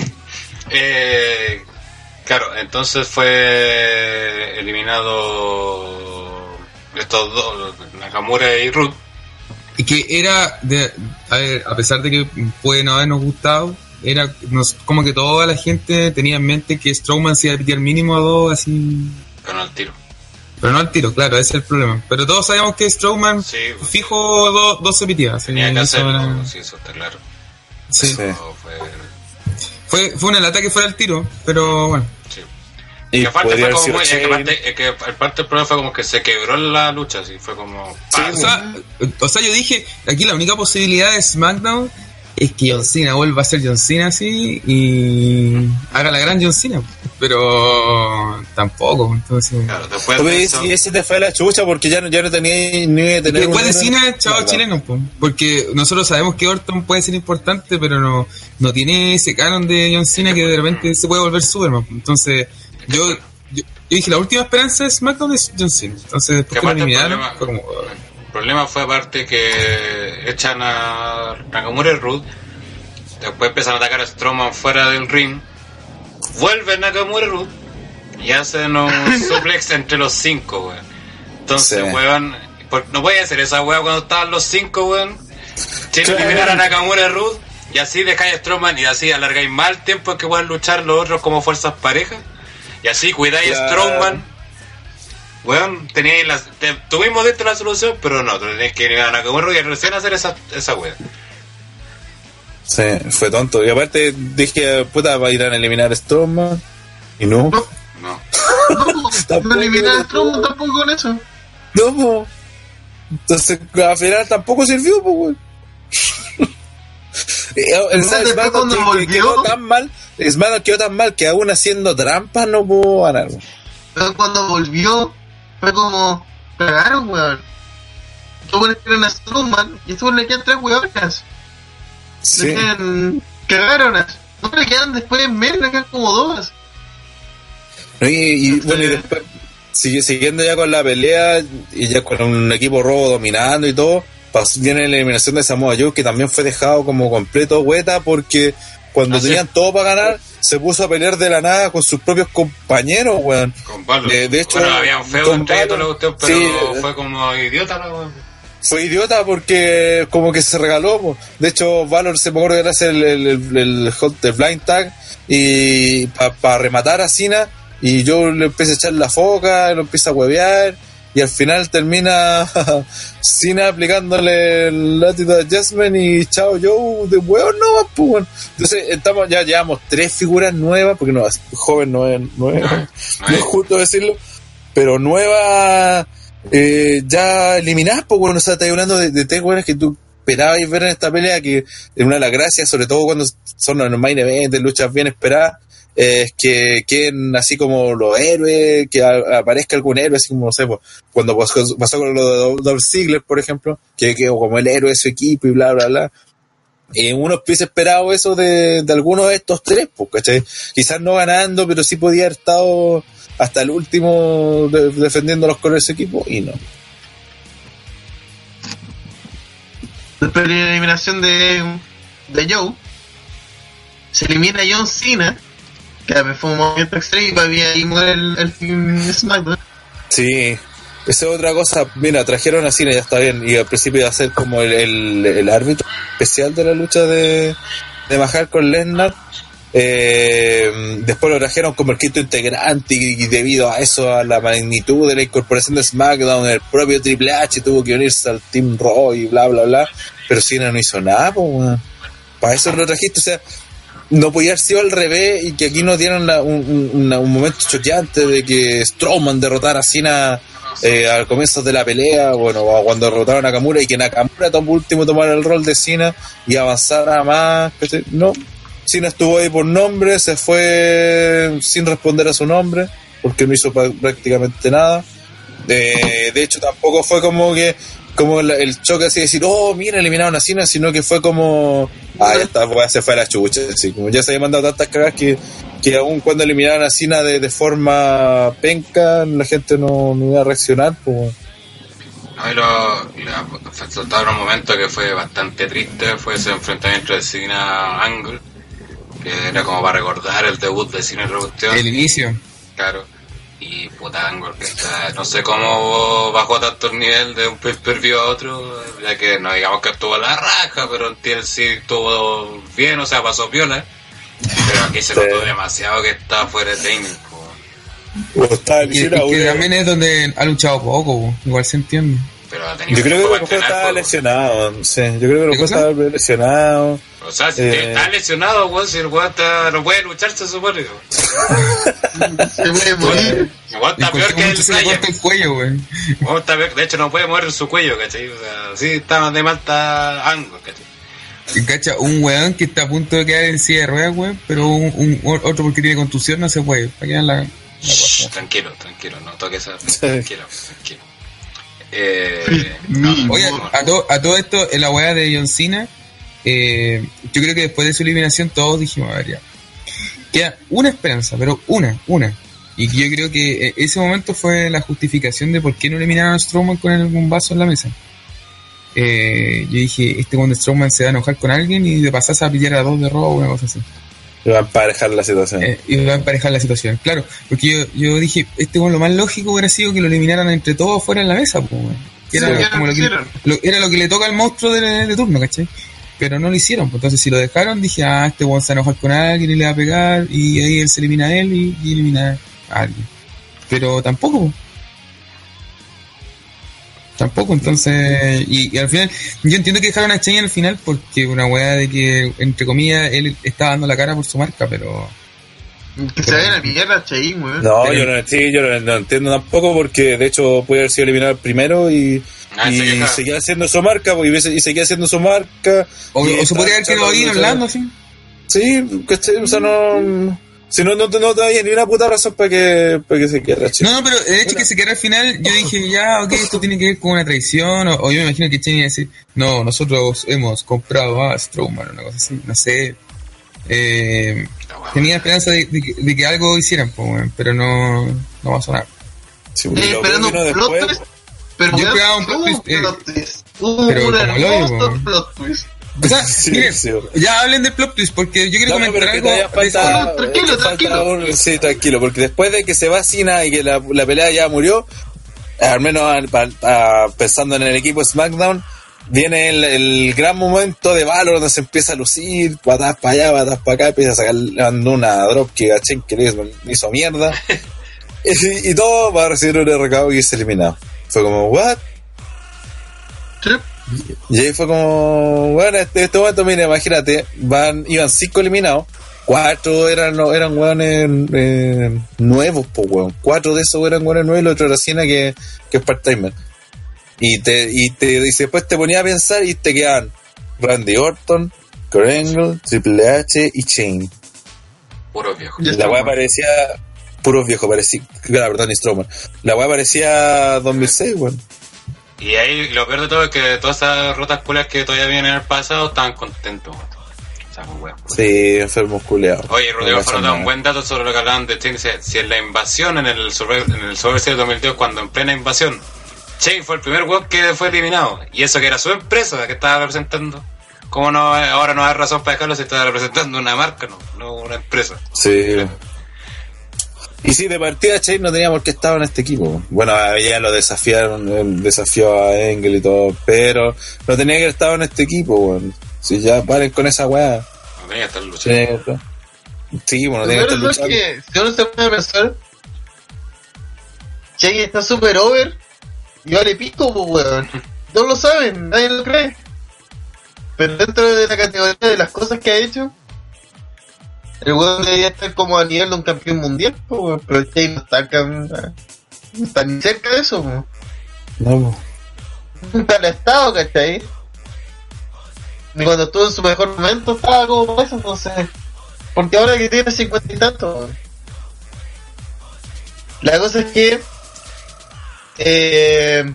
eh, claro, entonces fue eliminado estos dos, Nakamura y Ruth. Y que era, de, a ver, a pesar de que puede no habernos gustado, era nos, como que toda la gente tenía en mente que Strowman se iba a pitear mínimo a dos, así. Con el tiro. Pero no al tiro, claro, ese es el problema. Pero todos sabíamos que Strowman Sí, pues, fijo dos, dos se pitía. tenía que hacerlo, sí, eso está claro. Sí. Eso fue, Fue, fue una lata que fuera al tiro, pero bueno. sí. Y Y aparte fue como muy, es que Shane. aparte, es que aparte del problema fue como que se quebró la lucha, así fue como Sí, o, sea, o sea, yo dije, aquí la única posibilidad de SmackDown es que John Cena vuelva a ser John Cena así y haga la gran John Cena. Pero tampoco, entonces... Claro, después de Oye, eso, y ese te fue la chucha porque ya no, ya no tenía ni de tener Después de un- Cena, chao Claro. chileno, po. porque nosotros sabemos que Orton puede ser importante, pero no, no tiene ese canon de John Cena que de repente se puede volver Superman. po. Entonces, yo, yo, yo dije, la última esperanza de SmackDown es John Cena. Entonces, después que lo eliminaron, fue como... problema fue aparte que echan a Nakamura y Ruth, después empiezan a atacar a Strowman fuera del ring, vuelve Nakamura y Ruth y hacen un suplex entre los cinco, weón. Entonces, Sí. weón, no podía hacer esa weón cuando estaban los cinco, weón. Sin Claro. eliminar a Nakamura y Ruth, y así dejáis a Strowman y así alargáis el tiempo que puedan luchar los otros como fuerzas parejas. Y así cuidáis a. Strowman. Weón, teníais la, te- tuvimos dentro la solución, pero no, tú tenías que eliminar a Nakamura y recién hacer esa, esa weón. Sí, fue tonto. Y aparte dije, puta, va a ir a eliminar a Strowman. Y no. No. No, Tampoco no eliminar Strowman tampoco con eso. No, po. Entonces, al final tampoco sirvió, pues, weón. Eh, El No, SmackDown cuando que- que volvió- quedó tan mal, SmackDown quedó tan mal que aún haciendo trampas no pudo ganar. Pero cuando volvió, fue como, cagaron, weón. Tú pones a Strowman y tú le quedan tres weonas. Sí. Le quedan, cagaron. No le quedan después en medio, le quedan como dos. Y, y, bueno, y después, sigue, siguiendo ya con la pelea, y ya con un equipo robo dominando y todo, viene la eliminación de Samoa Joe, que también fue dejado como completo hueta, porque cuando tenían todo para ganar, se puso a pelear de la nada con sus propios compañeros, weón. Con Valor. De- de hecho, bueno, había un feo entre ellos, pero sí, fue como idiota la weón. Fue idiota porque como que se regaló. po. De hecho, Valor se me acuerdo que era el, el, el, el hot- el blind tag y para rematar a Cena y yo le empecé a echar la foca, lo empieza a huevear y al final termina Cena aplicándole el Latitude Adjustment y chao Joe de huevo no pues bueno. Entonces estamos, ya llevamos tres figuras nuevas, porque no, joven no es, no es, No, justo decirlo, pero nuevas eh, ya eliminadas, pues bueno, o sea, hablando de, de tres weones que tú esperabas ver en esta pelea, que es una de las gracias, sobre todo cuando son los main events, luchas bien esperadas, es que queden así como los héroes, que aparezca algún héroe, así como, no sé, pues, cuando pasó, con lo de Dol- Dolph Ziggler, por ejemplo, que quedó como el héroe de su equipo y bla, bla, bla. Y uno hubiese esperado eso de, de alguno de estos tres, pues, ¿cachai? Quizás no ganando, pero sí podía haber estado hasta el último de- defendiendo los colores de su equipo y no. Después de la eliminación de, de Joe, se elimina John Cena, que también fue un movimiento extraño y ahí muere el, el Team SmackDown. Sí, esa es otra cosa. Mira, trajeron a Cena, ya está bien. Y al principio iba a ser como el, el, el árbitro especial de la lucha de, de Mahal con Lesnar. Eh, después lo trajeron como el quinto integrante y, debido a eso, a la magnitud de la incorporación de SmackDown, el propio Triple H tuvo que unirse al Team Raw y bla, bla, bla. Pero Cena no hizo nada, pues, weón. Para eso lo trajiste, o sea, no podía haber sido al revés y que aquí nos dieran la- un, un- momento choqueante de que Strowman derrotara a Cena eh, al comienzo de la pelea, bueno, cuando derrotaron a Nakamura y que Nakamura tomó último tomara el rol de Cena y avanzara más. No, Cena estuvo ahí por nombre, se fue sin responder a su nombre, porque no hizo prácticamente nada. Eh, de hecho, tampoco fue como que como el, el choque así de decir, oh, mira, eliminaron a Cena, sino que fue como, ah, ya está, pues, se fue a la chucha. Así, como ya se había mandado tantas cagas que, que aún cuando eliminaron a Cena de, de forma penca, la gente no, no iba a reaccionar. Pues. A mí lo, faltaba un momento que fue bastante triste, fue ese enfrentamiento de Cena Angle, que era como para recordar el debut de Cena en la El inicio. claro. Y puta Angle, que está, no sé cómo bajó tanto el nivel de un pay-per-view a otro, ya que no digamos que estuvo a la raja, pero en TLC estuvo bien, o sea, pasó piola. Pero aquí se Sí. notó demasiado que está fuera de timing. po. O estaba Y, que también es donde ha luchado poco, po. igual se entiende. Pero ha tenido Yo creo que mejor estaba entrenar, po. lesionado. Sí, yo creo que a lo ¿Qué mejor cosa? estaba lesionado. O sea, si Eh. está lesionado, weón, si el weón está, no puede luchar, se supone. Se puede morir. El weón está peor que el se le Brian. corta el cuello, weón está peor- De hecho, no puede mover su cuello, ¿cachai? O sea, sí, está más de malta ángulo, ¿cachai? Y cacha, un weón que está a punto de quedar en silla de ruedas, güey, pero un, un- otro porque tiene contusión no se puede. Para la, la. Tranquilo, tranquilo, no toques esa. Tranquilo, tranquilo. Eh, Oye, a, to- a todo esto, en la weá de John Cena, eh, yo creo que después de su eliminación todos dijimos, a ver, ya. Queda una esperanza, pero una, una. Y yo creo que eh, ese momento fue la justificación de por qué no eliminaron a Strowman con el bombazo en la mesa. Eh, yo dije, este cuando Strowman se va a enojar con alguien y de pasarse a pillar a dos de robo o una cosa así. Le van a emparejar la situación. Eh, y va a emparejar la situación. Claro, porque yo, yo dije, este bueno, lo más lógico hubiera sido que lo eliminaran entre todos fuera en la mesa, pues, era, Sí, ya como lo lo que, hicieron. lo- era lo que le toca al monstruo de, de turno, ¿cachai? Pero no lo hicieron, pues entonces si lo dejaron, dije, ah, este weón se va a enojar con alguien y le va a pegar, y ahí él se elimina a él y, y elimina a alguien. Pero tampoco, pues. Tampoco, entonces, y, y al final, yo entiendo que dejaron a Chain al final porque una weá de que, entre comillas, él está dando la cara por su marca, pero Que se vayan a mierda, Chain, weón. No, Pero- yo no, sí, yo no, no entiendo tampoco porque de hecho puede haber sido eliminado el primero y, Ah, y seguía haciendo su marca pues, y, seguía haciendo su marca. O, o se podría haber quedado ahí hablando así. Sí, ¿cachai? O sea, no. Si no, no, no te había ni una puta razón para que, para que se quedara No, no, pero el hecho de que se quedara al final, yo dije, ya, ok, esto tiene que ver con una traición, o, o yo me imagino que Chen iba a decir, no, nosotros hemos comprado a Strowman, o una cosa así, no sé. Eh, tenía esperanza de, de que, de que algo hicieran, pues, pero no, no pasó nada. Sí, Estoy y lo esperando después, twist. Pero Yo esperaba un plot hubo twist, eh, plot twist. Pero un como el hoyo, O sea, Sí, miren, sí. ya hablen de plot twist, porque yo quiero No, comentar que algo. eso. falta, No, tranquilo, que tranquilo. un- sí, tranquilo, porque después de que se va Cena y que la, la pelea ya murió, al menos a- pensando en el equipo SmackDown, viene el, el gran momento de Valor donde se empieza a lucir, patas para allá, patas para acá, empieza a sacar una dropkick a Chen que le hizo, mierda. y, y todo va a recibir un RKO y es eliminado. Fue como, ¿what? Y ahí fue como, bueno, este, este momento, mira, imagínate, van, iban cinco eliminados, cuatro eran, no, eran hueones eh, nuevos, pues weón. Cuatro de esos eran hueones nuevos y el otro era Cena que, que es part-timer. Y te, y te, y después te ponía a pensar y te quedaban Randy Orton, Kurt Triple H y Shane. Puro viejo. Ya La weá parecía, puros viejos, parecía, claro, perdón, y Strowman. La weá parecía 2006, weón. Y ahí lo peor de todo es que todas esas rotas culias que todavía vienen en el pasado estaban contentos. O sea. Sí, enfermos culeados. Oye, Rodrigo No Faro cachan da un buen dato sobre lo que hablaban de Chain. Si en la invasión, en el Survivor, en el Survivor Series 2002, cuando en plena invasión, Chain fue el primer weón que fue eliminado. Y eso que era su empresa que estaba representando. ¿Cómo no, ahora no hay razón para dejarlo si estaba representando una marca, no, no una empresa? Sí. Y sí, de partida Chain no tenía por qué estaba en este equipo. Bueno, ya lo desafiaron, él desafió a Engel y todo, pero no tenía que haber estado en este equipo, weón. Si ya paren con esa weá. No tenía que estar luchando. Estar- Sí, bueno, Lo tenía que estar es luchando. que, si uno se a pensar, Che está super over y vale pico, pues, weón. Todos lo saben, nadie lo cree. Pero dentro de la categoría de las cosas que ha hecho, el weón debería estar como a nivel de un campeón mundial. Pero Che no está, no está ni cerca de eso, pues. No, Nunca lo ha estado, ¿cachai? Ni cuando estuvo en su mejor momento estaba como eso, entonces. Porque ahora que tiene cincuenta y tantos. La cosa es que. Eh,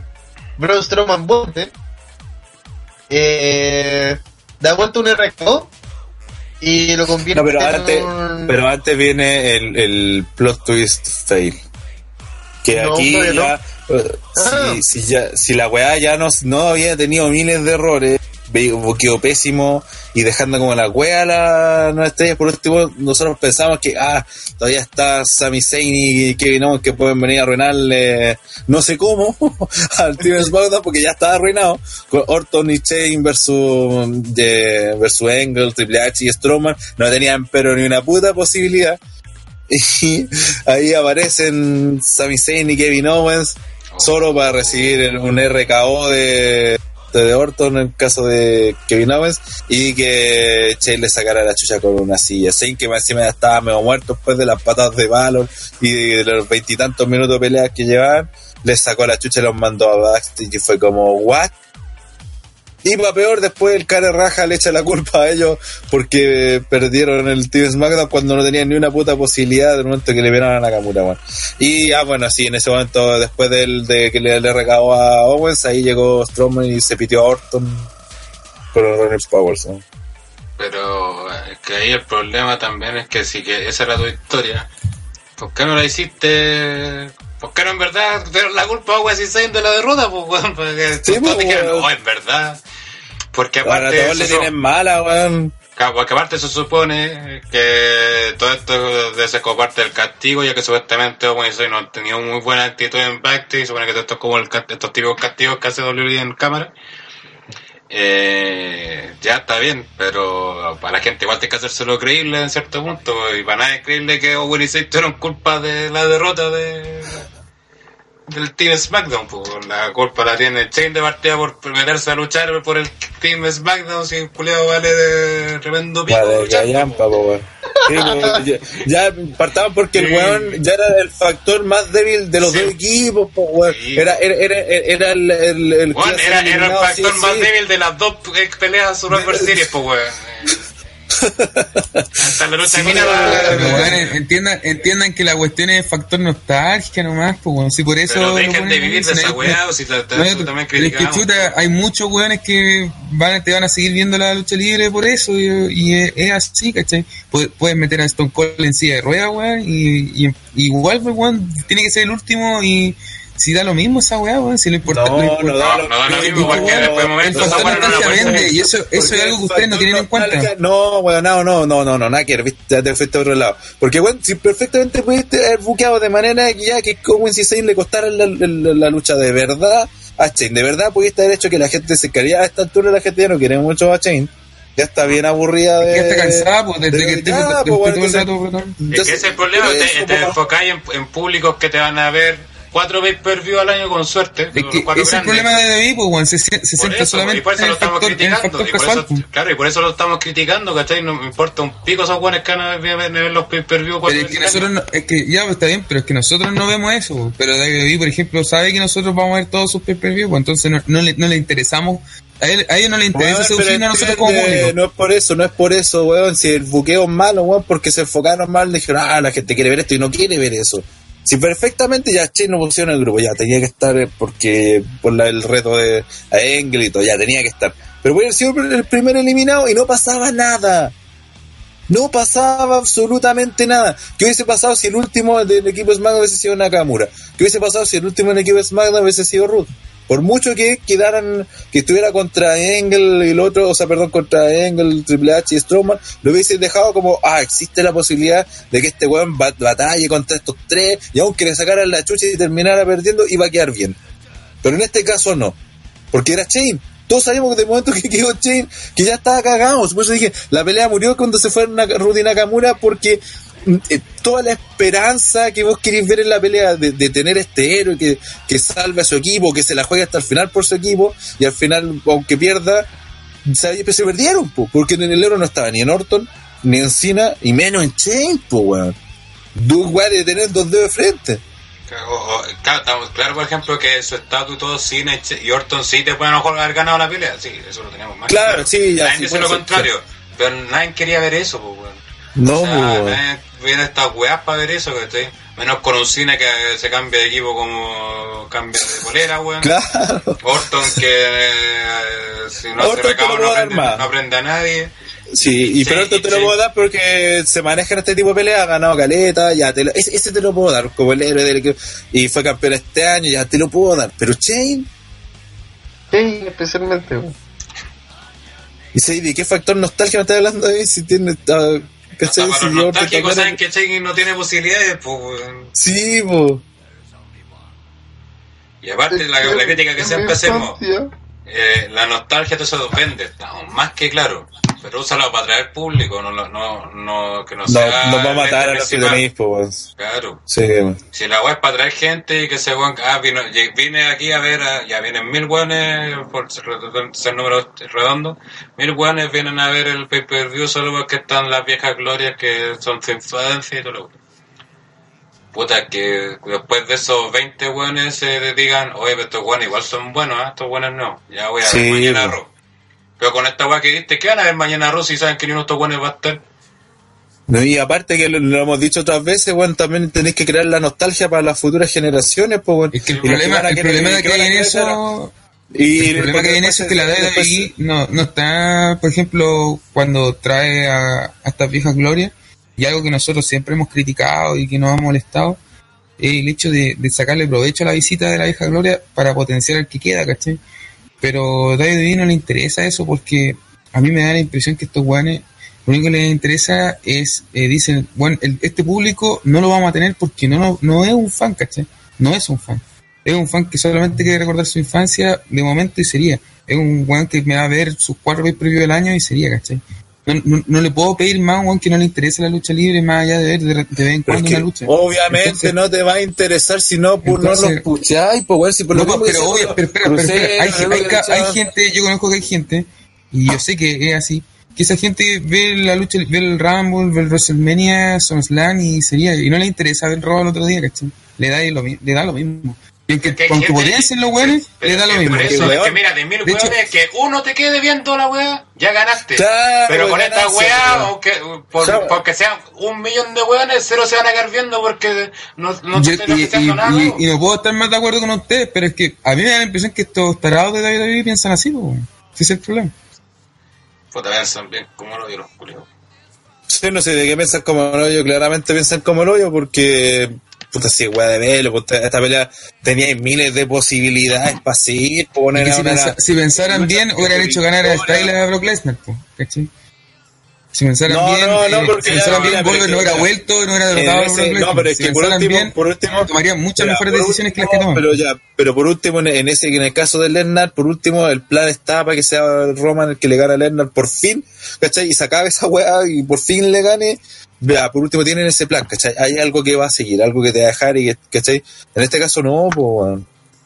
Braun Strowman vuelve. Eh, da vuelta un RKO. Y lo convierte No, pero antes, pero antes viene el, el plot twist fail. Que No, aquí no. ya, eh, Ah. si, si ya, si la weá ya no, no había tenido miles de errores, quedó pésimo y dejando como la weá la nueva estrella, por último, nosotros pensamos que, ah, todavía está Sami Zayn y Kevin Owens que pueden venir a arruinarle, no sé cómo, al Team SmackDown porque ya estaba arruinado, con Orton y Shane versus, de, versus Angle, Triple H y Strowman, no tenían pero ni una puta posibilidad. Y ahí aparecen Sami Zayn y Kevin Owens solo para recibir un RKO de, de Orton en el caso de Kevin Owens y que Che le sacara la chucha con una silla. Zayn que encima estaba medio muerto después de las patadas de Valor y de los veintitantos minutos de peleas que llevaban, les sacó la chucha y los mandó a backstage y fue como, ¿what? Y para peor, después el cara raja le echa la culpa a ellos porque perdieron el Team SmackDown cuando no tenían ni una puta posibilidad del momento que le vieron a Nakamura, weón. Y ah, bueno, sí, en ese momento, después del, de que le, le recagó a Owens, ahí llegó Strowman y se pitió a Orton con Runners Powers, ¿no? Pero es que ahí el problema también es que si que esa era tu historia, ¿por qué no la hiciste? ¿Por qué no en verdad dieron la culpa a Owens y Zayn de la derrota? Pues, weón, porque Sí, pues, dijeron, no, en verdad. Porque aparte, todos le tienen mala, weón. Porque aparte se supone que todo esto de ser como parte del castigo, ya que supuestamente Owen no han tenido muy buena actitud en backstage, y supone que todo esto es como el, estos típicos castigos que hace WWE en cámara. Eh, ya está bien, pero para la gente igual tiene que hacérselo creíble en cierto punto, y para nadie es creíble que Owen y Zayn tuvieron culpa de la derrota de del Team SmackDown, pues la culpa la tiene Chain de partida por meterse a luchar por el Team SmackDown si el culiao vale de tremendo pico Vale, po. Sí, pues, ya, ya partamos porque el weón ya era el factor más débil de los Sí. dos equipos, pues. Era, era, era, era el, el, a era, era el factor más débil de las dos peleas Survivor Series, pues weón. Hasta la lucha de mina weón, entiendan, entiendan que la cuestión es factor nostalgia nomás, pues, weón. Si por eso. Pero dejen de vivir de esa weá, o si te, te- no, eso también es que chuta, hay muchos weones que van, te van a seguir viendo la lucha libre por eso, y, y es, es así, ¿cachai? Puedes, meter a Stone Cold en silla de ruedas, weón, y, y igual, pues, weón, tiene que ser el último y si da lo mismo esa weá, weón, si lo importante No, lo no importante- da No, lo no da lo mismo, porque de el momento esa factor weá no la vende, y eso, eso es algo que ustedes no tienen en cuenta. No, weón, no, no, no, no, no, nada que ya te fuiste a otro lado. Porque, weón, si perfectamente pudiste haber buqueado de manera que ya que Owens y Zayn le costara la, la- la lucha de verdad a Chain, de verdad pudiste haber hecho que la gente se caría a esta altura, la gente ya no quiere mucho a Chain. Ya está bien aburrida de. Ya está cansada, pues, desde de- que desde pues, todo bueno, el rato, perdón. Es que ese es el problema, te, te enfocáis en, en públicos que te van a ver cuatro pay per view al año con suerte. Es que ese es el problema de WWE, pues, weón, se, se centra solamente y por eso en lo estamos factor, criticando. Y por eso, pues. claro, y por eso lo estamos criticando, ¿cachai? No me importa un pico esos buenos que van a ver, los pay per view Pero es que nosotros no, es que ya pues, está bien, pero es que nosotros no vemos eso. pues. Pero WWE, por ejemplo, sabe que nosotros vamos a ver todos sus pay-per-view, pues entonces no, no, le, no le interesamos. A, él, a ellos no les interesa Weón, pero seducirnos a nosotros como público. No es por eso, no es por eso, weón. Si el buqueo es malo, weón, porque se enfocaron mal, dijeron, ah, la gente quiere ver esto y no quiere ver eso. Si perfectamente ya Che no pusieron el grupo, ya tenía que estar eh, porque por la- el reto de a todo, ya tenía que estar. Pero hubiera sido el primer eliminado y no pasaba nada. No pasaba absolutamente nada. ¿Qué hubiese pasado si el último del equipo SmackDown hubiese sido Nakamura? ¿Qué hubiese pasado si el último del equipo SmackDown hubiese sido Ruth? Por mucho que quedaran, que estuviera contra Engel y el otro, o sea, perdón, contra Engel, Triple H y Strowman, lo hubiese dejado como, ah, existe la posibilidad de que este weón bat- batalle contra estos tres, y aunque le sacaran la chucha y terminara perdiendo, iba a quedar bien. Pero en este caso no, porque era Chain. Todos sabíamos que de momento que quedó Chain, que ya estaba cagado. Por eso dije, la pelea murió cuando se fue Nak- Rudy Nakamura, porque eh, toda la esperanza que vos queréis ver en la pelea de, de tener este héroe que, que salve a su equipo, que se la juegue hasta el final por su equipo, y al final, aunque pierda, se, se perdieron, po, porque en el héroe no estaba ni en Orton, ni en Cena, y menos en Chain, po, weón. Dos de tener dos dedos de frente. Claro, estamos- claro, por ejemplo, que su estatus y todo, Cena y Orton sí te pueden haber ganado la pelea. Sí, eso lo teníamos más. Claro, sí, ya, Nadie sí, dice lo ser, contrario. Pero nadie quería ver eso. No, o sea, viene estas weas para ver eso, ¿cachai? Menos con un Cena que se cambia de equipo como cambia de bolera, weón. Claro. Orton que eh, si no Orton lo recaba no aprende, más. no aprende a nadie. Sí, y Sí, pero te, te lo puedo dar porque se maneja en este tipo de peleas, ha ganado caleta, ya te lo- ese, ese te lo puedo dar como el héroe del equipo, y fue campeón este año, ya te lo puedo dar, pero Chain, Sí, especialmente. weón. y ¿de qué factor nostalgia me estás hablando ahí? Si tiene, ah, ¿cachai? Hasta Si para los yo te nostálgicos tocara- saben que Chekin no tiene posibilidades, pues. Sí, po. Y aparte, la, la crítica que siempre hacemos, eh, la nostalgia te se vende, estamos más que claro. Pero úsalo para atraer público, no, no, no, que no sea. nos va a matar a los weón. Claro. Sí. Si la web es para atraer gente y que se weón, ah, vino, vine aquí a ver, a- ya vienen mil weones, por ser número redondo, mil weones vienen a ver el pay-per-view solo porque están las viejas glorias que son su infancia y todo lo Puta, que después de esos 20 weones se digan, oye, pero estos weones igual son buenos, ¿ah? estos weones no, ya voy a Sí, ver mañana weón. Pero con esta weá que diste, ¿qué van a ver mañana Raw si saben que ni uno de estos weones va a estar? No, y aparte que lo, lo hemos dicho otras veces, weón, también tenéis que crear la nostalgia para las futuras generaciones, pues, weón. Es que el Y problema, el querer- problema que hay en eso, Y el problema que hay en eso es que la después- WWE no, no está, por ejemplo, cuando trae a, a estas viejas glorias, y algo que nosotros siempre hemos criticado y que nos ha molestado, es el hecho de, de sacarle provecho a la visita de la vieja gloria para potenciar al que queda, ¿cachai? Pero WWE no le interesa eso porque a mí me da la impresión que estos guanes, lo único que les interesa es, eh, dicen, bueno, el- este público no lo vamos a tener porque no, no, no es un fan, ¿cachai? No es un fan. Es un fan que solamente quiere recordar su infancia de momento y sería. Es un weón que me va a ver sus cuatro veces previo del año y sería, ¿cachai? No, no, no le puedo pedir más a un que no le interese la lucha libre más allá de ver de, de vez en es cuando que una lucha. Obviamente Entonces- no te va a interesar si no, pues, no lo escucháis, pues, weón, si por No, lo mismo pero obvio, pero pero hay, hay gente, yo conozco que hay gente, y yo sé que es así, que esa gente ve la lucha, ve el Rumble, ve el WrestleMania, SummerSlam y sería, y no le interesa ver Raw el otro día, ¿cachai? Le da lo, le da lo mismo. Y que hay aunque gente- podrían los weones, le da lo que mismo. por eso, es que mira, de mil weones, que uno te quede viendo la weá, ya ganaste. Claro, Pero con esta ganancia, weá, weón. aunque, por, Claro. porque sean un millón de weones, cero se van a quedar viendo porque no, no Yo- te están y, nada. y- no puedo estar más de acuerdo con ustedes, pero es que a mí me da la impresión que estos tarados de WWE piensan así, pues, weón. Ese es el problema. Puta, piensan bien como lo los culiados. Sí, no sé de qué piensan como el hoyo, claramente piensan como el hoyo porque, puta, si weá de velo, puta, esta pelea tenía miles de posibilidades para seguir, poner si, pensa- si pensaran bien, hubieran hecho ganar a Styles a Brock Lesnar, ¿cachai? Si pensaran No, bien, no, no, eh, porque si pensaran bien, es no mira, vuelto, no hubiera en derrotado ese- no, pero es Si que por último, bien, por último, tomarían muchas mejores decisiones que las último, que toman. Pero ya, pero por último, en, en ese, en el caso de Lennart, por último, el plan está para que sea Roman el que le gane a Lennart por fin, ¿cachai? Y se acabe esa weá y por fin le gane. Vea, por último tienen ese plan, ¿cachai? Hay algo que va a seguir, algo que te va a dejar y que, ¿cachai? En este caso no, pues.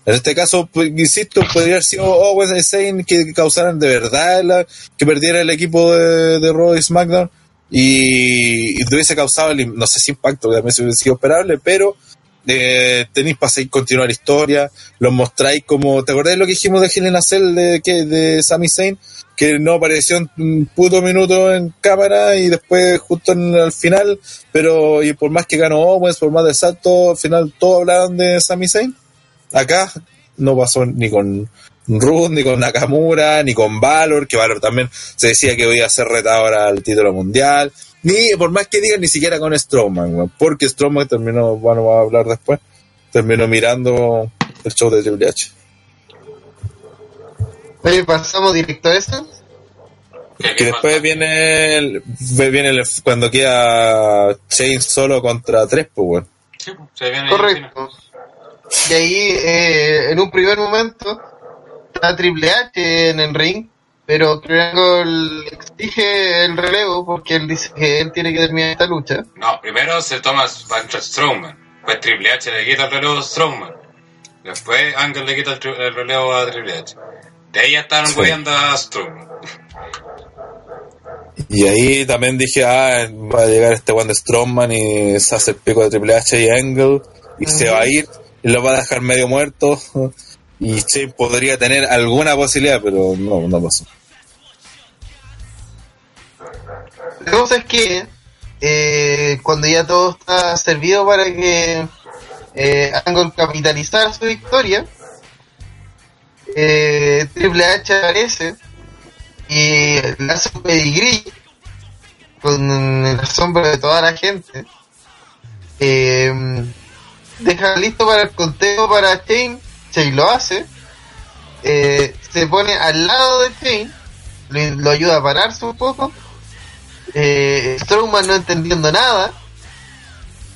En este caso, pues, insisto, podría haber sido Owens y Zayn que causaran de verdad que perdiera el equipo de, de Raw y SmackDown y, y hubiese causado, el, no sé si impacto, también se hubiese sido esperable, pero eh, tenéis para seguir continuar la historia, los mostráis como, ¿te acordás de lo que dijimos de Helen Cell de, que, de Sami Zayn? Que no apareció un puto minuto en cámara y después justo en, al final, pero y por más que ganó Owens, por más de salto, al final todos hablaron de Sami Zayn. Acá no pasó ni con Ruth, ni con Nakamura, ni con Valor, que Valor también se decía que iba a ser retador al título mundial, ni por más que digan, ni siquiera con Strowman, weón, porque Strowman terminó, bueno, va a hablar después, terminó mirando el show de Triple H. Oye, pasamos directo a eso. ¿Qué- Que qué después viene, el- viene el- cuando queda Shane solo contra tres, pues, weón. Sí, pues, se viene. Correcto. Y ahí, eh, en un primer momento, está Triple H en el ring, pero Triangle exige el relevo porque él dice que él tiene que terminar esta lucha. No, primero se toma contra Strowman. Después Triple H le quita el relevo a Strowman. Después Angle le quita el, tri- el relevo a Triple H. De ahí ya estaban Sí. apoyando a Strowman. Y ahí también dije, ah, va a llegar este One de Strongman y se hace el pico de Triple H y Angle y se va a ir y lo va a dejar medio muerto. Y Shane podría tener alguna posibilidad, pero no, no pasó. La cosa es que eh, cuando ya todo está servido para que eh, Angle capitalizara su victoria, eh, Triple H aparece y le hace un pedigrí con la sombra de toda la gente. Eh, deja listo para el conteo para Shane, Shane lo hace, eh, se pone al lado de Shane, lo, lo ayuda a pararse un poco eh, Strowman no entendiendo nada,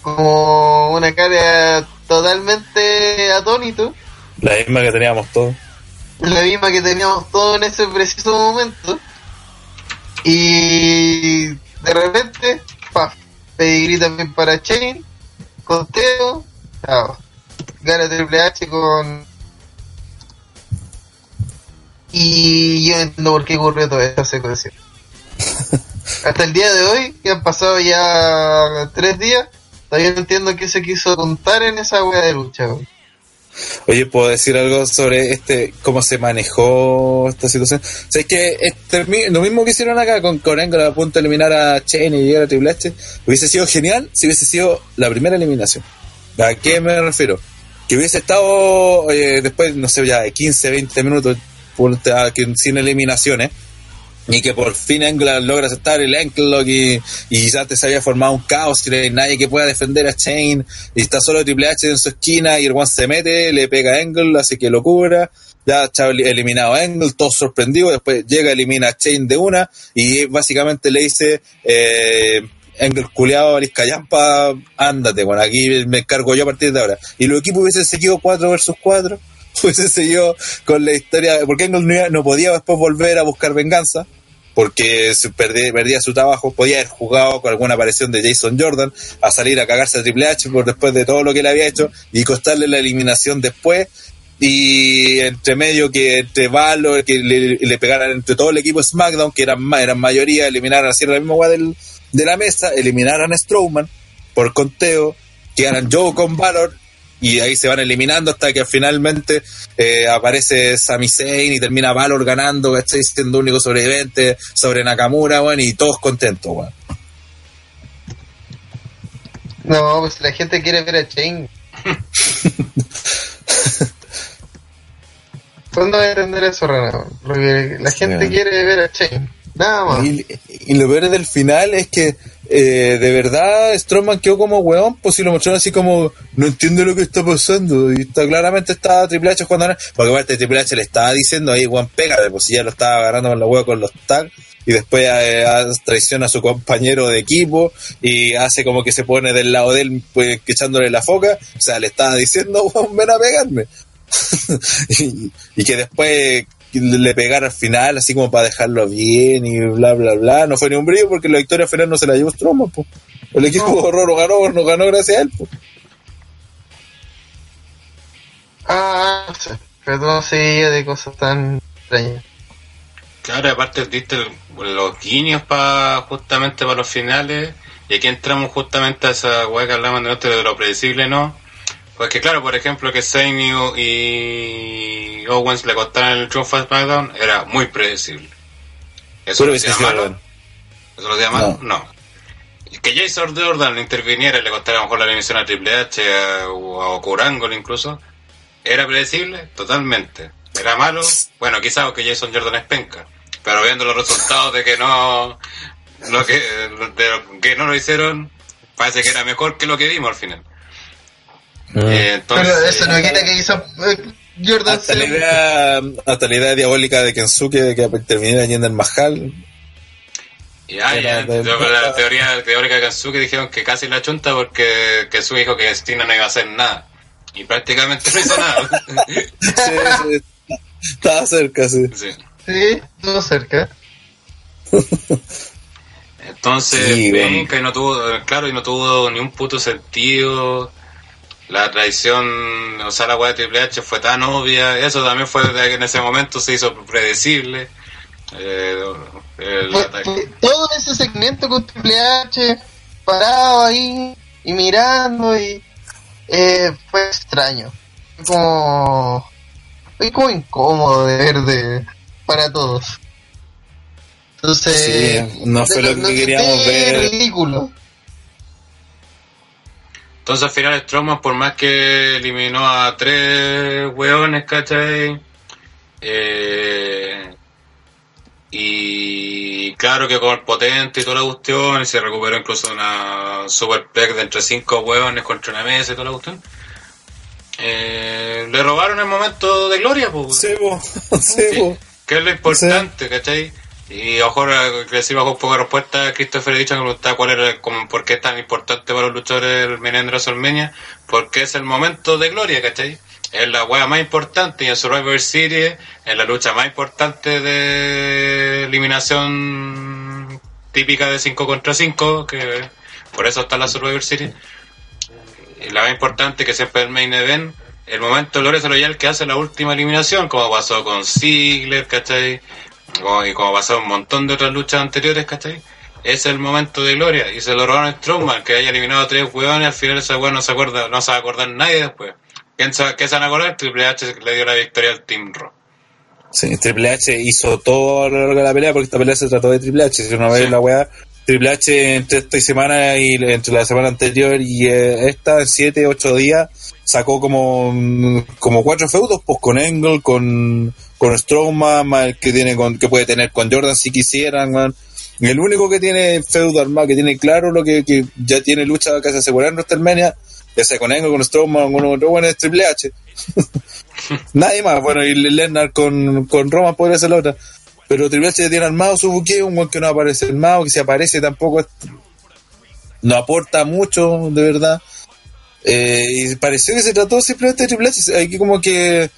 como una cara totalmente atónito, La misma que teníamos todos. la misma que teníamos todos en ese preciso momento, y de repente, paf, pedigrí también para Shane, conteo, chao, gana Triple H con... Y yo no entiendo por qué ocurrió toda esta secuencia. Hasta el día de hoy, que han pasado ya tres días, todavía no entiendo qué se quiso contar en esa wea de lucha. Oye, ¿puedo decir algo sobre este, cómo se manejó esta situación? O sea, es que este, lo mismo que hicieron acá con, Angle a punto de eliminar a Shane y a Triple H, hubiese sido genial si hubiese sido la primera eliminación. ¿A qué me refiero? Que hubiese estado eh, después, no sé, ya de 15, 20 minutos sin eliminaciones y que por fin Angle logra aceptar el Ankle Lock y, y ya te se había formado un caos y no hay nadie que pueda defender a Shane y está solo Triple H en su esquina y el one se mete, le pega a Angle, hace que lo cubra ya eli- eliminado a todo sorprendido, después llega, elimina a Shane de una y básicamente le dice eh, Angle culeado, Callampa, ándate, bueno, aquí me encargo yo a partir de ahora. Y los equipos hubiesen seguido 4 versus 4, hubiesen seguido con la historia, porque Angle no, podía después volver a buscar venganza, porque se perdía, su trabajo, podía haber jugado con alguna aparición de Jason Jordan a salir a cagarse a Triple H por después de todo lo que le había hecho y costarle la eliminación después y entre medio que entre Valor, que le, pegaran entre todo el equipo SmackDown, que eran, eran mayoría, eliminaran así la misma weá de la mesa, eliminaran a Strowman por conteo, quedaran Joe con Valor y ahí se van eliminando hasta que finalmente eh, aparece Sami Zayn y termina Valor ganando, ¿cachai? Siendo único sobreviviente sobre Nakamura, y todos contentos. No, pues la gente quiere ver a Chain. ¿Cuándo va a entender eso, Renan? Porque la gente Sí. quiere ver a Chain. Nada más. Y, y lo peor del final es que eh, de verdad Strowman quedó como weón, pues si lo mostraron así como no entiendo lo que está pasando. Y está claramente estaba Triple H jugando porque aparte Triple H le estaba diciendo ahí, weón, pégate, pues si ya lo estaba agarrando con la hueá con los tags. Y después eh, traiciona a su compañero de equipo y hace como que se pone del lado de él, pues echándole la foca. O sea, le estaba diciendo, weón, ven a pegarme. y que después le pegara al final, así como para dejarlo bien y bla, bla, bla. No fue ni un brillo porque la victoria final no se la llevó Strowman, po. El equipo No. horror no ganó, no ganó gracias a él, po. Ah. Perdón si de cosas tan extrañas. Claro, aparte diste el- los guiños para justamente para los finales. Y aquí entramos justamente a esa weá que hablamos de lo predecible, ¿no? Porque claro, por ejemplo, que Zayn y, Owens le costaran el triunfo a SmackDown era muy predecible. ¿Eso lo hacía malo? ¿Eso lo hacía malo? No. Que Jason Jordan interviniera y le costara a lo mejor la eliminación a Triple H a- o a Okurangol incluso, ¿era predecible? Totalmente. ¿Era malo? Bueno, quizás porque Jason Jordan es penca. Pero viendo los resultados de que no lo que, de que no lo hicieron, parece que era mejor que lo que vimos al final. Eh, entonces, Pero eso no quita que hizo eh, Jordan Hasta la idea, hasta la idea diabólica de Kensuke de que interviniera Jinder Mahal. Ya, ya, de- yo con la teoría teórica de Kensuke dijeron que casi la chunta porque Kensuke dijo que Stina no iba a hacer nada. Y prácticamente no hizo nada. Sí, sí, estaba cerca, sí. Sí. Sí, estuvo cerca. Entonces, Sí, venga, y no tuvo, claro, y no tuvo ni un puto sentido. La traición, o sea, la weá de Triple H fue tan obvia. Eso también fue de que en ese momento se hizo predecible. Eh, el ataque. todo ese segmento con Triple H parado ahí y mirando y eh, fue extraño. Fue como fue como incómodo de ver de para todos. Entonces, Sí, no fue lo que queríamos ver. ridículo. Entonces al final Strowman, por más que eliminó a tres weones, ¿cachai? Eh, y claro que con el potente y toda la cuestión, y se recuperó incluso una super pack de entre cinco hueones contra una mesa y toda la cuestión. Eh, le robaron el momento de gloria, pues. Sí, po. Sí, Sí, que es lo importante, ¿cachai? Y que sí bajó un poco de respuesta a Christopher Dicho que preguntaba cuál era, como, por qué es tan importante para los luchadores el de WrestleMania, porque es el momento de gloria, ¿cachai? Es la wea más importante y en Survivor Series es la lucha más importante de eliminación típica de 5 contra 5, que por eso está la Survivor Series. Y la más importante que siempre es el main event, el momento de gloria ya el que hace la última eliminación, como pasó con Ziggler, ¿cachai? Como- y como pasó un montón de otras luchas anteriores, ¿cachai? Es el momento de gloria. Y se lo robaron a Strowman, que haya eliminado a tres hueones, al final esa hueá no se acuerda, no se va a acordar nadie después. ¿Quién se, ¿Qué se van a acordar? Triple H le dio la victoria al Team Raw. Sí, Triple H hizo todo a lo largo de la pelea porque esta pelea se trató de Triple H. Si uno ve Sí. la weá, Triple H entre esta semana y entre la semana anterior y eh, esta, en 7, 8 días, sacó como, como cuatro feudos, pues con Angle, con, con Strowman, que tiene que puede tener con Jordan si quisieran, El único que tiene feudo armado, que tiene claro lo que, ya tiene lucha casi asegurada en WrestleMania, ya sea con Angle, con Strowman, con otro bueno, es Triple H. Nadie más, bueno, y Lennart con, con Roman podría ser la otra. Pero Triple H tiene armado su buqueo, un buen que no aparece armado, que si aparece tampoco es- no aporta mucho, de verdad. Eh, y pareció que se trató simplemente de Triple H. Aquí como que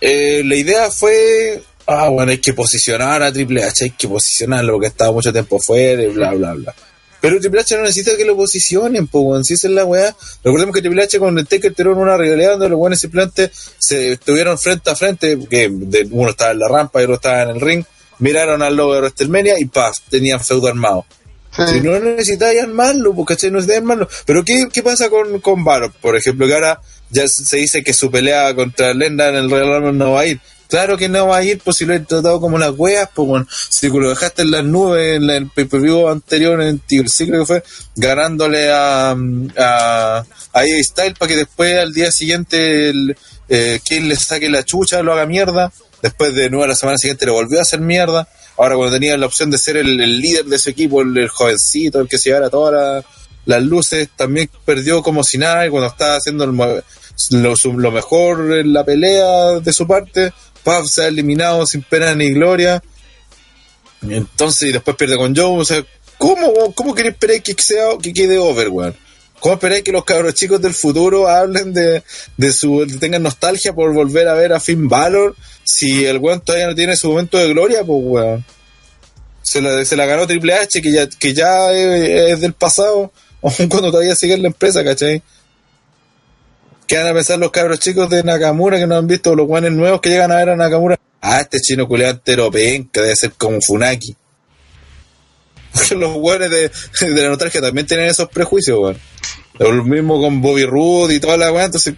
eh, la idea fue, ah, bueno, hay que posicionar a Triple H, hay que posicionarlo porque estaba mucho tiempo fuera y bla, bla, bla. Pero Triple H no necesita que lo posicionen, po, weón. Si es la weá. Recordemos que Triple H con el Taker tuvieron una rivalidad donde los weones simplemente se estuvieron frente a frente, que uno estaba en la rampa y otro estaba en el ring, miraron al logo de WrestleMania y paz, tenían feudo armado. Si no necesitáis armarlo, porque ¿cachai? No necesitáis armarlo. Pero ¿qué, qué pasa con, con Balor, por ejemplo? Que ahora ya se dice que su pelea contra Lenda en el Royal Rumble no va a ir. Claro que no va a ir, pues si lo he tratado como las weas, pues bueno, si lo dejaste en las nubes en el pay-per-view anterior, en el ciclo que fue, ganándole a, a, a AJ Styles para que después al día siguiente el, eh, quien le saque la chucha lo haga mierda, después de nuevo la semana siguiente le volvió a hacer mierda, ahora cuando tenía la opción de ser el, líder de su equipo, el, jovencito, el que se llevara todas la- las luces, también perdió como si nada, y cuando estaba haciendo lo, mejor en la pelea de su parte, Puff se ha eliminado sin pena ni gloria, entonces y después pierde con Joe, o sea, ¿cómo, cómo queréis esperar que, sea, que quede over, weón? ¿Cómo esperáis que los cabros chicos del futuro hablen de, su, tengan nostalgia por volver a ver a Finn Balor si el weón todavía no tiene su momento de gloria, pues weón? Se la, se la ganó Triple H, que ya, que ya es, del pasado, aun cuando todavía sigue en la empresa, ¿cachai? ¿Qué van a pensar los cabros chicos de Nakamura que no han visto los guanes nuevos que llegan a ver a Nakamura? Ah, este chino culeado entero penca, debe ser como Funaki. Los guanes de, de la nostalgia también tienen esos prejuicios, weón. Lo mismo con Bobby Roode y toda la weá, entonces,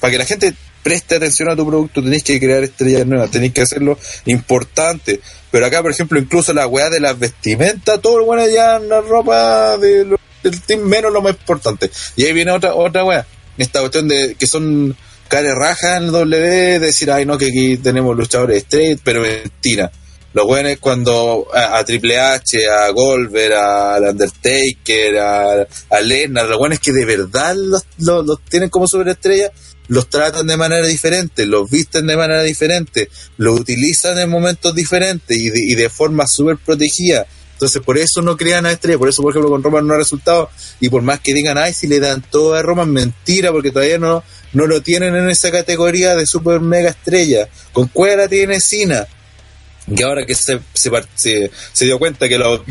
para que la gente preste atención a tu producto, tenés que crear estrellas nuevas, tenés que hacerlo importante. Pero acá, por ejemplo, incluso la weá de las vestimentas, todo el weón ya en la ropa del team menos lo más importante. Y ahí viene otra, otra weá. Esta cuestión de que son care rajas en el W, decir, ay no, que aquí tenemos luchadores straight, pero mentira. Los weones cuando a, Triple H, a Goldberg, a- al Undertaker, a, a Lesnar, los weones que de verdad los, tienen como superestrellas, los tratan de manera diferente, los visten de manera diferente, los utilizan en momentos diferentes y de, forma súper protegida. Entonces, por eso no crean a estrellas, por eso, por ejemplo, con Roman no ha resultado. Y por más que digan, ay, si le dan todo a Roman, mentira, porque todavía no, no lo tienen en esa categoría de super mega estrella. Con Cuera tiene Cena. Y ahora que se, se, par- se, se dio cuenta que los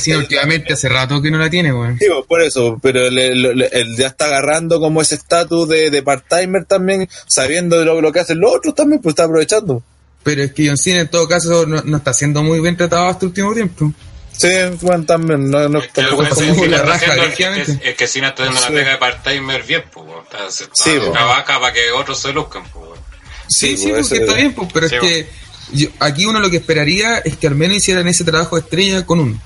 sí, últimamente hace rato que no la tiene, weón. Sí, pues, por eso, pero le- le- le- él ya está agarrando como ese estatus de, de part-timer también, sabiendo de lo, lo que hacen los otros también, pues está aprovechando. Pero es que John Cena en todo caso no, no está siendo muy bien tratado hasta el último tiempo. Sí, bueno, también, no, no, Es que es como- como la está raja, es que- efectivamente. Es que Cena está haciendo Sí. una pega de part-timer bien, pues. Está, se está Sí, trabaja para que otros se luzcan, pues. Sí, Sí, sí, pues, porque está bien, pues, pero Sí, es que yo- aquí uno lo que esperaría es que al menos hicieran ese trabajo de estrella con uno.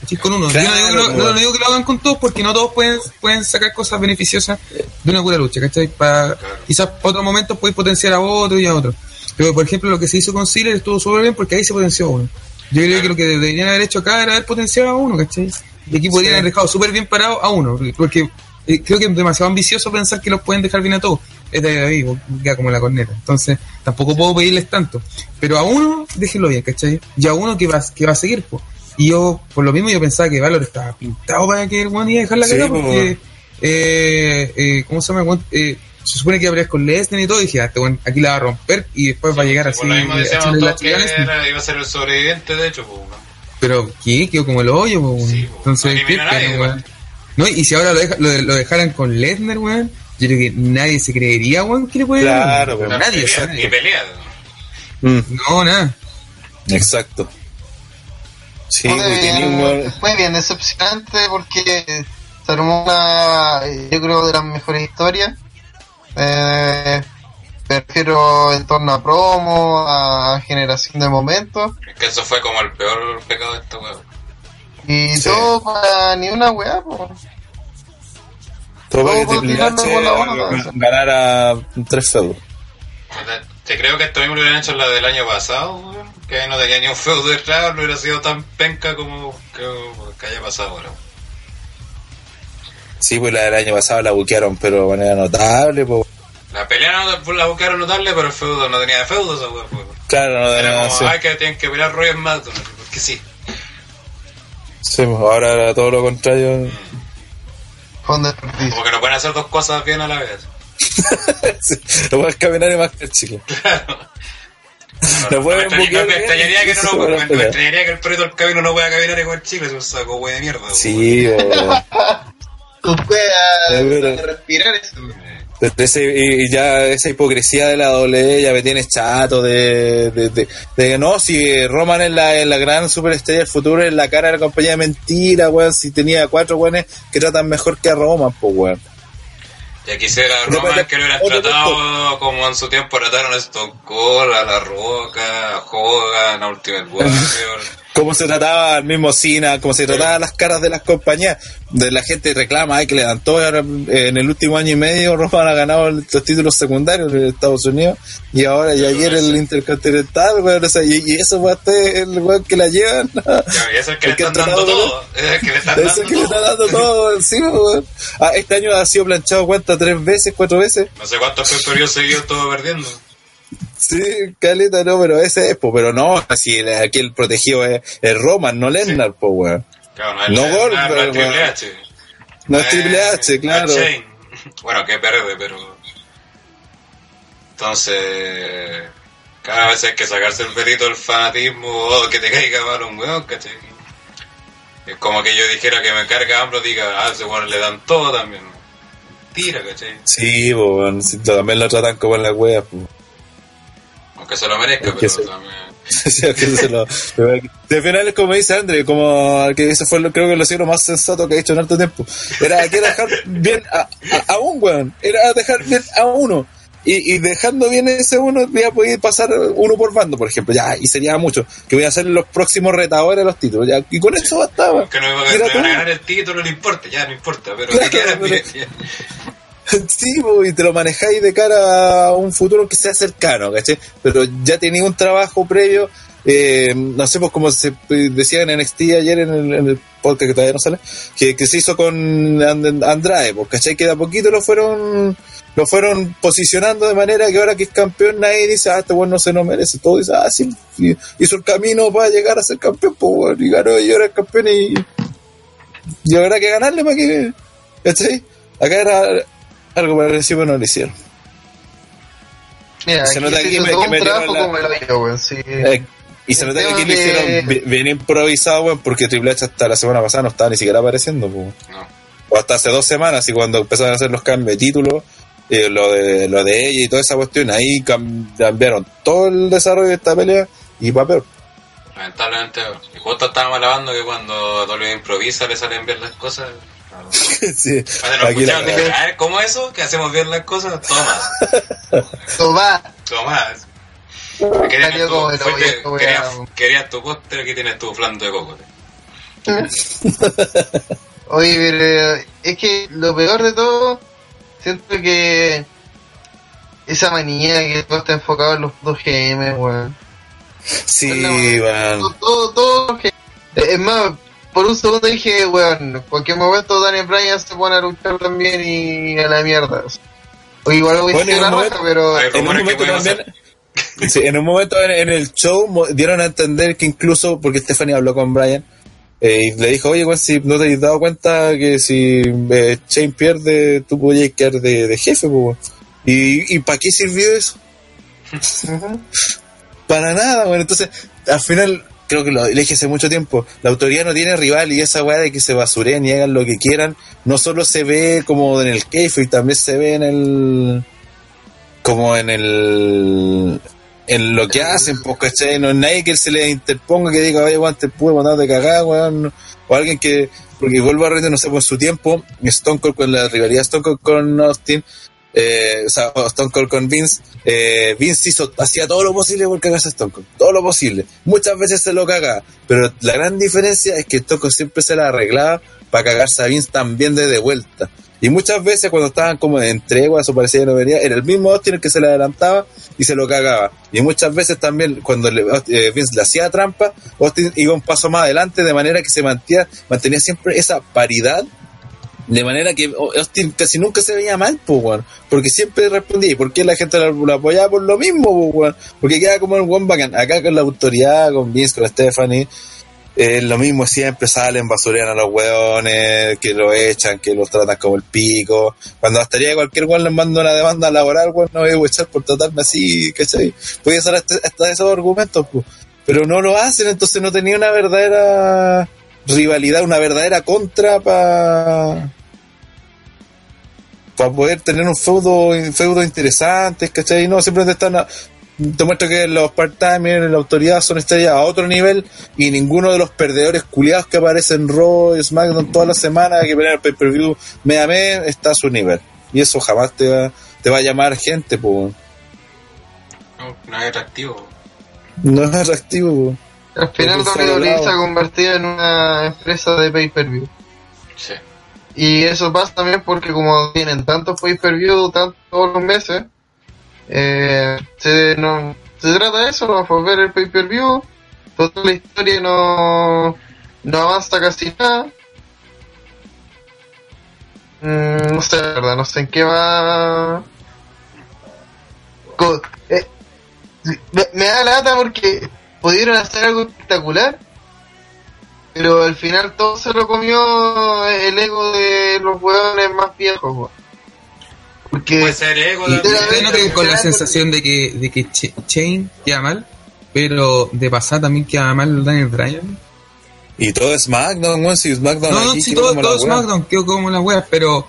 ¿Cachai? Con uno. Yo no, digo que lo, Claro, no, no digo que lo hagan con todos porque no todos pueden, pueden sacar cosas beneficiosas de una pura lucha, ¿cachai? Para, Claro. Quizás para otros momentos podéis potenciar a otro y a otro. Pero por ejemplo lo que se hizo con Sealer estuvo súper bien porque ahí se potenció uno. Yo creo que lo que deberían haber hecho acá era haber potenciado a uno, ¿cachai? Y aquí podrían haber dejado súper bien parado a uno, porque eh, creo que es demasiado ambicioso pensar que los pueden dejar bien a todos. Es de ahí, ya como la corneta. Entonces, tampoco puedo pedirles tanto. Pero a uno, déjenlo bien, ¿cachai? Y a uno que va, que va a seguir, pues. Y yo, por lo mismo, yo pensaba que Valor estaba pintado para que el weón iba a dejar la Sí, cagada, po. porque, eh, eh, ¿cómo se llama? Eh, se supone que pelear con Lesnar y todo, y dije, ah, este weón aquí la va a romper y después va a llegar así. Por lo mismo decíamos todos que era- iba a ser el sobreviviente, de hecho, pues, weón. Pero, ¿qué? Quedó como el hoyo, weón. Sí. Entonces, No ¿qué nadie, weón? No, y si ahora lo, deja- lo, lo dejaran con Lesnar, weón, yo creo que nadie se creería, weón, que le puede Claro, ganar. weón. Nadie, pelea, nadie. Ni pelea. Mm, No, nada. exacto. Sí, Muy pues, bien, muy bien, decepcionante porque se armó una, yo creo, de las mejores historias. Eh, me refiero en torno a promo, a generación de momentos. Es que eso fue como el peor pecado de esta weón. Y Sí. todo para ni una weá, po. todo para que Triple H ga- ganara tres feudos. Te creo que esto mismo lo hubieran hecho en la del año pasado, weón. Que no tenía ni un feudo detrás, no hubiera sido tan penca como que, que haya pasado ahora. Sí, pues la del año pasado la buquearon, pero de manera notable, pues. La pelea no pues, la buscaron notable, pero el feudo no tenía feudo esa weón. pues. Claro, no de Era como, sí. ay, que tienen que pelear Royal Madden, porque sí. Sí, pues, ahora era todo lo contrario. Como que no pueden hacer dos cosas bien a la vez. Sí, lo puedes caminar y más que el chico. No pueden me, extraña- buquear me extrañaría que no, no, me, me extrañaría que el perrito del camino no pueda caminar con el chicle, es un saco wey de mierda. Sí. Tú puedas respirar eso. Ese- y ya esa hipocresía de la doble ya me tiene chato de, de, de, no, si Roman es la, es la gran superestrella del futuro, es la cara de la compañía de mentira, weón, si tenía cuatro weones que tratan mejor que a Roman, pues weón. Ya quisiera Roman que lo hubieran tratado como en su tiempo trataron a Stone Cold, a La Roca, a Hogan, a Ultimate Warrior. Cómo se trataba al mismo Cena, cómo se trataba las caras de las compañías, de la gente reclama, ay, que le dan todo, ahora, eh, en el último año y medio Roman ha ganado los títulos secundarios de Estados Unidos, y ahora, y ayer el Intercontinental, weón, o sea, y, y eso va a ser el weón que la llevan. Y eso es que le El que están dando todo. Es el que le están dando que le está todo. dando todo encima, weón. Ah, este año ha sido planchado cuenta tres veces, cuatro veces. No sé cuántos periodos seguidos estuvo perdiendo. Sí, caleta, no, pero ese es, po, pero no, así el- aquí el protegido es, es Roman, no Lennar, po, weón. Claro, no es, No no, pero, es Triple. H. No es Triple H, claro. es. Bueno, que verde, pero. Entonces. Cada vez hay que sacarse el pelito del fanatismo o que te caiga mal un weón, ¿cachai? Es como que yo dijera que me carga Ambro, diga, ah, ese weón le dan todo también. Tira, ¿cachai? Sí, sí, también lo tratan como en la wea, po. Aunque se lo merezca, pero sí. también. Se lo- de al final es como dice André, como que ese fue creo que lo sido más sensato que ha hecho en harto tiempo. Era que dejar bien a, a, a un weón, era dejar bien a uno. Y, y dejando bien ese uno, voy a poder pasar uno por bando, por ejemplo, ya, y sería mucho, que voy a ser los próximos retadores de los títulos, ya, y con eso bastaba. Que no me a van ganar el título, no importa, ya no importa, pero Claro, que pero- bien. Sí, y te lo manejáis de cara a un futuro que sea cercano, ¿cachai? Pero ya tenía un trabajo previo, eh, no sé, pues como se decía en NXT ayer en el, en el podcast que todavía no sale, que, se hizo con And- Andrade, pues, ¿cachai? Que de a poquito lo fueron lo fueron posicionando de manera que ahora que es campeón nadie dice, ah, este bueno no se lo merece, todo dice, ah, sí, hizo el camino para llegar a ser campeón, pues, bueno, y ganó y ahora es campeón y, y habrá que ganarle para que, ¿cachai? Acá era algo parecido, no lo hicieron. Mira, Se nota se que hizo me- todo que un metieron trabajo la- como el hoyo, weón, sí. Eh, y se nota que aquí lo hicieron bi- bien improvisado, weón, porque Triple H hasta la semana pasada no estaba ni siquiera apareciendo, po. No. o hasta hace dos semanas, y cuando empezaron a hacer los cambios de título, eh, lo, de, lo de ella y toda esa cuestión, ahí cam- cambiaron todo el desarrollo de esta pelea y para peor. Lamentablemente, y justo estábamos alabando que cuando W improvisa le salen bien las cosas. sí, Cuando nos aquí la- escucharon, dije, a ver, ¿cómo eso? ¿Que hacemos bien las cosas? Toma, Toma. toma. Querías tu, como hoyo, querías, tu póster, aquí tienes tu flan de coco. Oye, pero es que lo peor de todo, siento que esa manía que todo está enfocado en los dos GM, weón. Sí, weón. Todo, todo, todo que- Es más, por un segundo dije, weón, en cualquier momento Daniel Bryan se pone a luchar también y a la mierda. O igual voy a Bueno, decir en la momento- pero... En un momento también, sí, en un momento en, en el show mo- dieron a entender que incluso, porque Stephanie habló con Brian, eh, y le dijo, oye, weón, si no te has dado cuenta que si eh, Shane pierde, tú podías quedar de, de jefe, weón. ¿Y, ¿Y para qué sirvió eso? Para nada, bueno, entonces, al final, creo que lo dije hace mucho tiempo, la autoridad no tiene rival y esa weá de que se basuren y hagan lo que quieran, no solo se ve como en el y también se ve en el, como en el, en lo que hacen, pues, ¿cachai? No es nadie que se le interponga que diga, oye, weón, te pude mandar de cagar, weón, o alguien que, porque vuelvo a reír, no sé, por su tiempo, Stone Cold con la rivalidad Stone Cold con Austin, eh, o sea, Stone Cold con Vince, eh, Vince hizo, hacía todo lo posible por cagarse a Stone Cold, todo lo posible. Muchas veces se lo cagaba, pero la gran diferencia es que Stone Cold siempre se la arreglaba para cagarse a Vince también de, de vuelta. Y muchas veces cuando estaban como en treguas o parecía que no venía, era el mismo Austin el que se le adelantaba y se lo cagaba. Y muchas veces también cuando le- eh, Vince le hacía trampa, Austin iba un paso más adelante de manera que se mantenía, mantenía siempre esa paridad de manera que Austin casi nunca se veía mal, pues, weón. Porque siempre respondía. ¿Y por qué la gente lo apoyaba por lo mismo, pues, weón? Porque queda como el one bacán. Acá con la autoridad, con Vince, con Stephanie, es lo mismo siempre, salen, basurean a los weones, que lo echan, que los tratan como el pico. Cuando bastaría cualquier weón les manda una demanda laboral, weón, no voy a echar por tratarme así, ¿cachai? Puede usar hasta, hasta esos argumentos, pues. Pero no lo hacen, entonces no tenía una verdadera rivalidad, una verdadera contra para para poder tener un feudo, feudo interesante, ¿cachai? No, simplemente están a- te muestro que los part-timers, la autoridad son estrellas a otro nivel y ninguno de los perdedores culiados que aparecen en Raw y SmackDown todas las semanas que pelean el pay-per-view mes a mes está a su nivel. Y eso jamás te va, te va a llamar gente, pues. No, no es atractivo. No es atractivo, po. Al final WWE se ha convertido en una empresa de pay-per-view. Sí. Y eso pasa también porque como tienen tantos pay-per-view todos los meses, eh, se, no, se trata de eso, ¿no? Por ver el pay-per-view, toda la historia no, no avanza casi nada. Mm, no sé, la verdad, no sé en qué va... Eh, me, me da lata porque pudieron hacer algo espectacular, pero al final todo se lo comió el ego de los hueones más viejos. Porque Puede ser ego Y ustedes no con la sensación de que, de que Ch- Chain queda mal, pero de pasada también queda mal Daniel Bryan. Y todo es SmackDown, weón, si SmackDown No, no, aquí quedó todo, la wea. SmackDown quedó como las weas, pero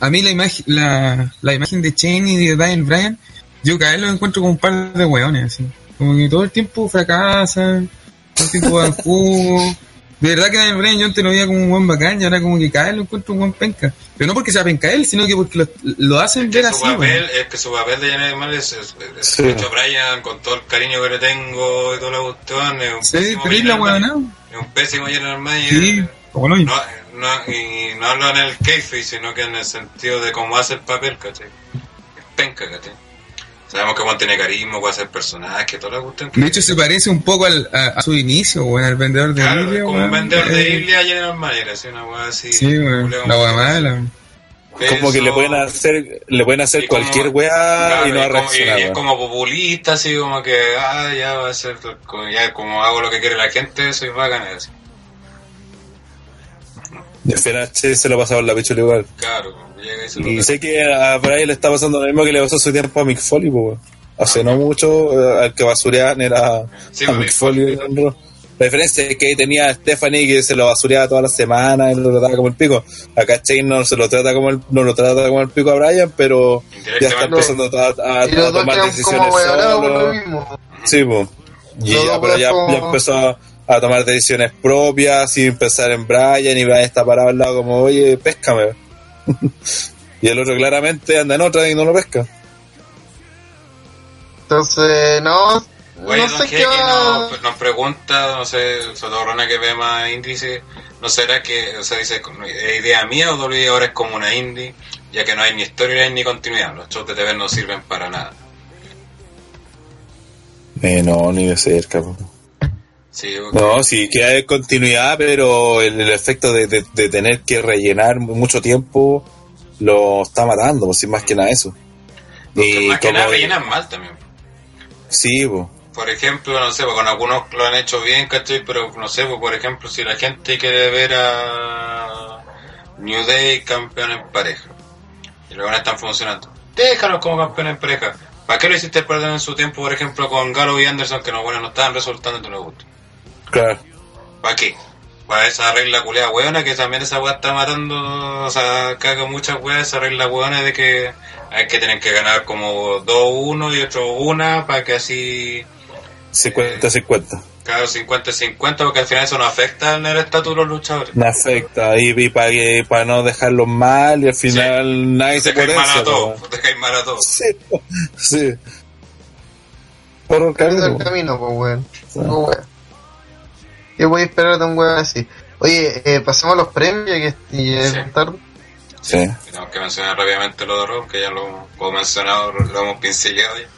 a mí la imagen, la, la imagen de Chain y de Daniel Bryan, yo cada vez lo encuentro como un par de weones, así. Como que todo el tiempo fracasan, todo el tiempo dan jugo. De verdad que Daniel Bryan yo antes lo veía como un buen bacán y ahora como que cada vez lo encuentro un buen penca. Pero no porque sea penca él, sino que porque lo, lo hacen que ver su así, papel, es que su papel de Janet Mal es, es, es Sí. Brian con todo el cariño que le tengo y toda la cuestión es un Sí, pésimo. ¿no? es un pésimo general manager Sí, como no. no, no, y no hablo en el kayfabe sino que en el sentido de cómo hace el papel ¿cachai? es penca ¿cachai? Sabemos que Juan tiene carisma puede hacer personajes toda la cuestión De hecho, se parece un poco al, a, a su inicio, weón, al vendedor de claro, Biblia, como un vendedor de Eh, Biblia General Manager así una weá así. Sí, weón, la weá como- mala. Como que le pueden hacer, le pueden hacer como- cualquier weá Claro, y no va a como- reaccionar, y es como populista, así como que, ah, ya va a ser, como, ya como hago lo que quiere la gente, soy bacán, así. Final che, se lo pasaba en la pichula igual. Claro, llega y Y sé que a Brian le está pasando lo mismo que le pasó su tiempo a Mick Foley, po, weón. Hace no mucho, eh, al que basureaban era Sí, a pues, Mick Foley. La diferencia es que ahí tenía a Stephanie que se lo basureaba toda la semana y lo trataba como el pico. Acá Shane no se lo trata como el, no lo trata como el pico a Brian, pero ya está empezando a, tomar decisiones solo. Sí, po. Y ya, pero ya, ya empezó a, a tomar decisiones propias sin pensar en Brian y Brian está parado al lado como, oye, péscame. y el otro claramente anda en otra y no lo pesca. Entonces, no, Oye, no sé qué va... nos, nos pregunta, no sé, sobre todo Rona que ve más índice, ¿no será que, o sea, dice, ¿es idea mía o WWE ahora es como una indie? Ya que no hay ni storyline ni continuidad, los shows de TV no sirven para nada. Eh, no, ni de cerca. po. Sí. No, sí que hay continuidad, pero el, el efecto de, de- de tener que rellenar mucho tiempo lo está matando, pues, sin más que nada eso. Porque más que nada rellenan mal también. Sí, po. Por ejemplo, no sé, con algunos lo han hecho bien, ¿cachai? Pero no sé, por ejemplo, si la gente quiere ver a New Day campeón en pareja y luego no están funcionando, déjalos como campeón en pareja. ¿Para qué lo hiciste perder en su tiempo, por ejemplo, con Gallo y Anderson, que no, bueno, no estaban resultando y no les gusta? Claro. ¿Para qué? Para esa regla culeada hueona, que también esa weá está matando, o sea, caga muchas weas, esa regla hueona de que hay que tener que ganar como 2-1 y otro 1 para que así 50-50. Claro, 50-50, porque al final eso no afecta en el estatus de los luchadores. Me afecta. Y, y para, que- para no dejarlos mal y al final nadie se Dejáis mal a todos, dejáis mal a todos. Sí, sí. Por el camino. el po. camino, pues, weón. ¿Qué voy a esperar de un weón así? Oye, eh, pasemos a los premios, ya que y, eh, Sí. tarde. Sí. Tenemos que mencionar rápidamente lo de Rob, que ya lo hemos mencionado, lo hemos pincelado ya.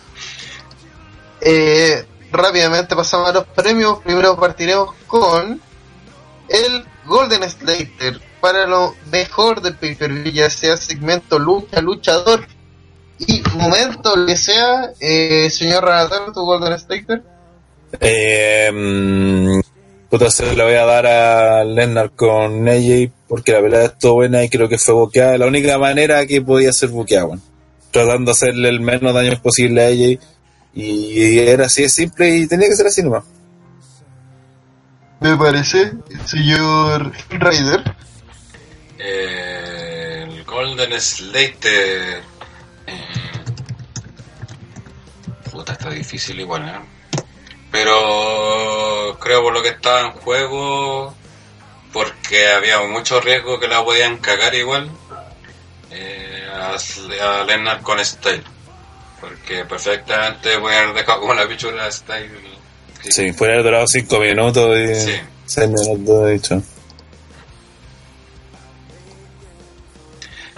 Eh, rápidamente pasamos a los premios. Primero partiremos con el Golden Slater para lo mejor del pay-per-view, ya sea segmento lucha, luchador y momento, lo que sea. Eh, señor Renatar, tu Golden Slater. Eh, mm, Puta, se la voy a dar a Lennart con AJ porque la pelea estuvo buena y creo que fue boqueada. La única manera que podía ser boqueada. Tratando de hacerle el menos daño posible a AJ. Y era así de simple y tenía que ser así nomás. Me parece, señor Raider. Eh, el Golden Slater. eh, puta, está difícil igual, ¿eh? Pero creo por lo que estaba en juego, porque había mucho riesgo que la podían cagar igual, eh, a, a Lennart con Style. Porque perfectamente voy a haber dejado como la pichula de Style. Sí, puede haber durado 5 minutos y Sí. 6 minutos, de hecho.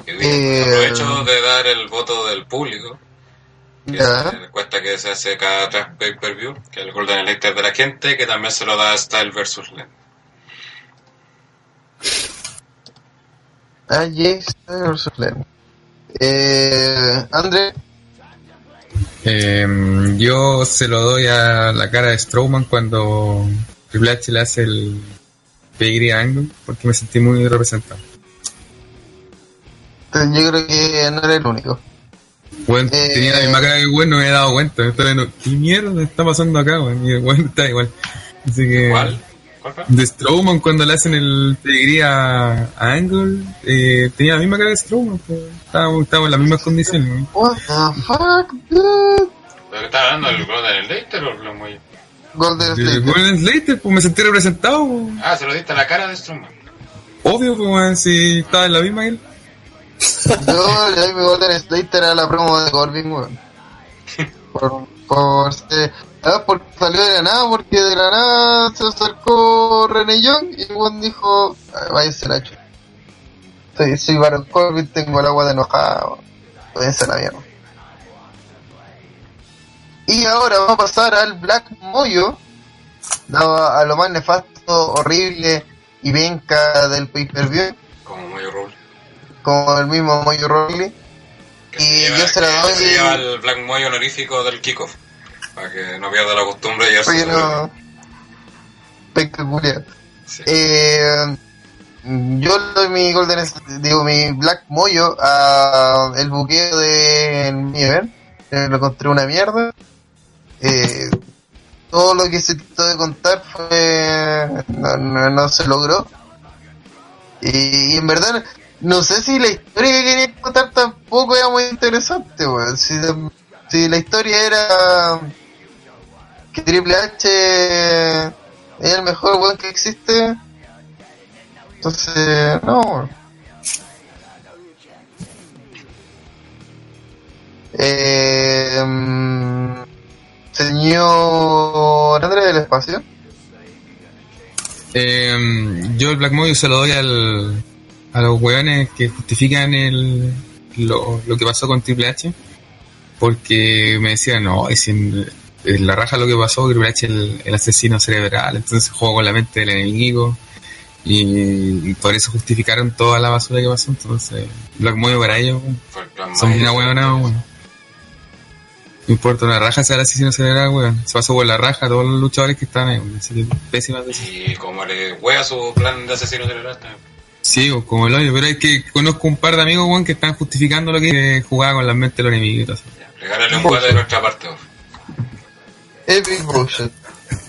Y Eh, aprovecho de dar el voto del público. Que Ya. es la encuesta que se hace cada tres pay-per-view, que es el Golden Elector de la gente, que también se lo da Style versus Len. Ah, yes, versus Len. Eh, André, Eh, yo se lo doy a la cara de Strowman cuando Triple H le hace el pedigree Angle, porque me sentí muy representado. yo creo que no era el único. Bueno, Eh, tenía la misma cara que bueno, no me he dado cuenta. Entonces, no, ¿Qué mierda está pasando acá, weón? Y el weón está igual. Así que. ¿Cuál? De Strowman cuando le hacen el pedigree a, a Angle, eh, tenía la misma cara que Strowman. Pues. Estábamos, estábamos en las mismas condiciones. weón. What the fuck, dude? ¿Pero estaba hablando del Golden Elector o lo muy... Golden De Slater. Golden Slater, pues me sentí representado. pues. Ah, se lo diste a la cara de Strowman. Obvio, pues, weón, si estaba en la misma él. Yo le doy mi Golden Slater a la promo de Corbin, weón. Por, por, eh, ah, porque salió de la nada, porque de la nada se acercó René Young y weón dijo, "Ay, váyase la. Soy, soy Baron Corbin, tengo el agua de enojado. Váyanse a la mierda. Y ahora vamos a pasar al Black Moyo, dado a lo más nefasto, horrible y venca del pay-per-view, Como Moyo Rule. Como el mismo Moyo. Que Y se lleva, yo se la doy- se lleva el Black Moyo honorífico del kickoff. Para que no pierda la costumbre Oye, su- no. Sí. Eh, yo le doy mi Golden, digo, mi Black Moyo a el buqueo de. Eh, lo encontré una mierda. Eh, todo lo que se trató de contar fue. No, no, no se logró. Y, y en verdad, no sé si la historia que quería contar tampoco era muy interesante, weón. Si, si la historia era que Triple H es el mejor weón que existe, entonces, no. Eh, señor Andrés del Espacio. Eh, yo el Black Mojo se lo doy al, a los weones que justifican el, lo, lo que pasó con Triple H. Porque me decían, no, es en, en la raja lo que pasó, Triple H el, el asesino cerebral, entonces jugó con la mente del enemigo. Y, y por eso justificaron toda la basura que pasó. Entonces, Black Mojo para ellos son Moyo. una huevona, weón. No importa, una raja sea el asesino cerebral, weón. Se pasó por la raja todos los luchadores que están ahí, weón. Así que pésimas decisiones. Y como le wea su plan de asesino cerebral también. Sí, o como el hoyo, pero es que conozco un par de amigos, weón, que están justificando lo que jugaba con la mente de los enemigos y todo eso. Regálale un huevo de nuestra parte, vos. Epic Bullshit.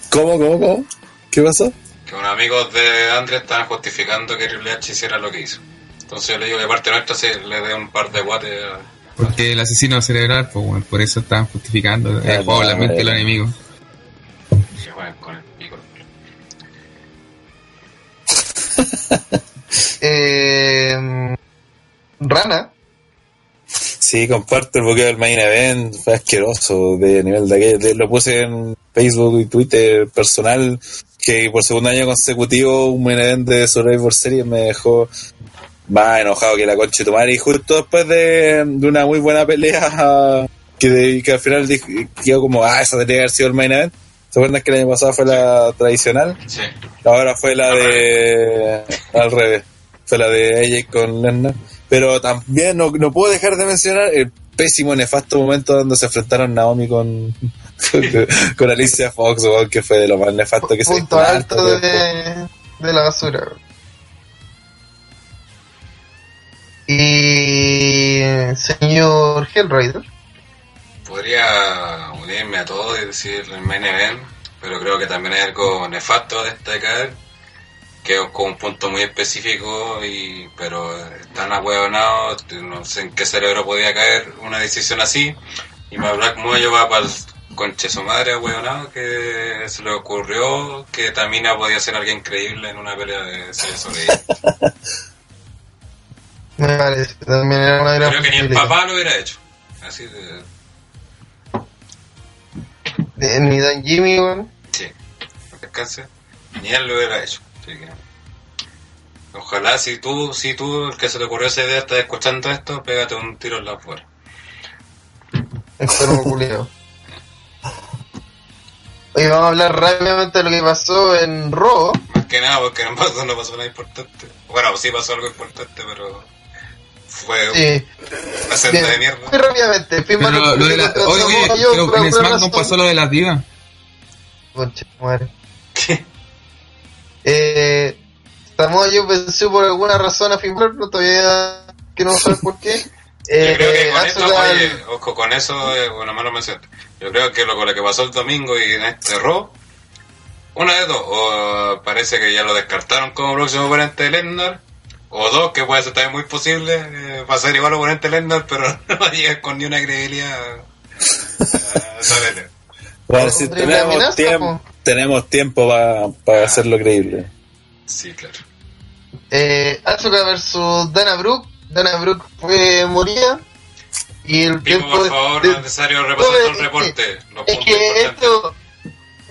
¿Cómo, cómo, cómo? ¿Qué pasó? Que unos amigos de Andrés estaban justificando que Triple H hiciera lo que hizo. Entonces yo le digo que de parte nuestra sí, le dé un par de guates a- Porque el asesino cerebral, pues, weón, por eso estaban justificando el Ah, juego con la mente de eh. los enemigos. que jueguen con el pico. Eh, Rana. Sí, comparto el bloqueo del main event, fue asqueroso de nivel de aquello. Lo puse en Facebook y Twitter personal, que por segundo año consecutivo un main event de Survivor Series me dejó más enojado que la concha de tu madre. Y justo después de, de una muy buena pelea, que, de- que al final dije- quedó como, ah, esa que haber sido el main event. ¿Se acuerdan que el año pasado fue la tradicional? Sí. Ahora fue la de. al revés. Fue la de AJ con Lennon. Pero también no, no puedo dejar de mencionar el pésimo, nefasto momento donde se enfrentaron Naomi con, con, con Alicia Fox, que fue de lo más nefasto que se Punto visto en alto de, de la basura. Y señor Hellraider, Podría unirme a todo y decir el main event, pero creo que también hay algo nefasto a destacar, que es como un punto muy específico, y pero están ahueonados, no sé en qué cerebro podía caer una decisión así, y más Black Moyo va para el conche su madre ahueonado, que se le ocurrió que Tamina podía ser alguien creíble en una pelea de sobre ella. me parece, también era una gran Creo que ni el papá lo hubiera hecho. Así de... De- Ni Don Jimmy, weón. Sí, descanse. Ni él lo hubiera hecho. Así que, ojalá si tú, si tú, el que se te ocurrió esa idea, estás escuchando esto, pégate un tiro en la afuera. Enfermo culiao. Hoy vamos a hablar rápidamente de lo que pasó en Raw. Más que nada porque no pasó, no pasó nada importante. Bueno, sí pasó algo importante, pero fue Sí. una senda de mierda. Muy rápidamente. Pero Balor lo de la, oye, oye, pero en SmackDown razón. pasó lo de las divas. Concha madre. Eh, Samoa Joe venció por alguna razón a Finn Balor, no todavía que no sabes por qué. Eh, Yo creo que con esto, Asuka- oye, ojo, con eso, eh, bueno, más lo mencioné. Yo creo que lo, con lo que pasó el domingo y en este Raw, una de dos, o parece que ya lo descartaron como próximo oponente de Lesnar, o dos, que puede ser también muy posible, eh, va a ser igual oponente de Lesnar, pero no va a llegar con ni una credibilidad a esa pelea. Bueno, si tenemos, amenaza, tiempo, po. Tenemos tiempo para hacerlo creíble. Sí, claro. eh, Asuka versus Dana Brooke. Dana Brooke fue moría. Y el tiempo por favor, de- no es necesario repasar todo el reporte. Los Es que esto.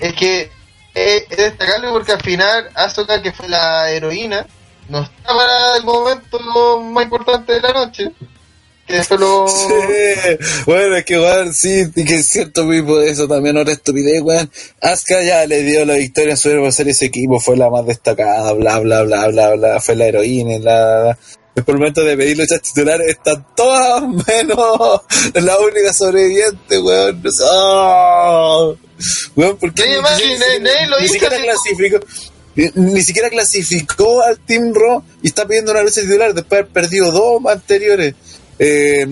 Es que es, es destacable porque al final Asuka, que fue la heroína, no está para el momento más importante de la noche. Después lo. Sí, bueno, es que weón, sí, y que es cierto, Pipo, eso también otra estupidez, weón. Asuka ya le dio la victoria en su ser ese equipo, fue la más destacada, bla, bla, bla, bla, bla, fue la heroína, la, la. Después el momento de pedir luchas titulares, están todas menos la única sobreviviente, weón. No sé, ¡ah! Weón, ¿por qué Oye, ni- ni- ni hizo siquiera clasificó? Ni, ni siquiera clasificó al Team Raw y está pidiendo una lucha titular después de haber perdido dos anteriores. Eh,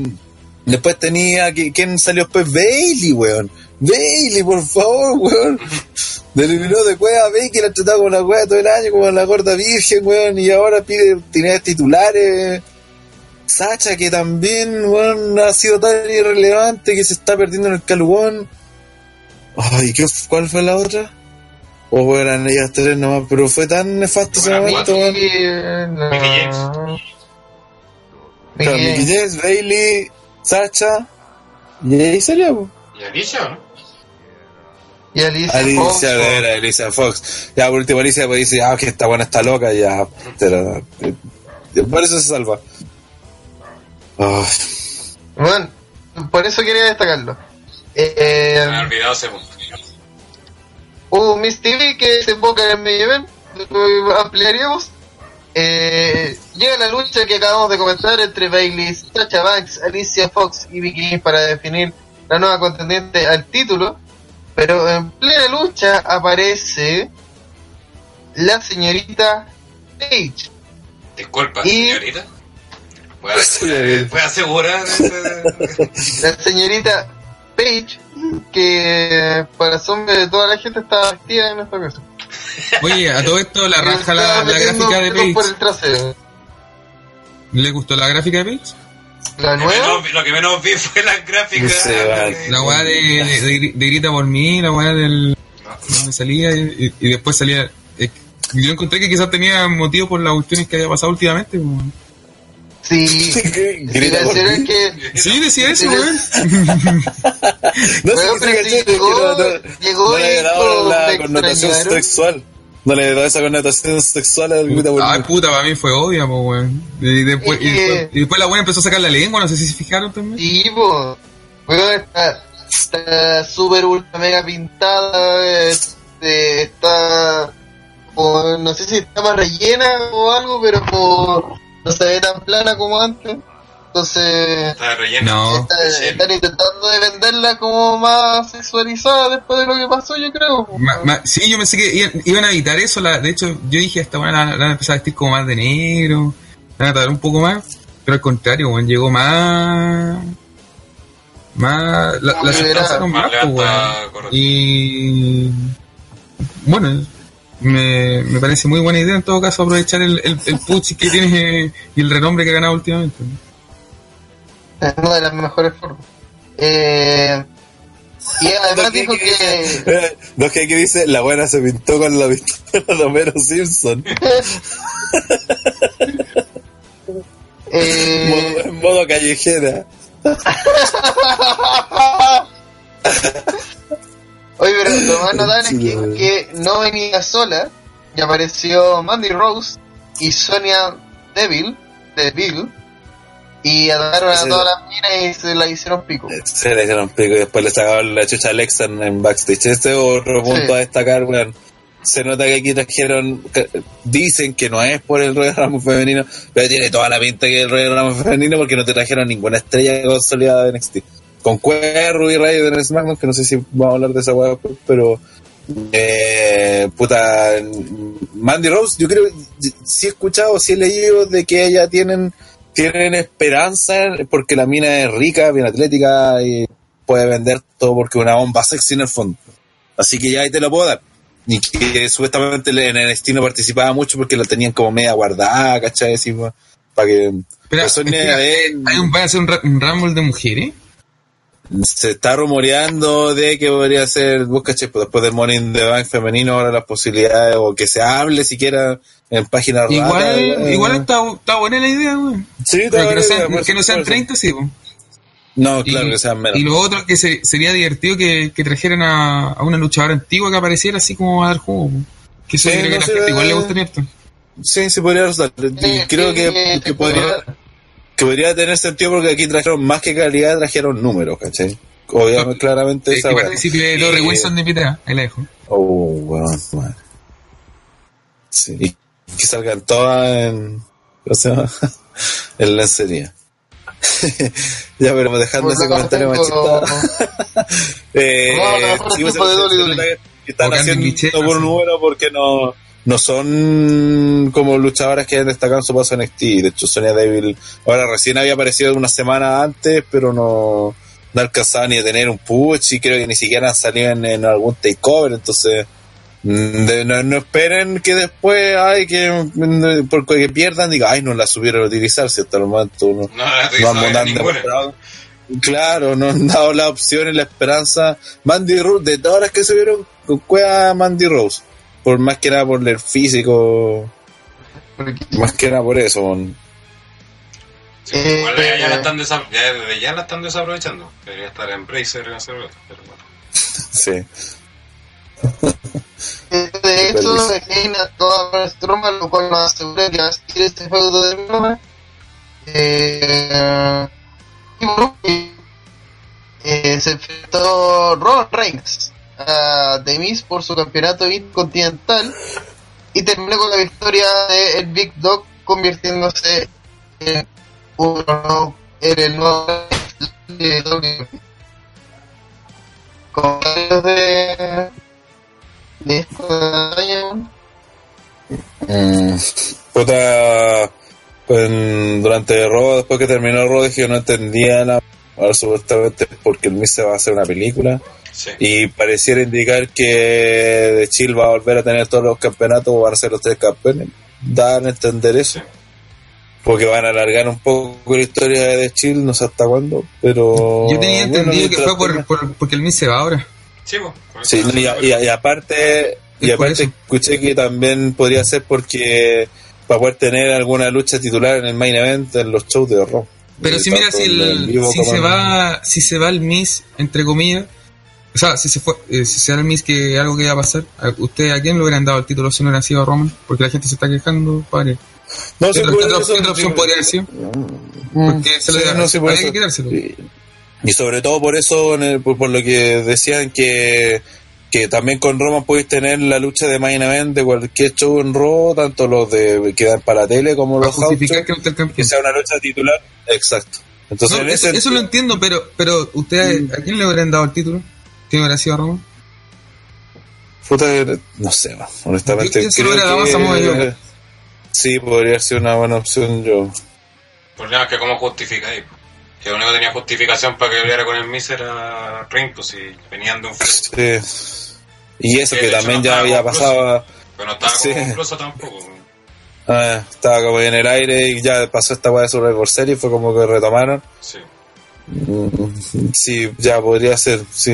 después tenía. que- ¿Quién salió después? Bailey, weón. Bailey, por favor, weón. Eliminó de cueva a Bailey, la ha tratado como la cueva todo el año, como la gorda virgen, weón. Y ahora pide oportunidades titulares. Sacha, que también, weón, ha sido tan irrelevante que se está perdiendo en el calugón. Ay, ¿qué, ¿cuál fue la otra? O oh, eran ellas tres nomás, pero fue tan nefasto ese momento, weón. Eh. Mickey James. Claro, Mickey James. Bailey, Sacha. Y ahí salió, po. ¿Y Alicia, no? Y Alicia, Fox, Alicia, era Alicia Fox. Ya por último Alicia pues dice, ah, que esta buena está loca, ya. Pero, eh, por eso se salva. Ay, Bueno, por eso quería destacarlo. Eh, Me he olvidado ese punto. hubo Miss TV que se enfoca en el medio event, ampliaríamos. Eh, llega la lucha que acabamos de comentar entre Bailey, Sacha Banks, Alicia Fox y Vicky para definir la nueva contendiente al título. Pero en plena lucha aparece la señorita Paige. Disculpa, Y- señorita. ¿Puedes puede asegurar ese- La señorita Paige, que para asombro de toda la gente estaba vestida en esta ocasión. Oye, a todo esto la raja la, la gráfica de por Page. el trasero. ¿Le gustó la gráfica de Page? La Lo que nueva, menos- lo que menos vi fue las gráficas. Sí, vale. La weá de, de, de- de Grita por mí, la weá del. donde salía y, y después salía. eh, yo encontré que quizás tenía motivo por las cuestiones que había pasado últimamente. pues. Sí. Grita Sí, que Sí, decía eso, weón. No sé Bueno, pero sí llegó- no, no- llegó no le dado la connotación extrañaron. sexual. No le dado esa connotación sexual al grita por Ay, mí. puta, para mí fue obvia, pues, weón. Y después, y después, y después la weá empezó a sacar la lengua, no sé si se fijaron también. Sí, po. Bueno, está está súper ultra mega pintada. Este, está. como- no sé si está más rellena o algo, pero como no se ve tan plana como antes. entonces Está relleno. No. está- están intentando de venderla como más sexualizada después de lo que pasó, yo creo. Ma- ma- sí, yo pensé que iban, iban a evitar eso. La, de hecho, yo dije, esta buena la, la van a empezar a vestir como más de negro. La van a tardar un poco más. Pero al contrario, weón, llegó más. Más. La, la Más más, pues, correcto. Y. Bueno, me, me parece muy buena idea en todo caso aprovechar el, el, el push que tienes y el renombre que ha ganado últimamente. Es una de las mejores formas. Eh, y además dijo que Eh, No, que aquí dice, la buena se pintó con la pistola de Homero Simpson. eh, Modo- en modo callejera. Oye, pero lo más notable es que, que no venía sola y apareció Mandy Rose y Sonia Deville, Deville y atacaron a todas las minas y se la hicieron pico. Se le hicieron pico y después le sacaron la chucha a Alexa en, backstage. Este es otro punto Sí. a destacar, weón. Se nota que aquí trajeron, que- dicen que no es por el Royal Rumble femenino, pero tiene toda la pinta que es el Royal Rumble femenino porque no te trajeron ninguna estrella consolidada de NXT. Con Cuerro y Rayo de SmackDown, que no sé si vamos a hablar de esa weá pero eh, puta Mandy Rose, yo creo sí he escuchado, sí he leído de que ella tienen tienen esperanza porque la mina es rica, bien atlética y puede vender todo porque una bomba sexy en el fondo. Así que ya ahí te lo puedo dar. Y que supuestamente en el estilo participaba mucho porque la tenían como media guardada, ¿cachai? Así, pa- para que... Pues, Deville- hay un, van a hacer un, un Rumble de mujeres. Se está rumoreando de que podría ser, vos caché, pues después del Morning the Bank femenino, ahora las posibilidades, o que se hable siquiera en páginas Igual, raras, eh. igual está, está buena la idea, güey. Sí, está que no buena sean, idea, por que no sean supuesto. 30, sí, po. No, Y- claro, que sean menos. Y lo otro que se- sería divertido que, que trajeran a, a una luchadora antigua que apareciera así como a dar juego. Que eso Sí, que a la gente igual le eh, gustaría esto. Sí, sí podría resultar. Eh, creo eh, que, eh, que podría, que podría tener sentido porque aquí trajeron más que calidad, trajeron números, ¿cachai? Obviamente, claramente esa que weá. participe Torre Wilson de invitada. Ahí la dejo. Oh, weón, madre. Sí, y que salgan todas en. ¿Cómo se llama? en lencería. ya, pero dejando Pues ese comentario machista. eh, No, no, pues, Están haciendo por un número porque no, no son como luchadoras que han destacado en su paso en NXT. De hecho, Sonia Deville ahora recién había aparecido una semana antes, pero no, no alcanzaba ni a tener un push y creo que ni siquiera han salido en, en algún takeover. Entonces, mm, de- no, no esperen que después, ay, que mm, porque que pierdan, diga, ay, no la supieron utilizar, si hasta el momento no, No. Claro, no han dado la opción y la esperanza. Mandy Rose, de todas las que se vieron, con cueva Mandy Rose. Por más que nada por el físico, más que nada por eso. mon. Sí, igual ya, ya la Eh, están desa- ya desde ya la están desaprovechando. Debería estar en Bracer en hacer pero bueno. Sí. De hecho, Reina toda Stroma, lo cual nos asegura que va a seguir este feudo de Roma. Eh, y eh, se enfrentó Roman Reigns a The Miz por su campeonato intercontinental y terminó con la victoria de el Big Dog convirtiéndose en uno en el nuevo de de de batalla. Mm, puta, pues, durante Raw, después que terminó Raw, dije que no entendía la. Ahora supuestamente es porque el Miz se va a hacer una película. Sí. Y pareciera indicar que de Chill va a volver a tener todos los campeonatos o van a ser los tres campeones. Dan a entender eso. Porque van a alargar un poco la historia de Chill, no sé hasta cuándo. Pero. Yo tenía bueno, entendido que fue por, por- porque el Miz se va ahora. Sí, no, y, y- y aparte, y aparte escuché que también podría ser porque para poder tener alguna lucha titular en el main event en los shows de Raw. Pero Y si mira, si, el, si se va, si se va el Miss, entre comillas, o sea, si se fue, eh, si se da el Miss que algo que iba a pasar, ¿a ¿usted a quién le hubieran dado el título si no hubiera sido a Roman? Porque la gente se está quejando, padre. No, ¿Qué sí, otra, otra opción podría haber sido? Porque se lo Sí, había no, sí, por había eso. que quitárselo. Y, sobre todo por eso, en el- por, por lo que decían que que también con Roman podéis tener la lucha de main event de cualquier show en Raw, tanto los de que dan para tele como los house que no que sea una lucha titular. Exacto. Entonces, No, en eso, ese eso lo entiendo, pero, pero ustedes, ¿a quién le habrían dado el título? ¿Quién hubiera sido Ramón? Puta, no sé, man, honestamente. Yo- yo creo que- Joe. Sí, podría ser una buena opción yo. El problema es que cómo justifica ahí. Que lo único que tenía justificación para que peleara con el Miz era Ring, pues si venían de un. Sí. Y eso Sí, que hecho, también no ya había pasado, Pero no estaba Sí. como tampoco. ah, estaba como en el aire y ya pasó esta weá de Survivor Series, fue como que retomaron. Sí. Sí, ya podría ser. Sí.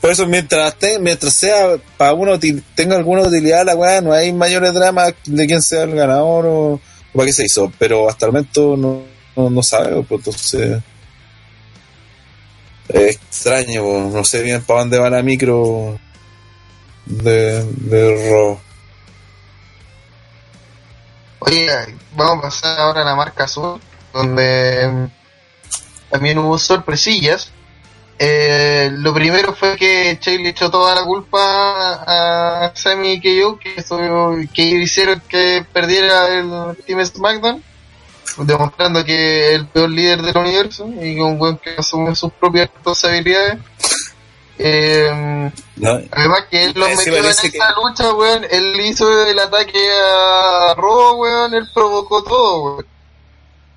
Por eso, mientras, mientras sea para uno tenga alguna utilidad la weá, no hay mayores dramas de quién sea el ganador o, para qué se hizo. Pero hasta el momento no, no, sabemos, pues entonces. Es extraño, pues, no sé bien para dónde va la micro de, de Raw. Oye, vamos a pasar ahora a la marca azul, donde también hubo sorpresillas. Eh, lo primero fue que Che le echó toda la culpa a Sammy y que, eso- que hicieron que perdiera el Team SmackDown, demostrando que es el peor líder del universo y que un buen que asume sus propias responsabilidades. Eh, ¿no? Además que él lo Sí, metió en esa lucha, weón. Él hizo el ataque a Raw, weón. Él provocó todo, weón.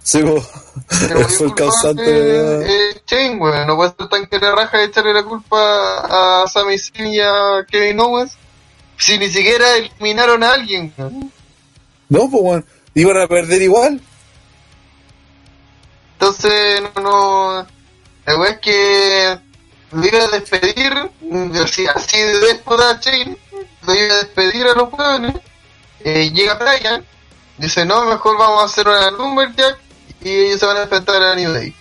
Sí, pues, Pero el culpable causante de... es Shane, weón. No puede ser tan que le raja de echarle la culpa a Sami Zayn y a Kevin Owens. Si ni siquiera eliminaron a alguien, weón. No, pues bueno, iban a perder igual. Entonces, no, no. La weá es que lo iba a despedir, así, así de déspota Shane, lo iba a despedir a los weones. Eh, llega Brian, dice: No, mejor vamos a hacer una Lumberjack y ellos se van a enfrentar a New Day.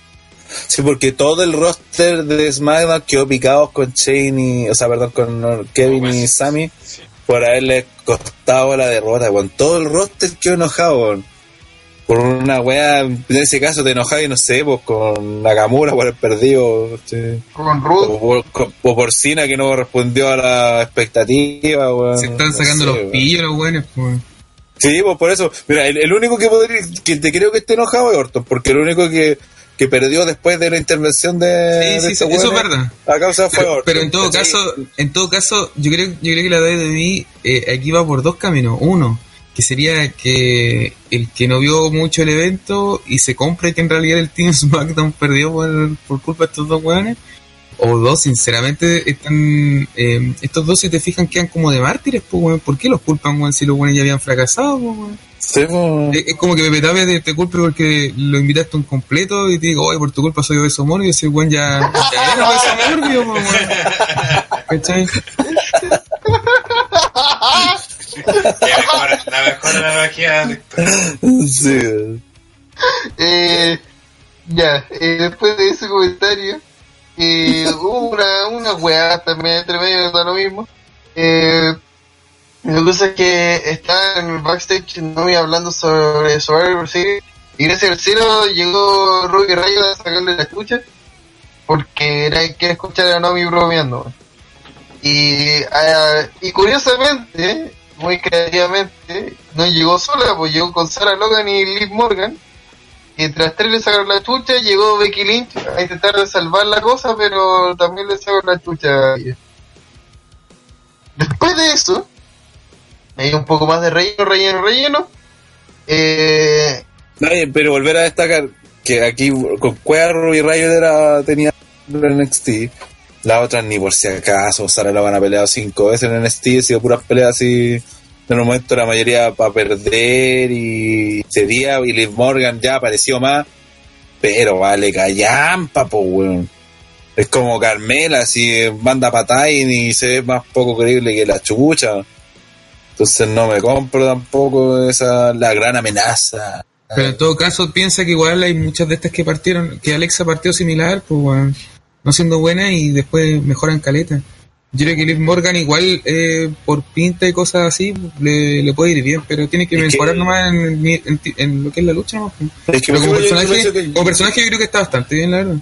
Sí, porque todo el roster de SmackDown quedó picados con Shane y, o sea, perdón, con Kevin y Sammy Sí. por haberle costado la derrota, weón. Todo el roster quedó enojado, weón. Por una weá, en ese caso te enojaba y no sé, pues con Nakamura por haber perdido, sí. Con o Ruth, por, con- o por Cena que no respondió a la expectativa, weón. Se están No sacando sé, los weón. pillos los buenos, pues. Sí, pues por eso. Mira, el, el único que podría, que te creo que esté enojado es Orton, porque el único que, que perdió después de la intervención de, Sí, de sí, eso es verdad. A causa fue Pero, Orton. pero en todo ¿cachai? caso, en todo caso, yo creo, yo creo que la WWE eh, aquí va por dos caminos. Uno, que sería que el que no vio mucho el evento y se compre que en realidad el Team SmackDown perdió por, por culpa de estos dos weones. O dos, sinceramente, están eh, estos dos, si te fijan, quedan como de mártires, pues, weón. ¿Por qué los culpan, weón, si los weones ya habían fracasado, pues, weón? Sí, pues. Es, es como que Pepe Tapia te, te culpe porque lo invitaste a un completo y te digo, oye, por tu culpa soy obeso morbio, y ese weón ya, ya era obeso morbio, weón. ¿Cachai? Que mejor, la mejor analogía. Sí. eh, ya, eh, después de ese comentario, eh, hubo una, una weá también entre medio, da lo mismo. Eh, la cosa es que está en el backstage Nomi hablando sobre Survivor Series y gracias al cielo llegó Ruby Rayo a sacarle la escucha porque era quiere escuchar a Nomi bromeando. Y, ah, y curiosamente, muy creativamente, no llegó sola, pues llegó con Sarah Logan y Liv Morgan. Las tres le sacaron la chucha, llegó Becky Lynch a intentar salvar la cosa, pero también le sacaron la chucha. Después de eso, hay un poco más de relleno, relleno, relleno. Eh, pero volver a destacar que aquí con Cuerro y Rayo era, tenía en NXT. La otra ni por si acaso, Sara la van a pelear cinco veces en NXT, ha sido puras peleas así. En un momento la mayoría para perder y cedía y Liv Morgan ya apareció más. Pero vale, callampa, po, weón. Es como Carmela, así manda patá y se ve más poco creíble que la chucha. Entonces no me compro tampoco esa la gran amenaza. Pero en todo caso, piensa que igual hay muchas de estas que partieron, que Alexa partió similar, pues, weón, no siendo buena y después mejoran caleta. Yo creo que Liv Morgan igual, eh, por pinta y cosas así, le, le puede ir bien, pero tiene que Es que- mejorar nomás en, en- en lo que es la lucha, ¿no? Es que, Pero como yo personaje, pienso que- como personaje yo creo que está bastante bien, la verdad.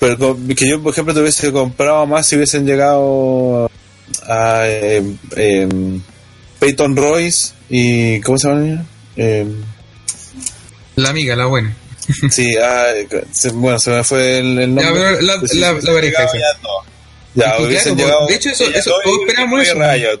pero que yo, por ejemplo, te hubiese comprado más si hubiesen llegado a eh, eh, Peyton Royce y. ¿Cómo se llama la niña? La amiga, la buena. sí, ah, bueno, se me fue el, el nombre. Ya, la- Pues la- la pareja. Ya hubiesen claro, llegado. de hecho, eso- todos. Riot.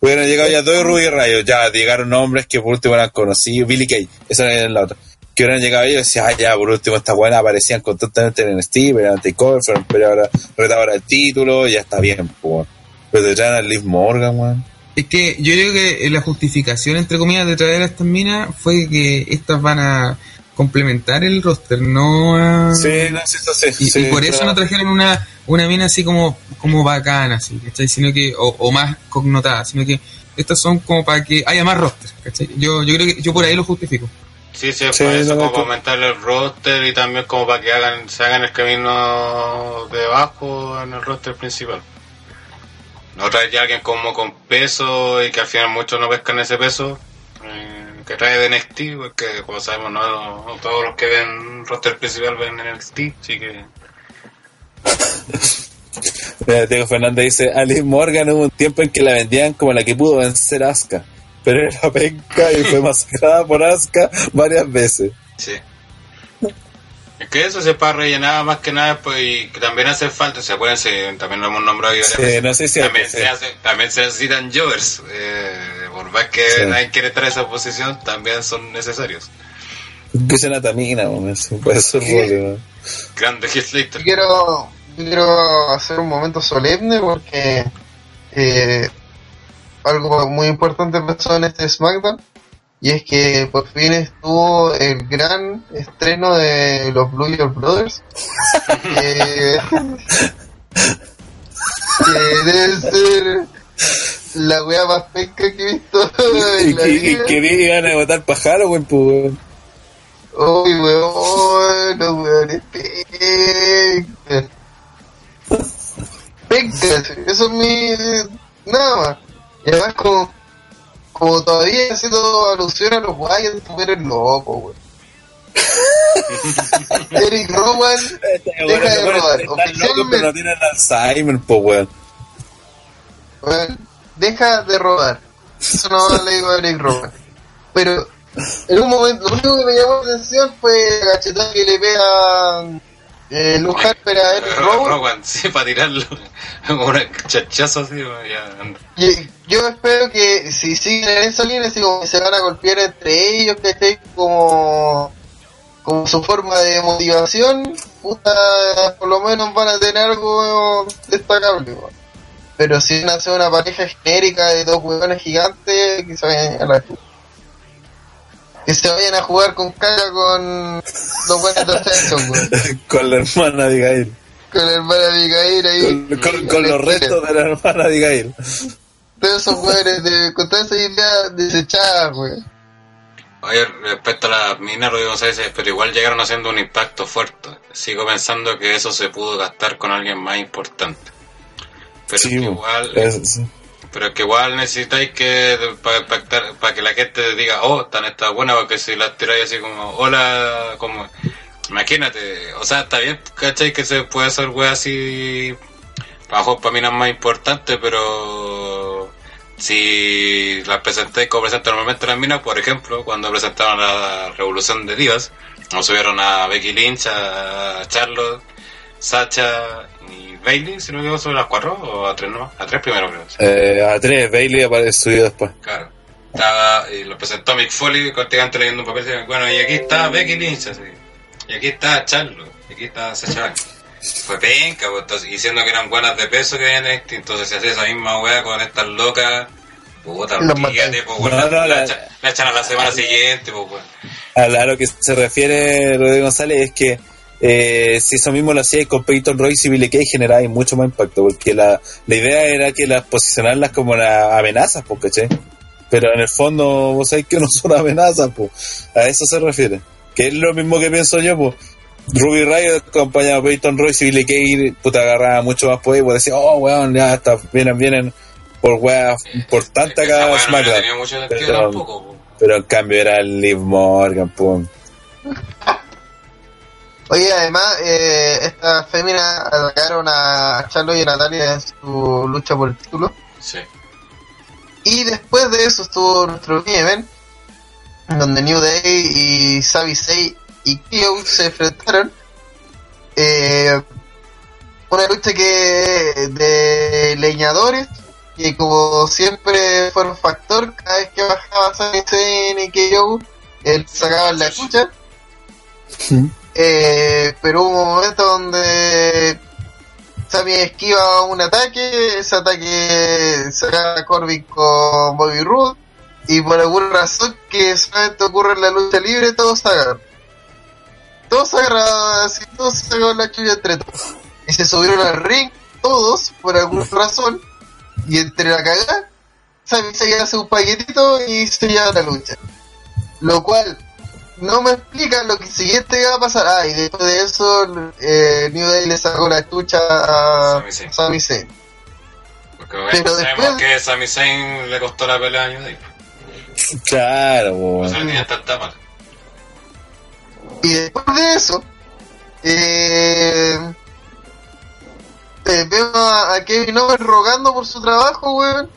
Hubieran llegado ya dos Ruby Riot. Ya llegaron nombres que por último eran conocidos. Billy Kay, esa era la otra. Que hubieran llegado ellos y decían, ah, ya, por último, estas buenas aparecían constantemente en Steve, eran takeover, fueron peleadoras, retadoras el título, ya está bien, pues. Pero te traen a Liv Morgan, weón. Es que yo creo que la justificación, entre comillas, de traer a estas minas fue que estas van a complementar el roster, no a... Sí, no, sí, eso sí. Y, sí, y por eso no trajeron una, una mina así como, como bacana, así, ¿cachai? Sino que, o, o más connotada, sino que estas son como para que haya más roster, ¿cachai? Yo, yo creo que yo por ahí lo justifico. Sí, sí, es Sí, para eso, no, como no, para aumentar el roster y también como para que hagan, se hagan el camino de abajo en el roster principal. No trae ya alguien como con peso y que al final muchos no pescan ese peso. eh, que trae de NXT, porque como sabemos, no, no todos los que ven roster principal ven NXT, así que. Diego Fernández dice, a Liv Morgan hubo un tiempo en que la vendían como la que pudo vencer Asuka, pero era penca y fue masacrada por Asuka varias veces. Sí. Es que eso se para rellenar más que nada, pues, y que también hace falta, se acuerdan, se- también lo hemos nombrado Sí, no sé si también, se hace- también se necesitan jovers, eh, por más que Sí. nadie quiere estar en esa posición, también son necesarios. Empieza una tamina, puede ser rol, ¿no? Grande Slater. quiero, quiero hacer un momento solemne porque eh, algo muy importante pasó en este SmackDown y es que por fin estuvo el gran estreno de los Blue Your Brothers que, que debe ser la wea más penca que he visto Y en la que, y vida. que iban a votar pájaro, güey, pues, weón. Uy, weón, los weones. Pencas, eso es mi. Nada más. Y además, como, como todavía haciendo alusión a los Wyatt, tú eres loco, weón. Eric Rowan, deja de robar. Pero no Oficialmente, tienen Alzheimer, weón. weón, deja de robar. Eso no le digo a Eric Rowan. Pero en un momento, lo único que me llamó la atención fue la cachetada que le pega eh, Luke Harper a Eric Rowan. Rowan, sí, para tirarlo. Como un chachazo así, ya. Y yo espero que si siguen en esa línea, así como que se van a golpear entre ellos, que esté como, como su forma de motivación, puta, por lo menos van a tener algo destacable. Pero si van a hacer una pareja genérica de dos huevones gigantes, que se vayan a la. Que se vayan a jugar con caca con los buenos de Ascension, weón. con la hermana de Gail. Con la hermana Miguel ahí. Con, con- con los restos de la hermana de Gail. Todos esos hueones de, con todas esas ideas desechadas, weón. Oye, respecto a las minas, Rodrigo González, pero igual llegaron haciendo un impacto fuerte. Sigo pensando que eso se pudo gastar con alguien más importante. Pero Sí, igual, Es- sí. Pero es que igual necesitáis que para impactar, para que la gente diga, oh, están estas buenas, porque si las tiráis así como, hola, como, imagínate, o sea, está bien, ¿cachai? Que se puede hacer wea así, bajo para minas más importantes, pero si las presentáis como presentan normalmente las minas, por ejemplo, cuando presentaron la Revolución de Divas, nos subieron a Becky Lynch, a Charlotte, Sacha Bailey, si no me equivoco, sobre las cuatro o a tres no, a tres primero creo. sí. Eh, a tres, Bailey apareció después. Claro. Estaba, y lo presentó Mick Foley, prácticamente leyendo un papel. y Bueno, y aquí está Becky Lynch, así. Y aquí está Charlo. Y aquí está Sacha. Fue penca, pues, entonces, diciendo que eran buenas de peso que habían este. Entonces, se hacía esa misma weá con estas locas. Puta, Los pues, No, la, no, la la- echa- la echan a la semana siguiente, pues. A la- a lo que se refiere Rodrigo González es que eh, si eso mismo lo hacía con Peyton Royce y Billy Kay generaba mucho más impacto, porque la, la idea era que las posicionarlas como una amenazas, pues, ¿cachai? Pero en el fondo, vos sabés que no son amenazas, pues. A eso se refiere. Que es lo mismo que pienso yo, pues. Ruby Riot acompañado de Peyton Royce y Billy Kay, puta, agarraba mucho más poder, pues decía, oh, weón, ya está, vienen, vienen por weas importantes Esa acá weá no hubiera SmackDown. sentido Pero-. Pero en cambio era el Liv Morgan, pues. Oye, además, eh, estas féminas atacaron a Charlo y a Natalia en su lucha por el título. Sí. Y después de eso estuvo nuestro event, donde New Day y Sami Zayn y Kyo se enfrentaron. Eh, una lucha que de leñadores, que como siempre fueron factor, cada vez que bajaba Sami Zayn y Kyo, él sacaba la lucha. Eh, pero hubo un momento donde Sami esquiva un ataque, ese ataque saca Corbin con Bobby Roode y por alguna razón que solamente ocurre en la lucha libre, todos se agarran. Todos se agarran, todos se sacaron la chulla entre todos. Y se subieron al ring, todos, por alguna razón, y entre la cagada, Sami se hace un paquetito y se lleva la lucha. Lo cual no me explica lo que siguiente va a pasar. Ah, y después de eso, eh, New Day le sacó la chucha a Sami Zayn. Porque obviamente Pero sabemos después- que Sami Zayn le costó la pelea a New Day. Claro, O sea, tanta mal. Y después de eso, eh, eh, veo a, a Kevin Owens rogando por su trabajo, weón.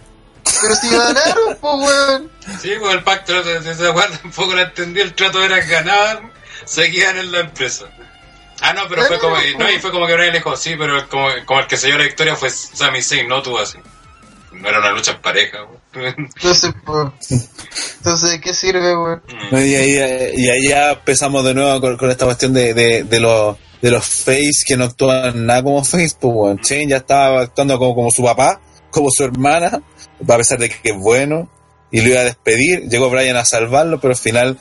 Pero si ganaron, pues, weón. Sí, pues el pacto, si se acuerdan, tampoco lo entendí. El trato era que ganaban, seguían en la empresa. Ah, no, pero fue como. No, y fue como que Brian le dijo, sí, pero como, como el que se dio la victoria fue Sami Zayn, no tú así. No era una lucha en pareja, güey. Entonces, pues, entonces, ¿de qué sirve, weón? Y ahí, y ahí ya empezamos de nuevo con, con esta cuestión de, de, de los de los face que no actúan nada como face, pues weón. Shane ya estaba actuando como, como su papá, como su hermana, a pesar de que es bueno, y lo iba a despedir, llegó Brian a salvarlo, pero al final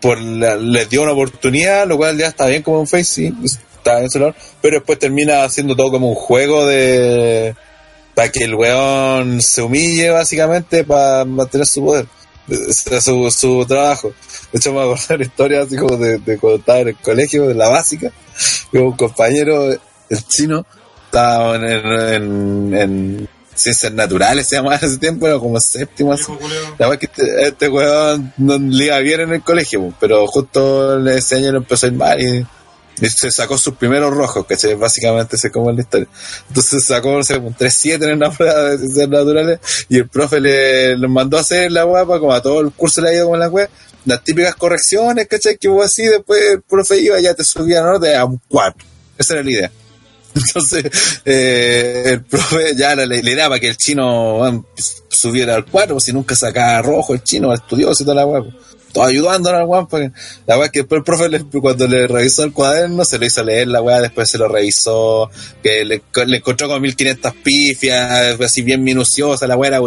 por la- les dio una oportunidad, lo cual ya está bien como un face, sí, está bien su labor, pero después termina haciendo todo como un juego de para que el weón se humille básicamente para mantener su poder, eh, su, su trabajo. De hecho, me acuerdo la historia así como de, de cuando estaba en el colegio, de la básica, que un compañero, el chino, estaba en, en, en ciencias naturales, se llamaba en ese tiempo, era como séptimo así. La verdad es que este, este weón no le iba bien en el colegio, pero justo ese año le empezó a ir mal y, y se sacó sus primeros rojos, que básicamente se como en la historia. Entonces sacó no sé, un 3-7 en una prueba de ciencias naturales y el profe le, le mandó a hacer la weá, como a todo el curso le ha ido como la weá, las típicas correcciones, ¿cachai? Que hubo así, después el profe iba y ya te subía ¿no? de a un 4. Esa era la idea. Entonces, eh, el profe ya idea para que el chino subiera al cuadro, si nunca sacaba rojo el chino, estudioso y toda la weá. Todo ayudándolo al weón, porque la weá que después el profe le- cuando le revisó el cuaderno se lo hizo leer la weá, después se lo revisó, que le, le encontró como 1500 pifias, así bien minuciosa, la weá era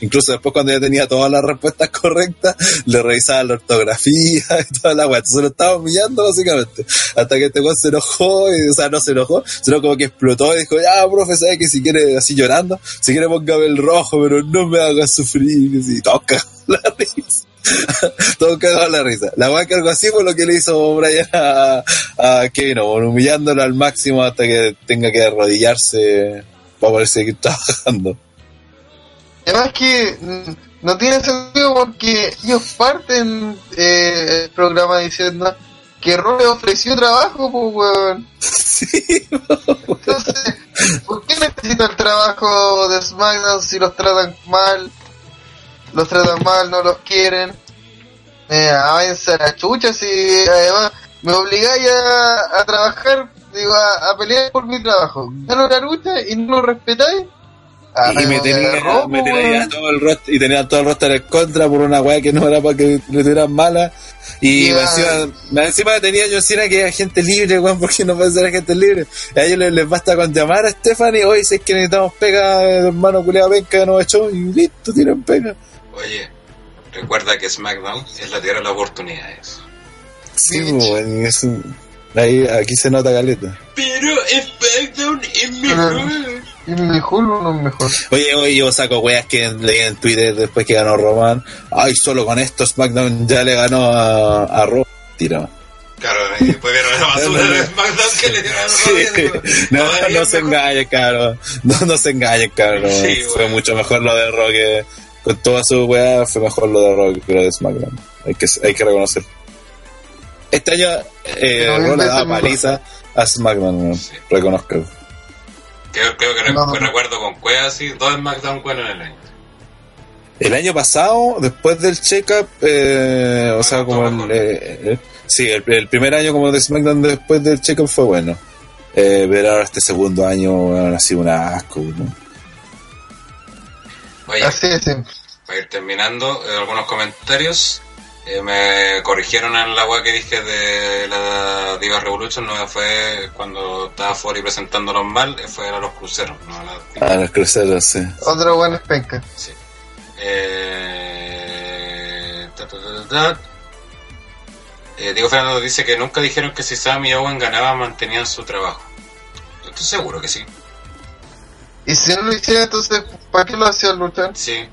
incluso después cuando ya tenía todas las respuestas correctas, le revisaba la ortografía y toda la weá, entonces lo estaba humillando básicamente, hasta que este weón se enojó, y, o sea, no se enojó, sino como que explotó y dijo, ya, profe, ¿sabes que si quiere, así llorando, si quiere póngame el rojo, pero no me haga sufrir, y cagados la risa. Todos cagados la risa. La weá que algo así fue lo que le hizo Brian a, a Kevin Owens, humillándolo al máximo hasta que tenga que arrodillarse para poder seguir trabajando. Además que no tiene sentido porque ellos parten eh, el programa diciendo que Raw le ofreció trabajo, pues weón. Sí, Entonces, ¿por qué necesita el trabajo de SmackDown si los tratan mal? Los tratan mal, no los quieren. Eh, avanza la chucha si además me obligáis a, a trabajar, digo, a, a pelear por mi trabajo. Gano la lucha y no lo respetáis. Ah, y me tenía, me pues, tenía todo el roster, y tenía todo el roster en contra por una weá que no era para que le tuvieran mala. Y encima, encima tenía yo Cena que era gente libre, weón, porque no puede ser gente libre. A ellos les, les basta con llamar a Stephanie, hoy si es que necesitamos pega, hermano culeado penca nos echó, y listo, tienen pega. Oye, recuerda que SmackDown es la tierra de las oportunidades. Sí, Bitch. pues, es un- ahí, aquí se nota caleta. Pero SmackDown es mejor. ¿Y mejor o no es mejor? Oye, oye, yo saco weas que leí en Twitter después que ganó Roman. Ay, solo con esto SmackDown ya le ganó a, a Raw. Tira. Claro, y después vieron la basura de SmackDown que le dieron a Sí. No, es se mejor. engañen, cabrón. No, no se engañen, cabrón. Sí, fue bueno. mucho mejor lo de que con toda su weá fue mejor lo de Raw que lo de SmackDown. Hay que, hay que reconocer. Este año eh, Raw le veces da más. paliza a SmackDown. Sí. reconozco. Creo, creo que No. re- recuerdo con Cueva así, dos SmackDown buenos en el año. El año pasado, después del check-up, eh, o sea, como el, eh, eh, sí, el, el primer año como de SmackDown después del check-up fue bueno. Eh, pero ahora este segundo año weón, ha sido un asco. ¿no? Oye, Así es. sí. para ir terminando, eh, algunos comentarios. Eh, me corrigieron en la web que dije de la Diva Revolution, no fue cuando estaba Fori presentándolos mal, eh, fue a los cruceros, no a la A los cruceros, sí. Otra buena penca. Sí. Eh, ta, ta, ta, ta, ta. Eh, Diego Fernando dice que nunca dijeron que si Sam y Owen ganaban mantenían su trabajo. Yo estoy seguro que sí. Y si no lo hiciera, entonces, ¿para qué lo hacían luchar? Sí.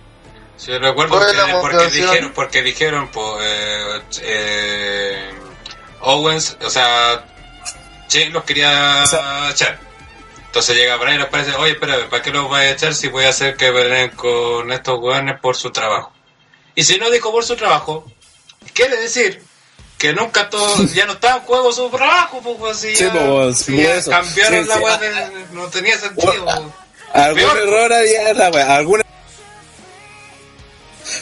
Sí, recuerdo ¿Cuál es porque, dijeron, porque dijeron, pues, eh, eh, Owens, o sea, Shane los quería O sea- echar. Entonces llega Brian y les parece, oye, espera, ¿para qué los voy a echar si voy a hacer que peleen con estos weones por su trabajo? Y si no dijo por su trabajo, quiere decir que nunca todo, ya no estaba en juego su trabajo, pues así Sí, ya, pues, si sí, ya eso. cambiaron Sí, la sí. weá de- no tenía sentido. Bueno, Algún Peor. error había en la wea, alguna.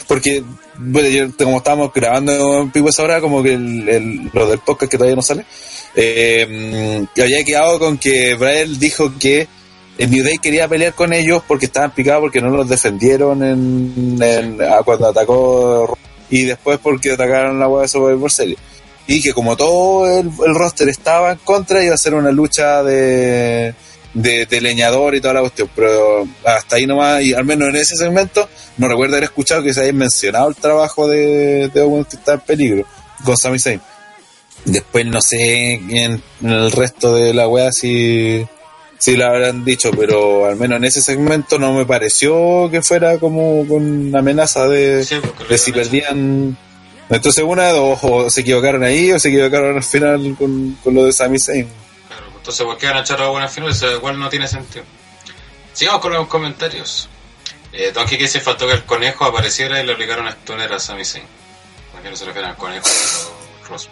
Porque, bueno, yo, como estábamos grabando en Pico esa hora, como que el, el- lo del podcast que todavía no sale, eh, había quedado con que Brian dijo que el New Day quería pelear con ellos porque estaban picados porque no los defendieron en, en- a cuando atacó y después porque atacaron la web de Survivor Series. Y que como todo el, el roster estaba en contra, iba a ser una lucha de, de, de leñador y toda la cuestión. Pero hasta ahí nomás, y al menos en ese segmento, no recuerdo haber escuchado que se haya mencionado el trabajo de, de Owens que está en peligro con Sami Zayn. Después no sé en, en el resto de la wea si, si la habrán dicho, pero al menos en ese segmento no me pareció que fuera como con amenaza de, Sí, lo de si perdían. Entonces una, o, o se equivocaron ahí o se equivocaron al final con, con lo de Sami Zayn. Entonces, ¿por qué van a echar a buenas finales? Eso igual no tiene sentido. Sigamos con los comentarios. Eh, Don Kike se faltó que el conejo apareciera y le obligaron a stuner a Sami Zayn. No se refieren al conejo, pero Ross.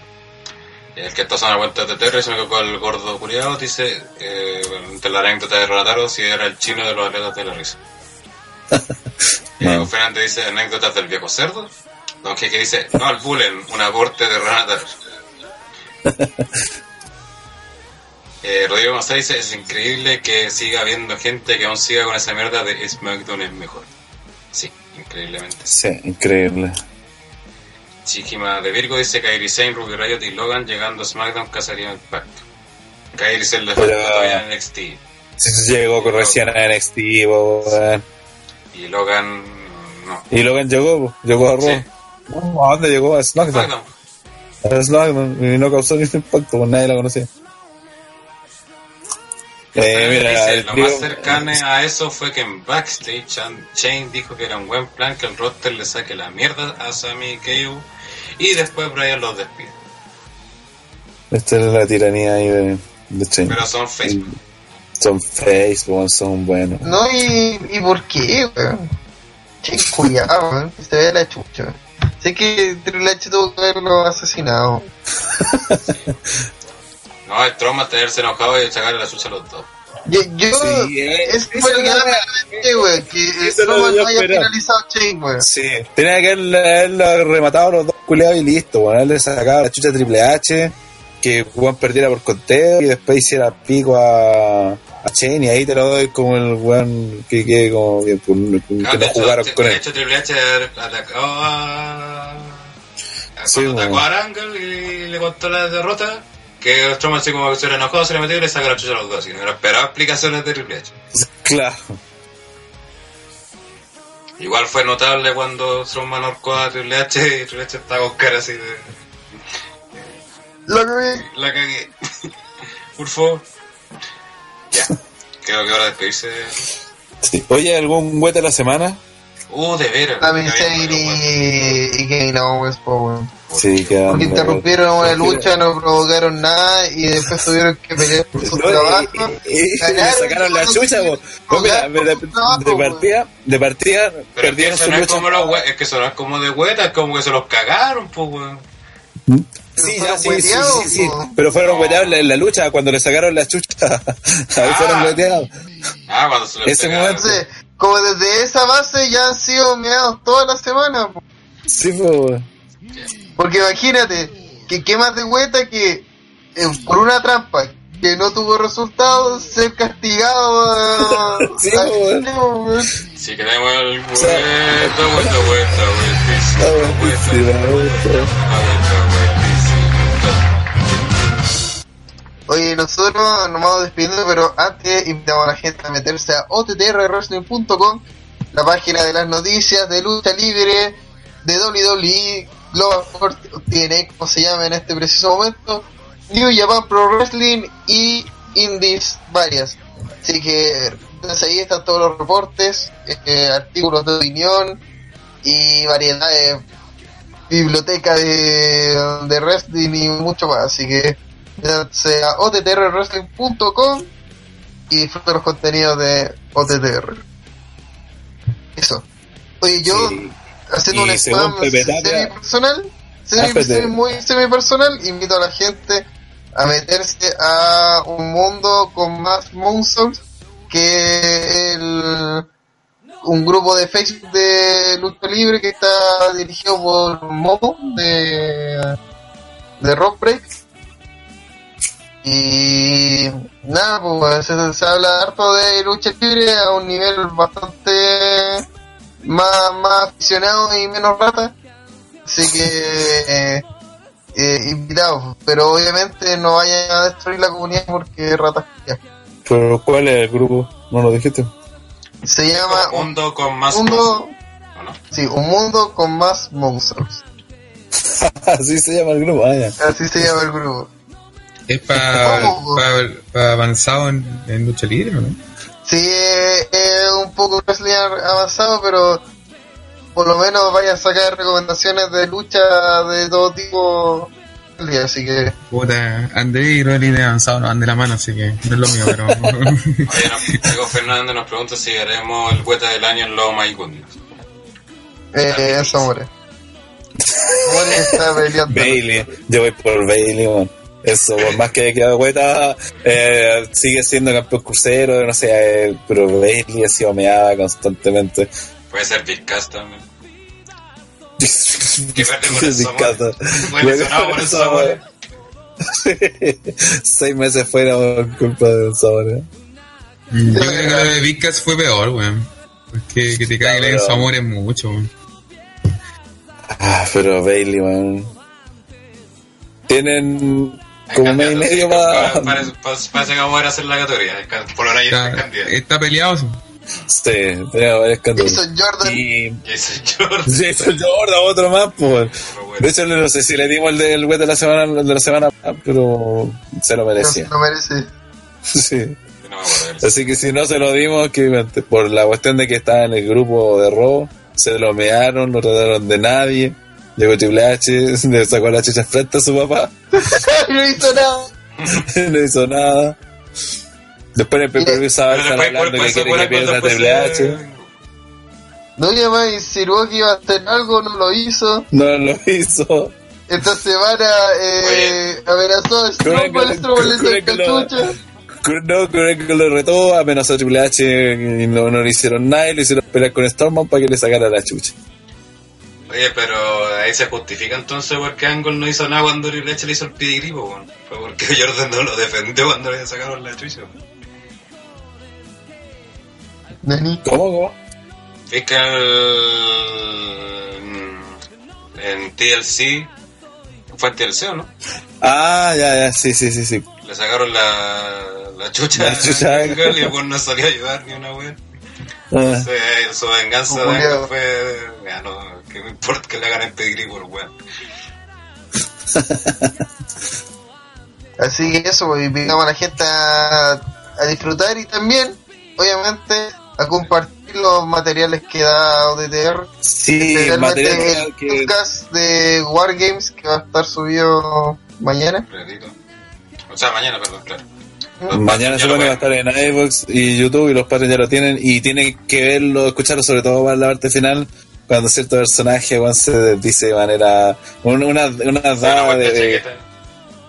El que está usando la cuenta de Terry se me con el gordo curiado, dice, eh, entre la anécdota de Ronataro, si era el chino de los atletas de la risa. Diego Fernández dice, anécdotas del viejo cerdo. Don Kike dice, no al bullying, un aporte de Ronataro. Eh, Rodrigo González dice, es increíble que siga habiendo gente que aún siga con esa mierda de SmackDown es mejor. Sí, increíblemente. Sí, increíble. Chiquima de Virgo dice Kairi Sane, Ruby Riot y Logan llegando a SmackDown casaría impacto. Kairi Sane le falta Pero- todavía en NXT. Sí, llegó con recién a NXT, weón. Y Logan no. Y Logan llegó, llegó a Raw. Sí. No, ¿A dónde llegó? A SmackDown. SmackDown. A SmackDown. Y no causó ningún impacto, pues nadie la conocía. Eh, mira, Dice, el lo más cercano a eso fue que en backstage Shane dijo que era un buen plan que el roster le saque la mierda a Sami y KO y después Brian los despide. Esta es la tiranía ahí de, de Shane. Pero son Facebook. Son face, weón, son buenos. No, y, y por qué, weón. Che, cuidado, weón. que Se ve la chucha. Sé que Triple H tuvo que haberlo asesinado. No, el trauma tenerse enojado y sacarle la chucha a los dos. Yo, yo Sí, eh, es esa fue lo que era weón. Que Eso no era que haya finalizado Chain, weón. Sí, tenía que haberle, haberle rematado a los dos culiados y listo, weón. Haberle sacado la chucha Triple H, que Juan perdiera por conteo y después hiciera pico a, a Shane y ahí te lo doy como el weón que quede como bien, pues, que Ah, no de, hecho, jugaron de- con de él. hecho, Triple H atacó a. a- Sí, atacó a Angle y le contó la derrota. Que Strowman así como que se era enojado, se le metió y le sacó la chucha a los dos. Y no esperaba explicaciones de Triple H. Claro. Igual fue notable cuando Strowman ahorcó a Triple H y Triple H estaba con cara así de. Lo que La cagué. Por favor. Ya. Creo que ahora despedirse. Sí. Oye, ¿algún güete de la semana? Uh, de veras. Habíamos hablado, y, Kevin Owens, po, weón. Sí, que Porque interrumpieron una lucha, no provocaron nada y después tuvieron que pelear por su No, trabajo. y- y- y le Ganaron, sacaron la chucha. No, mira, ganaron de, partida, de partida Pero es que perdieron su no es lucha. como los es que es como de hueta, es como que se los cagaron, pues weón. Sí, ya, sí, sí, sí. Pero fueron hueteados en la, la lucha, cuando le sacaron la chucha. Ahí fueron hueteados. Ah, cuando se Ese momento. Como desde esa base ya han sido meados toda la semana, po. Sí, pues. Porque imagínate, que qué más de vuelta que eh, por una trampa que no tuvo resultados, ser castigado. Sí, weón. Si queremos el vuelta, vuelta, vuelta, vuelta, vueltísima, vuelta, buenísimo, vuelta, vuelta, vueltísima. Oye, nosotros nos vamos despidiendo, pero antes invitamos a la gente a meterse a ottrwrestling.com, la página de las noticias de lucha libre, de WWE, Global TNA, como se llama en este preciso momento, New Japan Pro Wrestling y indies varias. Así que entonces ahí están todos los reportes, eh, artículos de opinión y variedad de biblioteca de, de wrestling y mucho más. Así que métanse a ottrwrestling.com y disfruten los contenidos de OTTR. Eso. Oye, yo. Haciendo un spam Tapia- semi muy semi personal, invito a la gente a meterse a un mundo con más monsters que el un grupo de Facebook de lucha libre que está dirigido por Momo de de Rock Break. Y nada pues se, se habla harto de lucha libre a un nivel bastante más, más aficionado y menos rata así que eh, eh, invitados pero obviamente no vayan a destruir la comunidad porque ratas ya. Pero ¿cuál es el grupo? No lo dijiste. se llama Un mundo con más un mundo sí un mundo con más monstruos Así se llama el grupo. Así se llama el grupo Es para ¿Cómo? avanzado en, en lucha libre, ¿o ¿no? Sí, eh, es un poco wrestling avanzado, pero por lo menos vaya a sacar recomendaciones de lucha de todo tipo el día, así que Puta, André y Rolly de avanzado no van de la mano, así que no es lo mío, pero. Oye, Fernández nos pregunta si haremos el vuelta del año en Low My Goodness. eh, eso peleando. Bailey. Yo voy por Bailey, man. Eso, por más que haya quedado hueta, eh, sigue siendo campeón crucero, no sé, eh, pero Bailey ha sido meada constantemente. Puede ser Vizcast también. Qué verde por eso, amor. Seis meses fuera por culpa de un sabor. ¿eh? Yo creo que lo de Vicas fue peor, weón. Porque que te caiga en su amor es mucho, weón. Ah, pero Bailey, man. Tienen como mes y medio para... Parece, parece que vamos a ir a hacer la categoría. Por ahora ya está Está, candidato. está peleado, sí. Sí, tenía varios cantos. Jason Jordan, Y Jason Jordan. Jason Jordan, otro más, pues. Bueno. De hecho, no sé si le dimos el del web de la semana, de la semana, pero se lo no se merecía. lo merece. Sí. No. Así que si no se lo dimos, que por la cuestión de que estaba en el grupo de robo, se lo mearon, no trataron de nadie. Llegó Triple H, le sacó la chicha frente a su papá, no hizo nada. no hizo nada. Después en el PPV estaba hablando que quiere que pierda Triple No y además insinuó que iba a hacer algo, no lo hizo. No lo hizo. Esta semana eh, amenazó a Strowman, Strowman le sacó lo- chucha. No, creo que lo retó, amenazó a Triple H y no, no le hicieron nada y le hicieron pelear con Storman para que le sacara la chucha. Oye, pero ahí se justifica entonces por qué Angle no hizo nada cuando Triple H le hizo el pedigrí, po, weón. Fue porque Jordan no lo defendió cuando le sacaron la chucha. weón. Nani. ¿Cómo? Es que el- en TLC, fue en TLC o no? Ah, ya, ya, sí, sí, sí, sí. Le sacaron la, la chucha, La chucha. Angle y el weón no salió a ayudar ni una weón. Ah, Entonces, su venganza de. Angle fue, ya no, que me importa que le hagan el pedigrí por weón. Así que eso, pues, invitamos a la gente a, a disfrutar y también, obviamente, a compartir los materiales que da ODTR. sí, Especialmente material el que... podcast de Wargames que va a estar subido mañana. O sea, mañana, perdón, claro. Mañana Ya se va a estar en iVoox y YouTube y los padres ya lo tienen y tienen que verlo, escucharlo sobre todo para la parte final cuando cierto personaje weón, se dice de manera. Una, una, una dada de.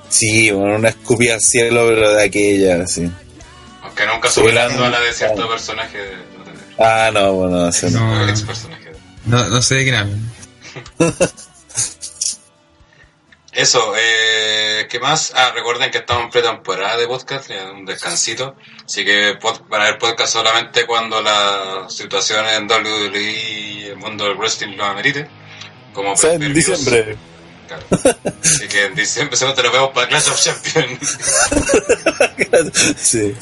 sí, una escupida al cielo, pero de aquella, sí. Aunque nunca Sí, superando a la de cierto personaje. de- de- Ah, no, bueno, no. No. el ex personaje. No, no sé de quién hablan. Eso, eh, ¿qué más? Ah, recuerden que estamos en pretemporada de podcast, un descansito. Así que van a haber podcast solamente cuando la situación en WWE y el mundo del wrestling lo amerite. Como O sea, en diciembre. Claro. Así que en diciembre te lo vemos para Clash of Champions. sí.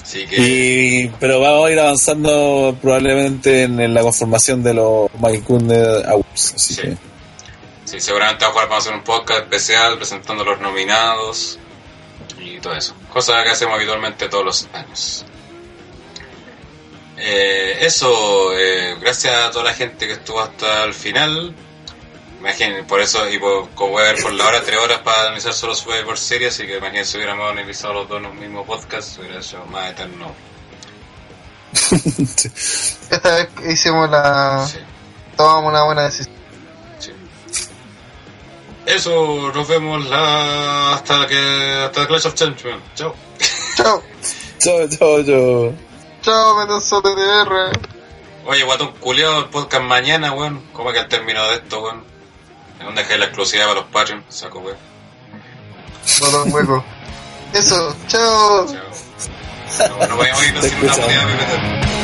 Así que, Y, pero vamos a ir avanzando probablemente en, en la conformación de los Magicune Awards. Así Sí. que. Sí, seguramente vamos a hacer un podcast especial presentando los nominados y todo eso. Cosa que hacemos habitualmente todos los años. Eh, eso, eh, gracias a toda la gente que estuvo hasta el final. Imaginen, por eso, y por, como voy a ver por la hora, tres horas para analizar solo Survivor Series, así que imaginen si hubiéramos analizado los dos en un mismo podcast, hubiera sido más eterno. Esta vez hicimos la. Sí, Tomamos una buena decisión. Eso, nos vemos la, hasta que hasta Clash of Champions. Chao. Chao. Chao, chao, chao. Chao, Mendoza TDR. Oye, guatón culiado, el podcast mañana, weón. ¿Cómo que al término de esto, weón? ¿Dónde dejé la exclusividad para los Patreon? Saco, weón. Botón hueco. Eso, chao. Chao. No, no voy a sin una moneda, meto.